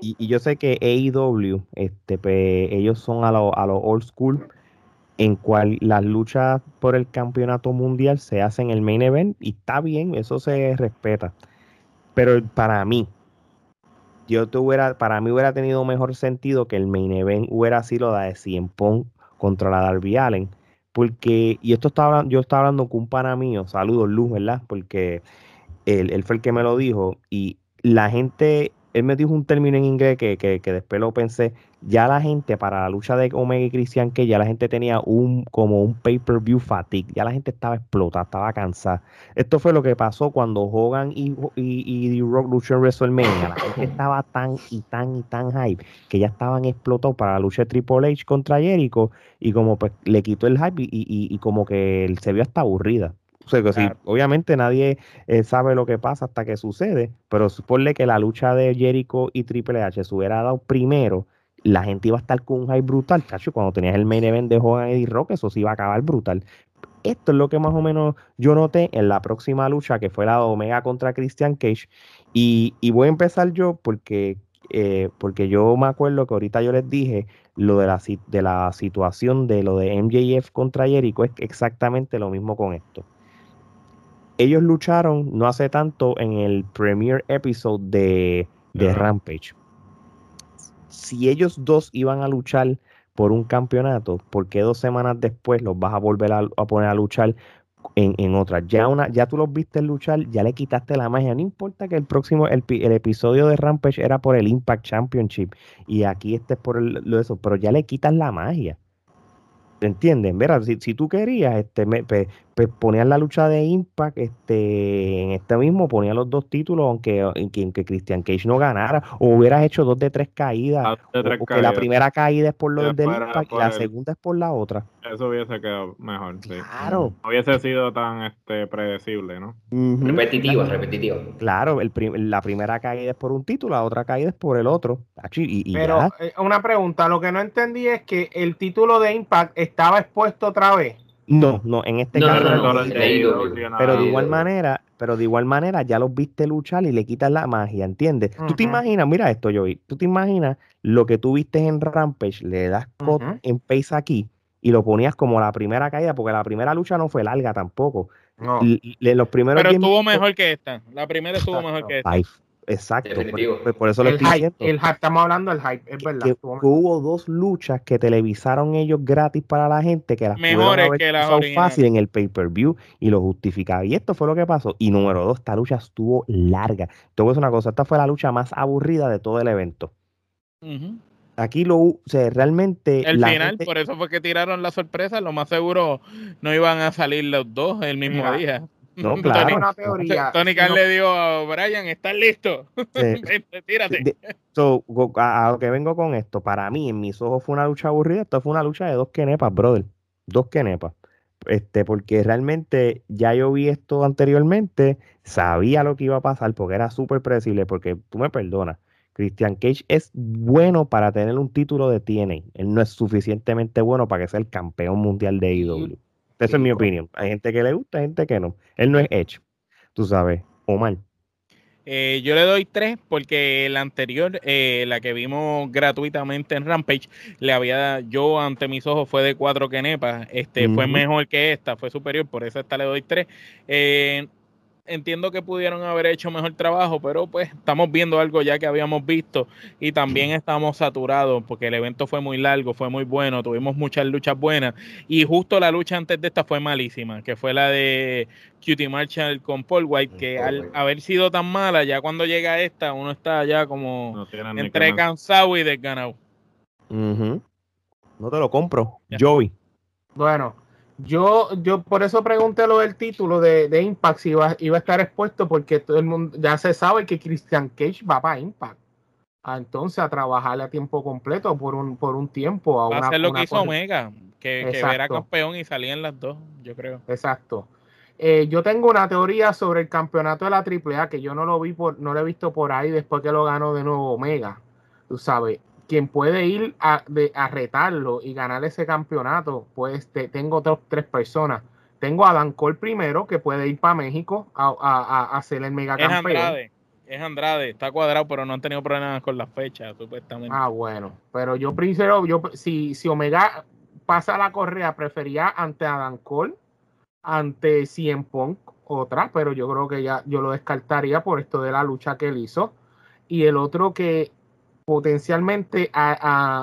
Y, y yo sé que AEW, este, pues, ellos son a los a lo old school en cual las luchas por el campeonato mundial se hacen en el main event y está bien, eso se respeta. Pero para mí, yo tuviera, para mí hubiera tenido mejor sentido que el main event hubiera sido la de Cien Pong contra la Darby Allen. Porque, y esto estaba, yo estaba hablando con un pana mío, saludos Luz, ¿verdad? Porque él, él fue el que me lo dijo, y la gente él me dijo un término en inglés que, que, que, después lo pensé, ya la gente para la lucha de Omega y Christian que ya la gente tenía un como un pay-per-view fatigue, ya la gente estaba explotada, estaba cansada. Esto fue lo que pasó cuando Hogan y, y, y The Rock luchó en WrestleMania, la gente estaba tan y tan y tan hype que ya estaban explotados para la lucha de Triple H contra Jericho y como pues le quitó el hype y, y, y como que él se vio hasta aburrida. O sea, que obviamente nadie eh, sabe lo que pasa hasta que sucede, pero suponle que la lucha de Jericho y Triple H se hubiera dado primero, la gente iba a estar con un hype brutal, cacho, cuando tenías el main event de Hogan Eddie Rock, eso sí iba a acabar brutal. Esto es lo que más o menos yo noté en la próxima lucha, que fue la de Omega contra Christian Cage. Y, voy a empezar yo porque, eh, porque yo me acuerdo que ahorita yo les dije lo de la, de la situación de lo de MJF contra Jericho, es exactamente lo mismo con esto ellos lucharon no hace tanto en el premier episode de, Rampage. Si ellos dos iban a luchar por un campeonato, ¿por qué dos semanas después los vas a volver a, poner a luchar en, en otra? Ya, una, ya tú los viste luchar, ya le quitaste la magia. No importa que el próximo, el, episodio de Rampage era por el Impact Championship y aquí este es por lo eso, pero ya le quitas la magia. ¿Entienden? Si, si, tú querías, este, me, pues ponían la lucha de Impact este, en este mismo, ponían los dos títulos, aunque, aunque Christian Cage no ganara, o hubieras hecho dos de tres caídas, ah, o, que la primera caída es por lo del Impact y la segunda es por la otra. Eso hubiese quedado mejor, sí. Claro. No hubiese sido tan este, predecible, ¿no? Repetitivo, repetitivo. Claro, el la primera caída es por un título, la otra caída es por el otro. Pero eh, una pregunta, lo que no entendí es que el título de Impact estaba expuesto otra vez. No, no, en este caso pero de igual manera, pero de igual manera ya los viste luchar y le quitas la magia, ¿entiendes? Tú te imaginas, mira esto, Joey, tú te imaginas lo que tú viste en Rampage, le das cut en pace aquí y lo ponías como la primera caída, porque la primera lucha no fue larga tampoco. No. los primeros pero estuvo mejor que esta. La primera estuvo mejor que esta. Exacto, por, eso lo el estoy hype, El hype, estamos hablando del hype, es verdad. hubo dos luchas que televisaron ellos gratis para la gente que las mejores que las fácil en el pay-per-view y lo justificaba. Y esto fue lo que pasó. Y número dos, esta lucha estuvo larga. Te voy a decir una cosa, esta fue la lucha más aburrida de todo el evento. Aquí lo, o realmente. El final, por eso fue que tiraron la sorpresa. Lo más seguro no iban a salir los dos el mismo día. No, *laughs* claro. Una teoría. *laughs* Tony Khan le dijo a Brian, ¿estás listo? *laughs* Tírate. a, lo que vengo con esto, para mí, en mis ojos fue una lucha aburrida. Esto fue una lucha de dos kenepas, brother. Dos kenepas. Este, porque realmente ya yo vi esto anteriormente, sabía lo que iba a pasar porque era súper predecible, porque tú me perdonas, Christian Cage es bueno para tener un título de TNA, él no es suficientemente bueno para que sea el campeón mundial de IW. Esa es mi opinión. Hay gente que le gusta, hay gente que no. Él no es hecho, tú sabes, Omar. Eh, yo le doy tres porque la anterior, eh, la que vimos gratuitamente en Rampage, le había yo ante mis ojos fue de cuatro kenepas. Este fue mejor que esta, fue superior, por eso esta le doy tres. Eh, entiendo que pudieron haber hecho mejor trabajo, pero pues estamos viendo algo ya que habíamos visto y también estamos saturados porque el evento fue muy largo, fue muy bueno, tuvimos muchas luchas buenas y justo la lucha antes de esta fue malísima, que fue la de Cutie Marshall con Paul White, que al haber sido tan mala, ya cuando llega esta uno está ya como entre cansado y desganado. No te lo compro, Joey. Bueno, yo, yo por eso pregunté lo del título de, de Impact si iba, iba, a estar expuesto, porque todo el mundo ya se sabe que Christian Cage va para Impact. entonces a trabajarle a tiempo completo por un, por un tiempo. A va a lo que hizo Omega, que, que era campeón y salían las dos, yo creo. Exacto. Eh, yo tengo una teoría sobre el campeonato de la AAA que yo no lo vi por, no lo he visto por ahí después que lo ganó de nuevo Omega. Tú sabes, quien puede ir a, retarlo y ganar ese campeonato, pues tengo otras tres personas. Tengo a Dan Cole primero, que puede ir para México a, a, hacer el mega campeón. Es Andrade, es Andrade, está cuadrado, pero no han tenido problemas con las fechas, supuestamente. Ah, bueno, pero yo primero, yo, si, si Omega pasa la correa, prefería ante Adam Cole, ante Cien Punk, otra, pero yo creo que ya yo lo descartaría por esto de la lucha que él hizo. Y el otro que potencialmente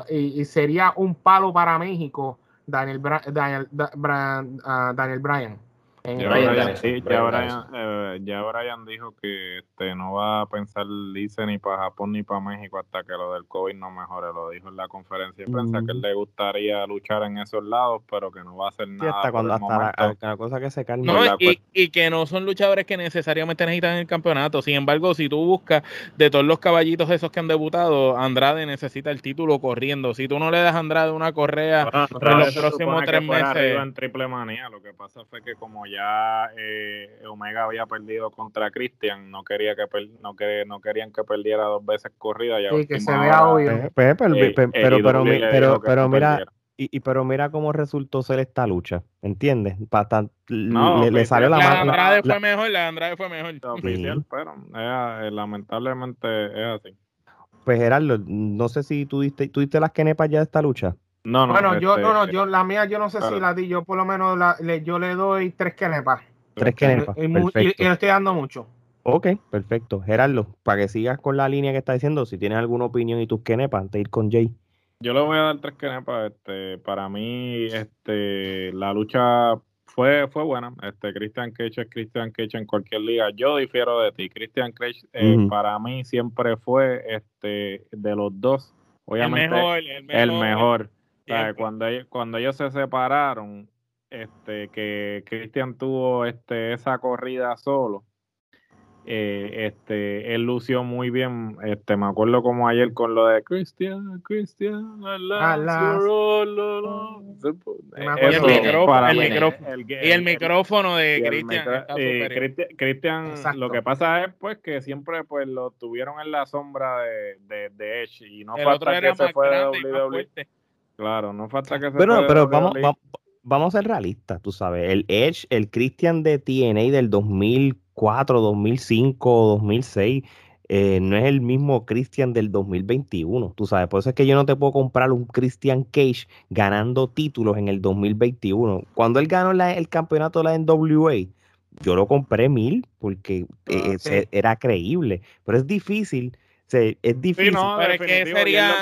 y sería un palo para México Daniel, Daniel, Daniel Bryan. Ya Brian, eh, ya, Brian, dijo que este, no va a pensar dice ni para Japón ni para México hasta que lo del COVID no mejore. Lo dijo en la conferencia de prensa que él le gustaría luchar en esos lados, pero que no va a hacer nada. hasta cuando hasta la, cosa que se calme. y, y, que no son luchadores que necesariamente necesitan el campeonato. Sin embargo, si tú buscas de todos los caballitos esos que han debutado, Andrade necesita el título corriendo. Si tú no le das a Andrade una correa en los próximos tres meses. En triple manía. Lo que pasa fue que como ya eh, Omega había perdido contra Christian, no quería que no, no querían que perdiera dos veces corrida. Y que se vea obvio. Pero, pero, pero, pero, mira, y, pero mira cómo resultó ser esta lucha, ¿entiendes? no, le, salió la, la Andrade fue mejor, la Andrade fue mejor. Oficial, pero eh, lamentablemente es así. Pues Gerardo, no sé si tú diste, tú diste las kenepas ya de esta lucha. No, no. Bueno, yo, no, no, yo, la mía, yo no sé si la di, yo por lo menos la, le, yo le doy tres kenepas. Tres kenepas. Y, y, y, estoy dando mucho. Ok, perfecto. Gerardo, para que sigas con la línea que está diciendo, si tienes alguna opinión y tus kenepas, antes de ir con Jay. Yo le voy a dar tres kenepas. Este, para mí, este, la lucha fue, fue buena. Este, Christian Cage es Christian Cage en cualquier liga. Yo difiero de ti. Christian Cage eh, para mí siempre fue este, de los dos, obviamente, el mejor. El mejor. cuando, cuando ellos se separaron, este, que Christian tuvo este, esa corrida solo, eh, este, él lució muy bien, este, me acuerdo como ayer con lo de Cristian, Cristian, y el micrófono de Cristian. Cristian, lo que pasa es pues que siempre pues lo tuvieron en la sombra de, de, Edge y no falta que se fue de WWE. Claro, no falta que se pero, pero vamos, vamos, vamos a ser realistas, tú sabes, el Edge, el Christian de TNA del 2000 2004, 2005, 2006, no es el mismo Christian del 2021, tú sabes, por eso es que yo no te puedo comprar un Christian Cage ganando títulos en el 2021. Cuando él ganó el campeonato de la NWA, yo lo compré mil porque ah, eh, era creíble, pero es difícil. Es difícil. pero es que sería,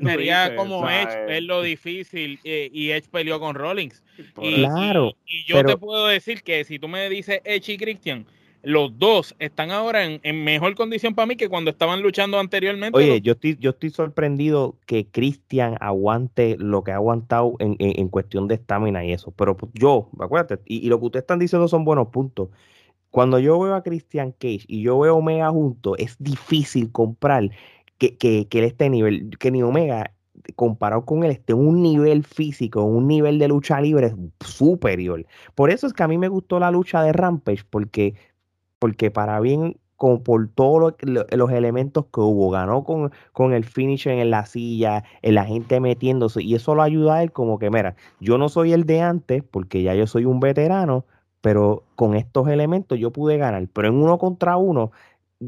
sería como Edge, es lo difícil eh, y Edge peleó con Rollins. claro. Y, yo te puedo decir que si tú me dices Edge y Christian, los dos están ahora en, mejor condición para mí que cuando estaban luchando anteriormente. Oye, yo estoy, yo estoy sorprendido que Cristian aguante lo que ha aguantado en, cuestión de estamina y eso. Pero pues, yo, acuérdate, y, lo que ustedes están diciendo son buenos puntos. Cuando yo veo a Christian Cage y yo veo Omega junto, es difícil comprar que, que, que él esté nivel, que ni Omega comparado con él esté un nivel físico, un nivel de lucha libre superior. Por eso es que a mí me gustó la lucha de Rampage, porque porque para bien, como por todos los elementos que hubo, ganó con, con el finish en la silla, en la gente metiéndose, y eso lo ayuda a él como que, mira, yo no soy el de antes, porque ya yo soy un veterano, pero con estos elementos yo pude ganar, pero en uno contra uno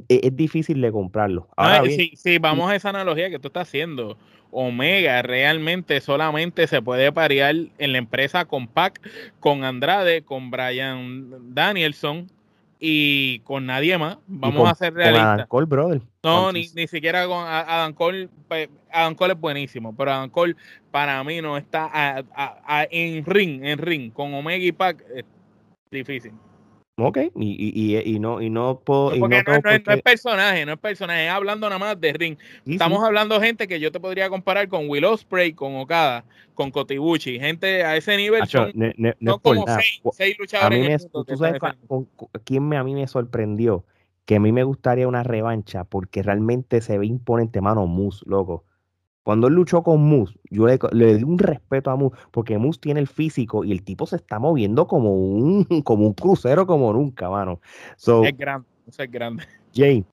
e, es, difícil de comprarlo. Ahora sí, vamos a esa analogía que tú estás haciendo, Omega realmente solamente se puede parear en la empresa con Pac, con Andrade, con Brian Danielson, y con nadie más. Vamos a ser realistas. Con Adam Cole, brother. No, ni, ni, siquiera con Adam Cole. Pues, Adam Cole es buenísimo, pero Adam Cole para mí no está en ring, en ring. Con Omega y Pac es difícil. Ok, y, y, y, no, y no puedo. No, no, es personaje, no es personaje, hablando nada más de ring. Estamos hablando de gente que yo te podría comparar con Will Ospreay, con Okada, con Kotibuchi, gente a ese nivel. no, como seis, luchadores. ¿Tú sabes quién me, a mí me sorprendió? Que a mí me gustaría una revancha porque realmente se ve imponente, mano, Mus, loco. Cuando él luchó con Moose, yo le, di un respeto a Moose, porque Moose tiene el físico y el tipo se está moviendo como un, *laughs* como un crucero como nunca, mano. es grande, es grande. Jay,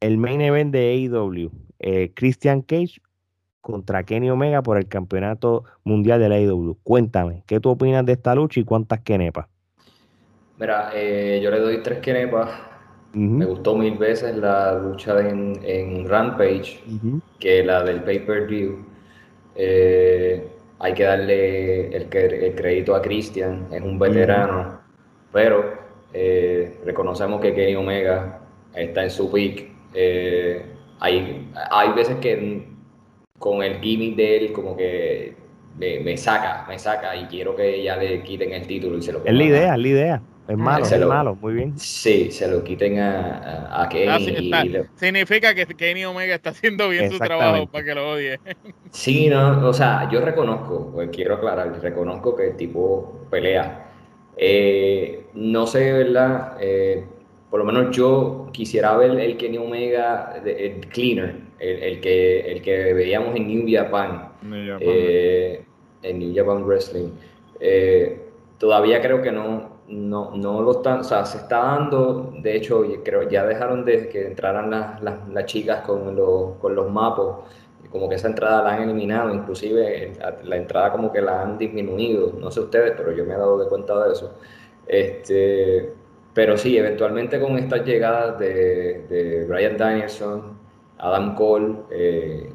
el main event de AEW, eh, Christian Cage contra Kenny Omega por el campeonato mundial de la AEW. Cuéntame, ¿qué tú opinas de esta lucha y cuántas kenepas? Mira, eh, yo le doy tres kenepas me gustó mil veces la lucha en, Rampage que la del pay-per-view. Eh, hay que darle el, crédito a Christian, es un veterano, pero eh, reconocemos que Kenny Omega está en su peak. Eh, hay, hay veces que con el gimmick de él, como que me, saca, me saca y quiero que ya le quiten el título y se lo Es la idea, es la idea. Es malo, es malo, muy bien. Sí, se lo quiten a, a, Kenny. significa que Kenny Omega está haciendo bien su trabajo para que lo odie. Sí, no, o sea, yo reconozco, pues quiero aclarar, reconozco que el tipo pelea. Eh, no sé, ¿verdad? Eh, por lo menos yo quisiera ver el Kenny Omega, el cleaner, el, que, el que veíamos en New Japan, eh, en New Japan Wrestling. todavía creo que no, no, no lo están, o sea, se está dando, de hecho, creo ya dejaron de que entraran las, las, chicas con los, con los mapos, como que esa entrada la han eliminado, inclusive la entrada como que la han disminuido, no sé ustedes, pero yo me he dado de cuenta de eso. Este, pero sí, eventualmente con estas llegadas de, de Brian Danielson, Adam Cole eh,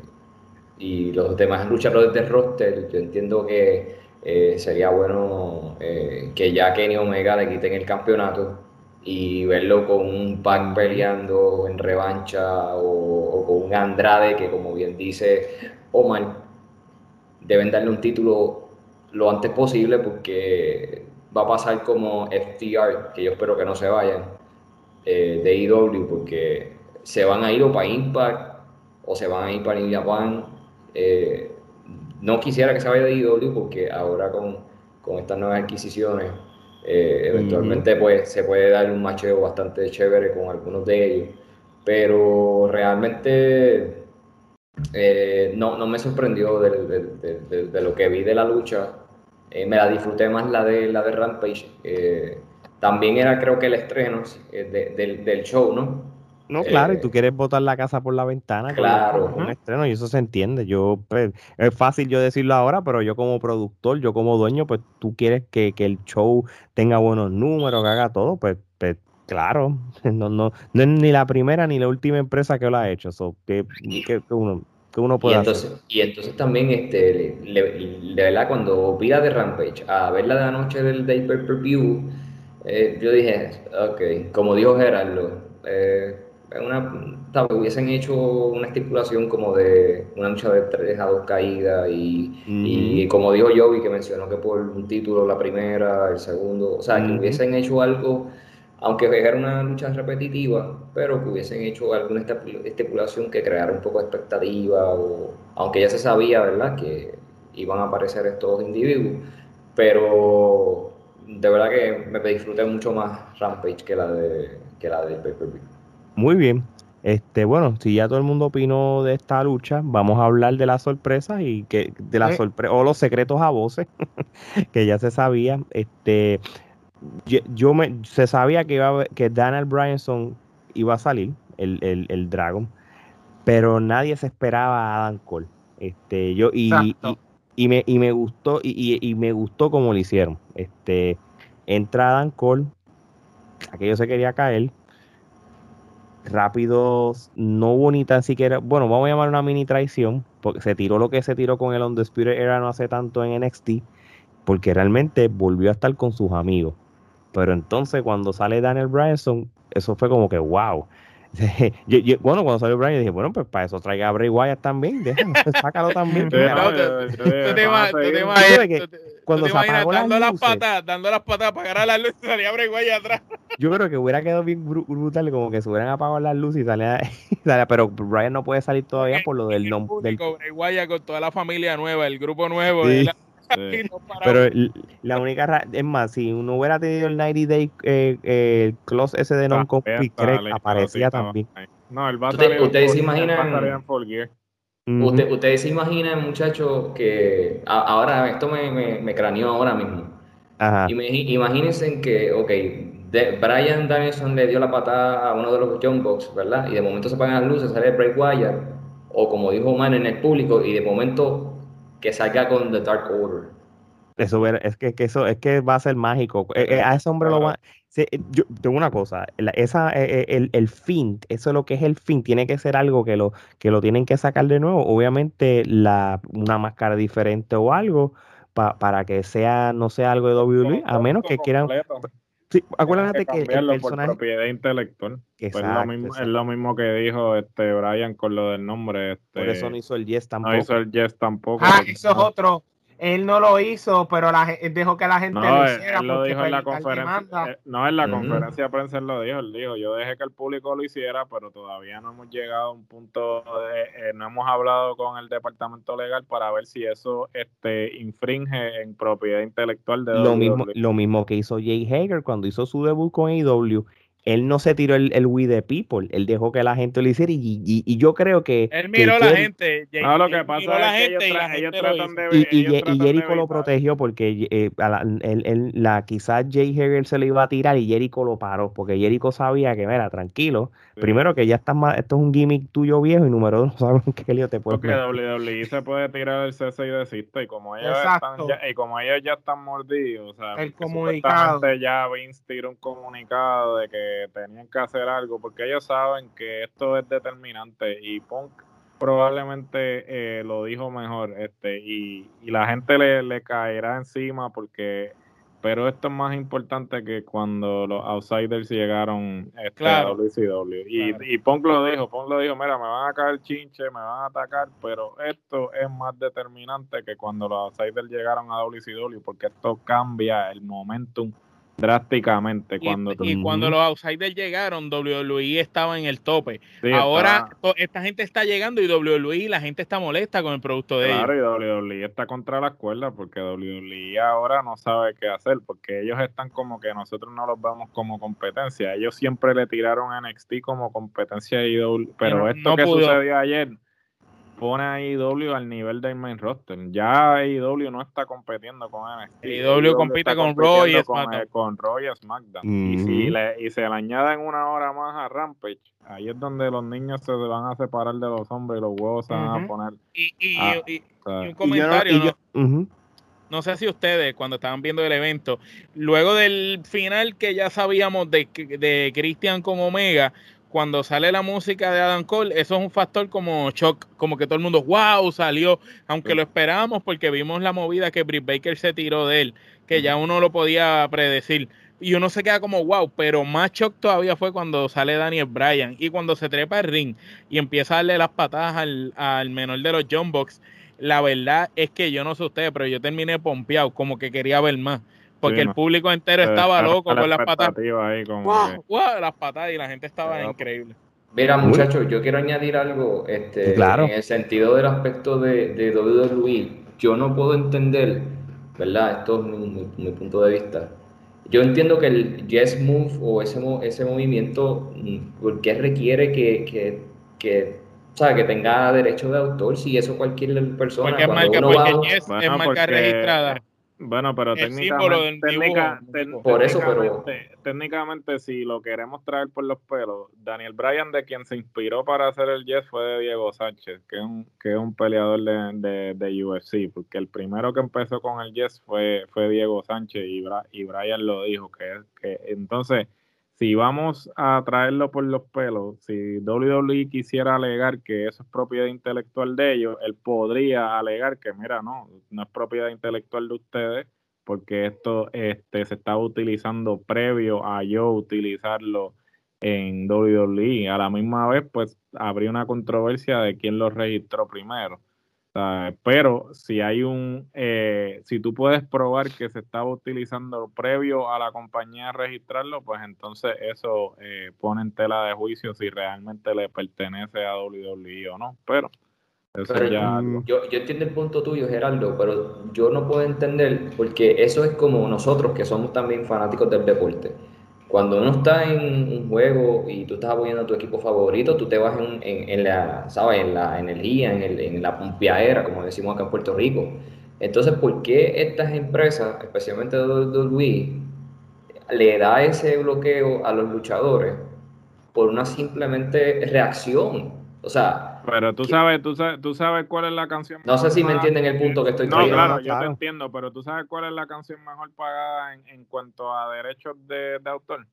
y los demás luchadores de roster, yo entiendo que eh, sería bueno eh, que ya Kenny Omega le quiten el campeonato y verlo con un Pac peleando en revancha o, con un Andrade que como bien dice Omar deben darle un título lo antes posible porque va a pasar como FTR que yo espero que no se vayan eh, de IW porque se van a ir o para Impact o se van a ir para New Japan no quisiera que se vaya de IW porque ahora con, estas nuevas adquisiciones, eh, eventualmente pues, se puede dar un macheo bastante chévere con algunos de ellos. Pero realmente eh, no, me sorprendió de, lo que vi de la lucha. Eh, me la disfruté más la de, la de Rampage. también era creo que el estreno del, del show, ¿no? No, claro, y tú eh, quieres botar la casa por la ventana. Claro. Un estreno, y eso se entiende. Yo, pues, es fácil yo decirlo ahora, pero yo como productor, yo como dueño, pues tú quieres que, el show tenga buenos números, que haga todo, pues, pues claro. *laughs* No, no, no es ni la primera ni la última empresa que lo ha hecho. So, que, que, uno, que uno puede y entonces, hacer. Y entonces también, este, le, verdad, cuando vi la de Rampage, a verla de la noche del Day Per View, eh, yo dije, ok, como dijo Gerardo, eh, una, hubiesen hecho una estipulación como de una lucha de tres a dos caídas y, como dijo Joey que mencionó que por un título la primera, el segundo, o sea, que hubiesen hecho algo, aunque era una lucha repetitiva, pero que hubiesen hecho alguna estipulación que creara un poco de expectativa, o, aunque ya se sabía, ¿verdad?, que iban a aparecer estos individuos, pero de verdad que me disfruté mucho más Rampage que la de que la del pay-per-view. Muy bien. Este, bueno, si ya todo el mundo opinó de esta lucha, vamos a hablar de las sorpresas y que de las sorpresas o los secretos a voces *laughs* que ya se sabía. Este, yo, me se sabía que iba que Daniel Bryanson iba a salir el, el, Dragon, pero nadie se esperaba a Adam Cole. Este, yo y, y, me, y me gustó y, y, me gustó como lo hicieron. Este, entra Adam Cole, aquello se quería caer rápidos, no hubo ni tan siquiera, bueno, vamos a llamar una mini traición, porque se tiró lo que se tiró con el Undisputed Era no hace tanto en NXT, porque realmente volvió a estar con sus amigos. Pero entonces cuando sale Daniel Bryanson, eso fue como que wow. *laughs* bueno, cuando salió Brian, dije, bueno, pues para eso traiga a Bray Wyatt también, déjame, *laughs* sácalo también. cuando se apagó dando las, patas, dando las patas para agarrar las luces *laughs* y salía Bray Wyatt atrás. Yo creo que hubiera quedado bien brutal, como que se hubieran apagado las luces y salía, pero Brian no puede salir todavía por lo del nombre. Bray Wyatt con toda la familia nueva, el grupo nuevo. *laughs* Pero la única es más, si uno hubiera tenido el 90 Day eh, eh, el close ese de non compete, aparecía también. No, el ¿Ustedes se imaginan? Usted, ustedes se imaginan, muchachos, que ahora esto me, me, me, craneó ahora mismo. Ajá. Imagínense que, ok, Brian Danielson le dio la patada a uno de los John Box, ¿verdad? Y de momento se apagan las luces, sale Bray Wyatt, o como dijo Man en el público, y de momento que salga con The Dark Order. Eso es que, eso es que va a ser mágico. Eh, eh, a ese hombre lo va yo tengo una cosa, esa, eh, el, el, fin, eso es lo que es el fin, tiene que ser algo que lo, que lo tienen que sacar de nuevo. Obviamente, la, una máscara diferente o algo, para que sea, no sea algo de WWE, a menos que quieran. Sí, acuérdate que, el personaje... por propiedad intelectual. Pues es, lo mismo, es lo mismo que dijo este Brian con lo del nombre. Este... Por eso no hizo el Yes tampoco. No hizo el Yes tampoco. Ah, eso es otro. Él no lo hizo, pero la, él dejó que la gente lo hiciera. Él lo dijo en la conferencia. Eh, no, en la conferencia de prensa él lo dijo. Él dijo: Yo dejé que el público lo hiciera, pero todavía no hemos llegado a un punto. De, eh, no hemos hablado con el departamento legal para ver si eso este, infringe en propiedad intelectual de lo mismo Lo mismo que hizo Jay Hager cuando hizo su debut con AEW él no se tiró el, el We the People, él dejó que la gente lo hiciera y, y, yo creo que... Él miró a la gente. No, lo que pasa es que ellos, tratan de... Y, y, Jericho lo protegió porque eh, la, la, quizás Jay Hager se lo iba a tirar y Jericho lo paró, porque Jericho sabía que, mira, tranquilo, primero que ya está más, esto es un gimmick tuyo viejo y número dos, *laughs* no sabemos qué lío te puede Porque WWE se puede tirar el cese y desiste y como ellos, están ya, y como ellos ya están mordidos, o sea, el comunicado. ya Vince tiró un comunicado de que tenían que hacer algo porque ellos saben que esto es determinante y Punk probablemente eh, lo dijo mejor este y, la gente le, caerá encima porque pero esto es más importante que cuando los outsiders llegaron este, a WCW y, y Punk lo dijo Punk lo dijo mira me van a caer chinche me van a atacar pero esto es más determinante que cuando los outsiders llegaron a WCW porque esto cambia el momentum drásticamente cuando y, cuando los outsiders llegaron WWE estaba en el tope. Ahora esta gente está llegando y WWE la gente está molesta con el producto de ellos. Claro y WWE está contra la cuerda porque WWE ahora no sabe qué hacer porque ellos están como que nosotros no los vemos como competencia. Ellos siempre le tiraron a NXT como competencia de pero esto que sucedió ayer pone a IW al nivel del main roster. Ya IW no está compitiendo con NXT. IW compite con Raw y SmackDown. Con, y SmackDown. y, si le, y se le añaden una hora más a Rampage, ahí es donde los niños se van a separar de los hombres y los huevos se van a poner. Y, y, un comentario. no, no sé si ustedes, cuando estaban viendo el evento, luego del final que ya sabíamos de, de Christian con Omega, cuando sale la música de Adam Cole, eso es un factor como shock, como que todo el mundo, wow, salió, aunque lo esperábamos porque vimos la movida que Britt Baker se tiró de él, que ya uno lo podía predecir. Y uno se queda como, wow, pero más shock todavía fue cuando sale Daniel Bryan y cuando se trepa el ring y empieza a darle las patadas al, al menor de los John Box. La verdad es que yo no sé ustedes, pero yo terminé pompeado, como que quería ver más porque el público entero estaba loco con las patadas. las patadas y la gente estaba increíble. Mira, muchachos, yo quiero añadir algo este, en el sentido del aspecto de, de WWE. Yo no puedo entender, ¿verdad? Esto es mi, punto de vista. Yo entiendo que el Yes Move o ese, ese movimiento, mm, porque requiere que, que, que, que tenga derecho de autor? Si eso cualquier persona. Porque, marca, porque Yes es marca registrada. Bueno, pero técnicamente, por eso, pero técnicamente si lo queremos traer por los pelos, Daniel Bryan de quien se inspiró para hacer el Yes fue de Diego Sánchez, que es un, que es un peleador de, de, UFC, porque el primero que empezó con el Yes fue, fue Diego Sánchez y, y Bryan lo dijo, que, que entonces si vamos a traerlo por los pelos, si WWE quisiera alegar que eso es propiedad intelectual de ellos, él podría alegar que, mira, no, no es propiedad intelectual de ustedes, porque esto este, se estaba utilizando previo a yo utilizarlo en WWE. A la misma vez, pues habría una controversia de quién lo registró primero. Pero si hay un, eh, si tú puedes probar que se estaba utilizando previo a la compañía registrarlo, pues entonces eso eh, pone en tela de juicio si realmente le pertenece a WWE o no. Pero eso ya. Yo, yo entiendo el punto tuyo, Gerardo, pero yo no puedo entender porque eso es como nosotros que somos también fanáticos del deporte cuando uno está en un juego y tú estás apoyando a tu equipo favorito, tú te vas en, la, ¿sabes? En la energía, en, el, en la pompeadera, como decimos acá en Puerto Rico. Entonces, ¿por qué estas empresas, especialmente WWE, le da ese bloqueo a los luchadores por una simplemente reacción? O sea, pero tú sabes, tú sabes, tú sabes cuál es la canción. No sé si me entienden el punto que estoy trayendo. No, claro, yo te entiendo, pero tú sabes cuál es la canción mejor pagada en, en cuanto a derechos de, de, autor.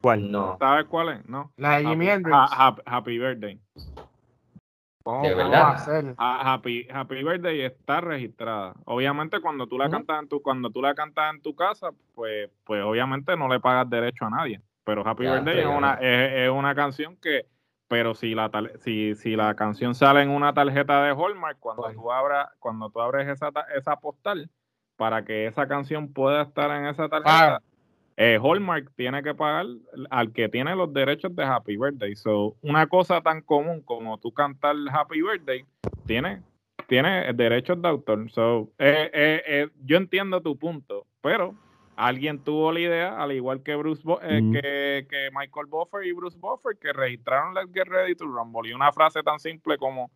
¿Cuál? No. ¿Sabes cuál es? No. La de Jimi Hendrix. Happy, Birthday. de verdad. Happy, Happy Birthday está registrada. Obviamente cuando tú la cantas en tu cuando tú la cantas en tu casa, pues pues obviamente no le pagas derecho a nadie, pero Happy Birthday es una es, es una canción que pero si la si, si la canción sale en una tarjeta de Hallmark, cuando tú abras, cuando tú abres esa, esa postal, para que esa canción pueda estar en esa tarjeta, eh, Hallmark tiene que pagar al que tiene los derechos de Happy Birthday. So, una cosa tan común como tú cantar Happy Birthday, tiene, tiene derechos de autor. So, eh, eh, yo entiendo tu punto, pero alguien tuvo la idea, al igual que Bruce eh, que, Michael Buffer y Bruce Buffer, que registraron Let's Get Ready to Rumble. Y una frase tan simple como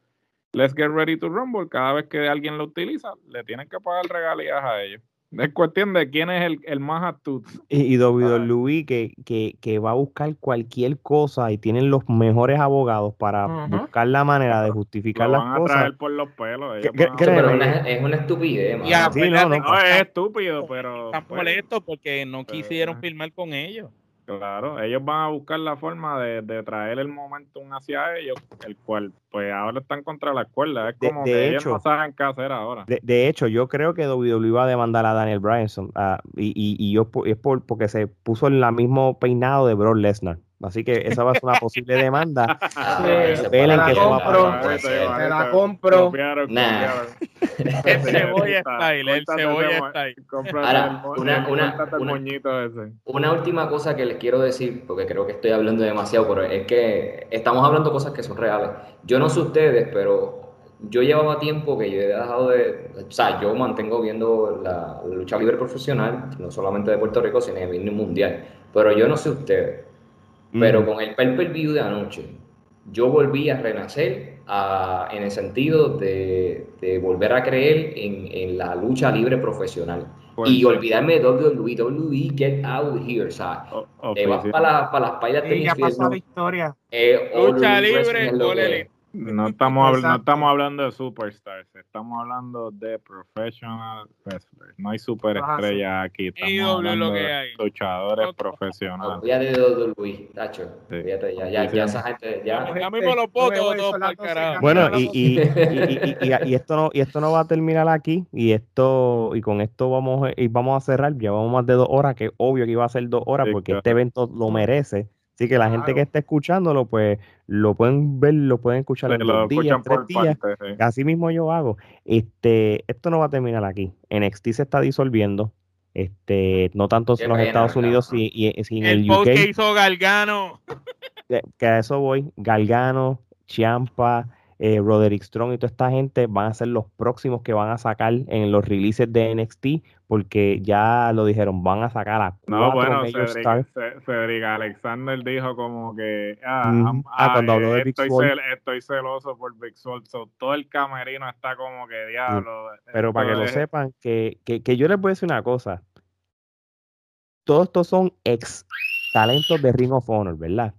Let's Get Ready to Rumble, cada vez que alguien lo utiliza, le tienen que pagar regalías a ellos. Es cuestión de quién es el, más astuto. Y, y WWE que, que, que, va a buscar cualquier cosa y tienen los mejores abogados para buscar la manera de justificar las van a cosas. Traer por los pelos. es una estupidez. no, es estúpido, pero. Están pues, molestos porque no quisieron filmar con ellos. Claro, ellos van a buscar la forma de, traer el momentum hacia ellos, el cual pues ahora están contra la cuerda. Es como que ellos no saben qué hacer ahora. De, hecho, yo creo que WWE va a demandar a Daniel Bryanson ah, y, y, y, yo es por, porque se puso en el mismo peinado de Brock Lesnar. Así que esa va a ser una posible demanda. *laughs* Te la compro. Te la compro. *laughs* El cebolla style, el cebolla style. Ahora, una, una, una, última cosa que les quiero decir, porque creo que estoy hablando demasiado, pero es que estamos hablando de cosas que son reales. Yo no sé ustedes, pero yo llevaba tiempo que yo he dejado de, o sea, yo mantengo viendo la, lucha libre profesional, no solamente de Puerto Rico, sino a nivel mundial. Pero yo no sé ustedes, pero con el pay per view de anoche, yo volví a renacer en el sentido de, volver a creer en, la lucha libre profesional. Pues y olvidarme de WWE, WWE, get out here, o sea, eh, vas para, para las payas de la historia. Eh, lucha libre, no estamos, no estamos hablando de superstars, estamos hablando de professional wrestlers. No hay superestrella aquí. Estamos hablando de luchadores profesionales. Olvídate de Luis, Tacho. Fíjate, ya, ya, ya esa gente. Ya, ya mismo los votos, Bueno, y, y, y, y, esto no, y esto no va a terminar aquí. Y esto, y con esto vamos, y vamos a cerrar. Llevamos más de dos horas, que obvio que iba a ser dos horas, porque este evento lo merece. Así que la gente que esté escuchándolo, pues lo pueden ver, lo pueden escuchar en dos días, tres días. Así mismo yo hago. Este, esto no va a terminar aquí. NXT se está disolviendo. Este, no tanto en los Estados Unidos y, y, en el, el que hizo Galgano. Que, a eso voy. Galgano, Chiampa, eh, Roderick Strong y toda esta gente van a ser los próximos que van a sacar en los releases de NXT, porque ya lo dijeron, van a sacar a cuatro no, bueno, Cedric, Alexander dijo como que ah, ah cuando habló de Big estoy, estoy celoso por Big Soul, todo el camerino está como que diablo. Pero para que lo sepan, que, que, que yo les voy a decir una cosa, todos estos son ex talentos de Ring of Honor, ¿verdad?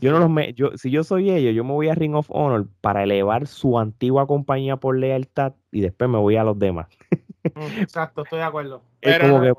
Yo no los me, yo, si yo soy ellos, yo me voy a Ring of Honor para elevar su antigua compañía por lealtad y después me voy a los demás. *laughs* Exacto, estoy de acuerdo. pero,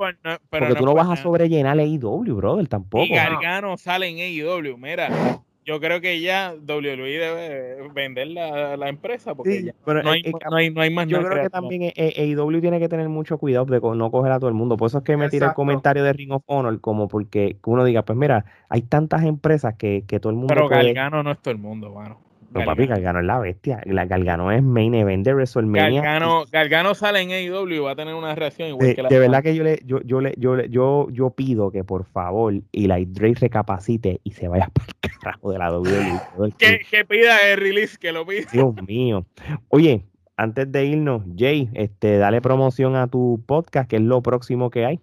porque tú no vas a sobrellenar AEW, brother, tampoco. Y Gargano sale en AEW, mira yo creo que ya WWE debe vender la, la empresa porque ya no, hay, no, hay, no, hay, más Yo creo que también AEW tiene que tener mucho cuidado de no coger a todo el mundo. Por eso es que me tira el comentario de Ring of Honor, como porque uno diga, pues mira, hay tantas empresas que, que todo el mundo. Pero Gargano no es todo el mundo, mano. No, papi, Galgano es la bestia. La Galgano es main event de WrestleMania. Galgano, Galgano sale en AEW y va a tener una reacción igual de, que la De verdad que yo le, yo, yo le, yo, yo, yo pido que por favor Eli Drake recapacite y se vaya *laughs* para el carajo de la WWE. que, que pida el release, que lo pida. Dios mío. Oye, antes de irnos, Jay, este, dale promoción a tu podcast, que es lo próximo que hay.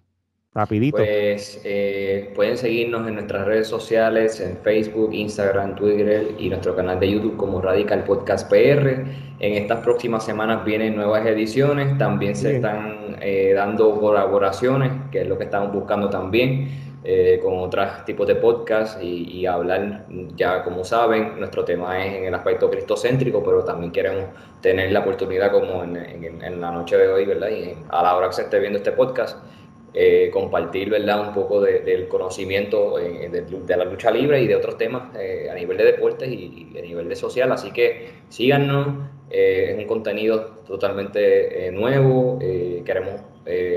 Rapidito. Pues eh, pueden seguirnos en nuestras redes sociales, en Facebook, Instagram, Twitter y nuestro canal de YouTube como Radical Podcast PR. En estas próximas semanas vienen nuevas ediciones, también se están eh, dando colaboraciones, que es lo que estamos buscando también, eh, con otros tipos de podcast y, hablar, ya como saben, nuestro tema es en el aspecto cristocéntrico, pero también queremos tener la oportunidad como en, en la noche de hoy, ¿verdad? Y a la hora que se esté viendo este podcast eh, compartir ¿verdad? un poco del conocimiento eh, de, la lucha libre y de otros temas eh, a nivel de deportes y, a nivel de social. Así que síganos, es un contenido totalmente nuevo, queremos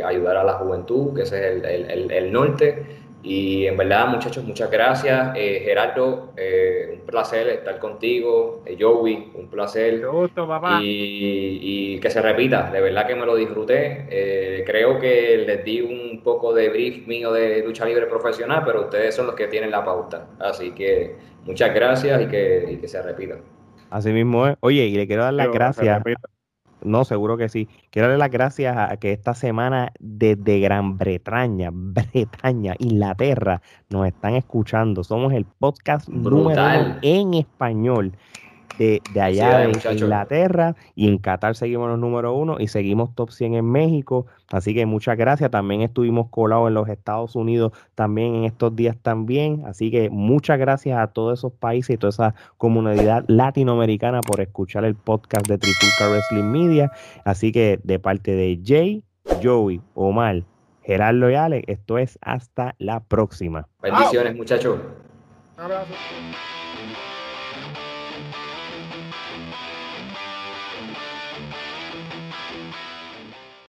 ayudar a la juventud, que ese es el, el, el, norte. Y en verdad, muchachos, muchas gracias. Eh, Gerardo, eh, un placer estar contigo. Eh, Joey, un placer. gusto, papá. Y, que se repita, de verdad que me lo disfruté. creo que les di un poco de brief mío de lucha libre profesional, pero ustedes son los que tienen la pauta. Así que muchas gracias y que, se repita. Así mismo es. Oye, y le quiero dar las gracias. No, seguro que sí. Quiero darle las gracias a que esta semana desde Gran Bretaña, *laughs* Bretaña, Inglaterra, nos están escuchando. Somos el podcast número uno en español de, allá de Inglaterra y en Qatar seguimos los número uno y seguimos top 100 en México. Así que muchas gracias. También estuvimos colados en los Estados Unidos también en estos días también. Así que muchas gracias a todos esos países y toda esa comunidad latinoamericana por escuchar el podcast de Trifulca Wrestling Media. Así que de parte de Jay, Joey, Omar, Gerardo y Alex, esto es hasta la próxima. Bendiciones, muchachos. Un abrazo.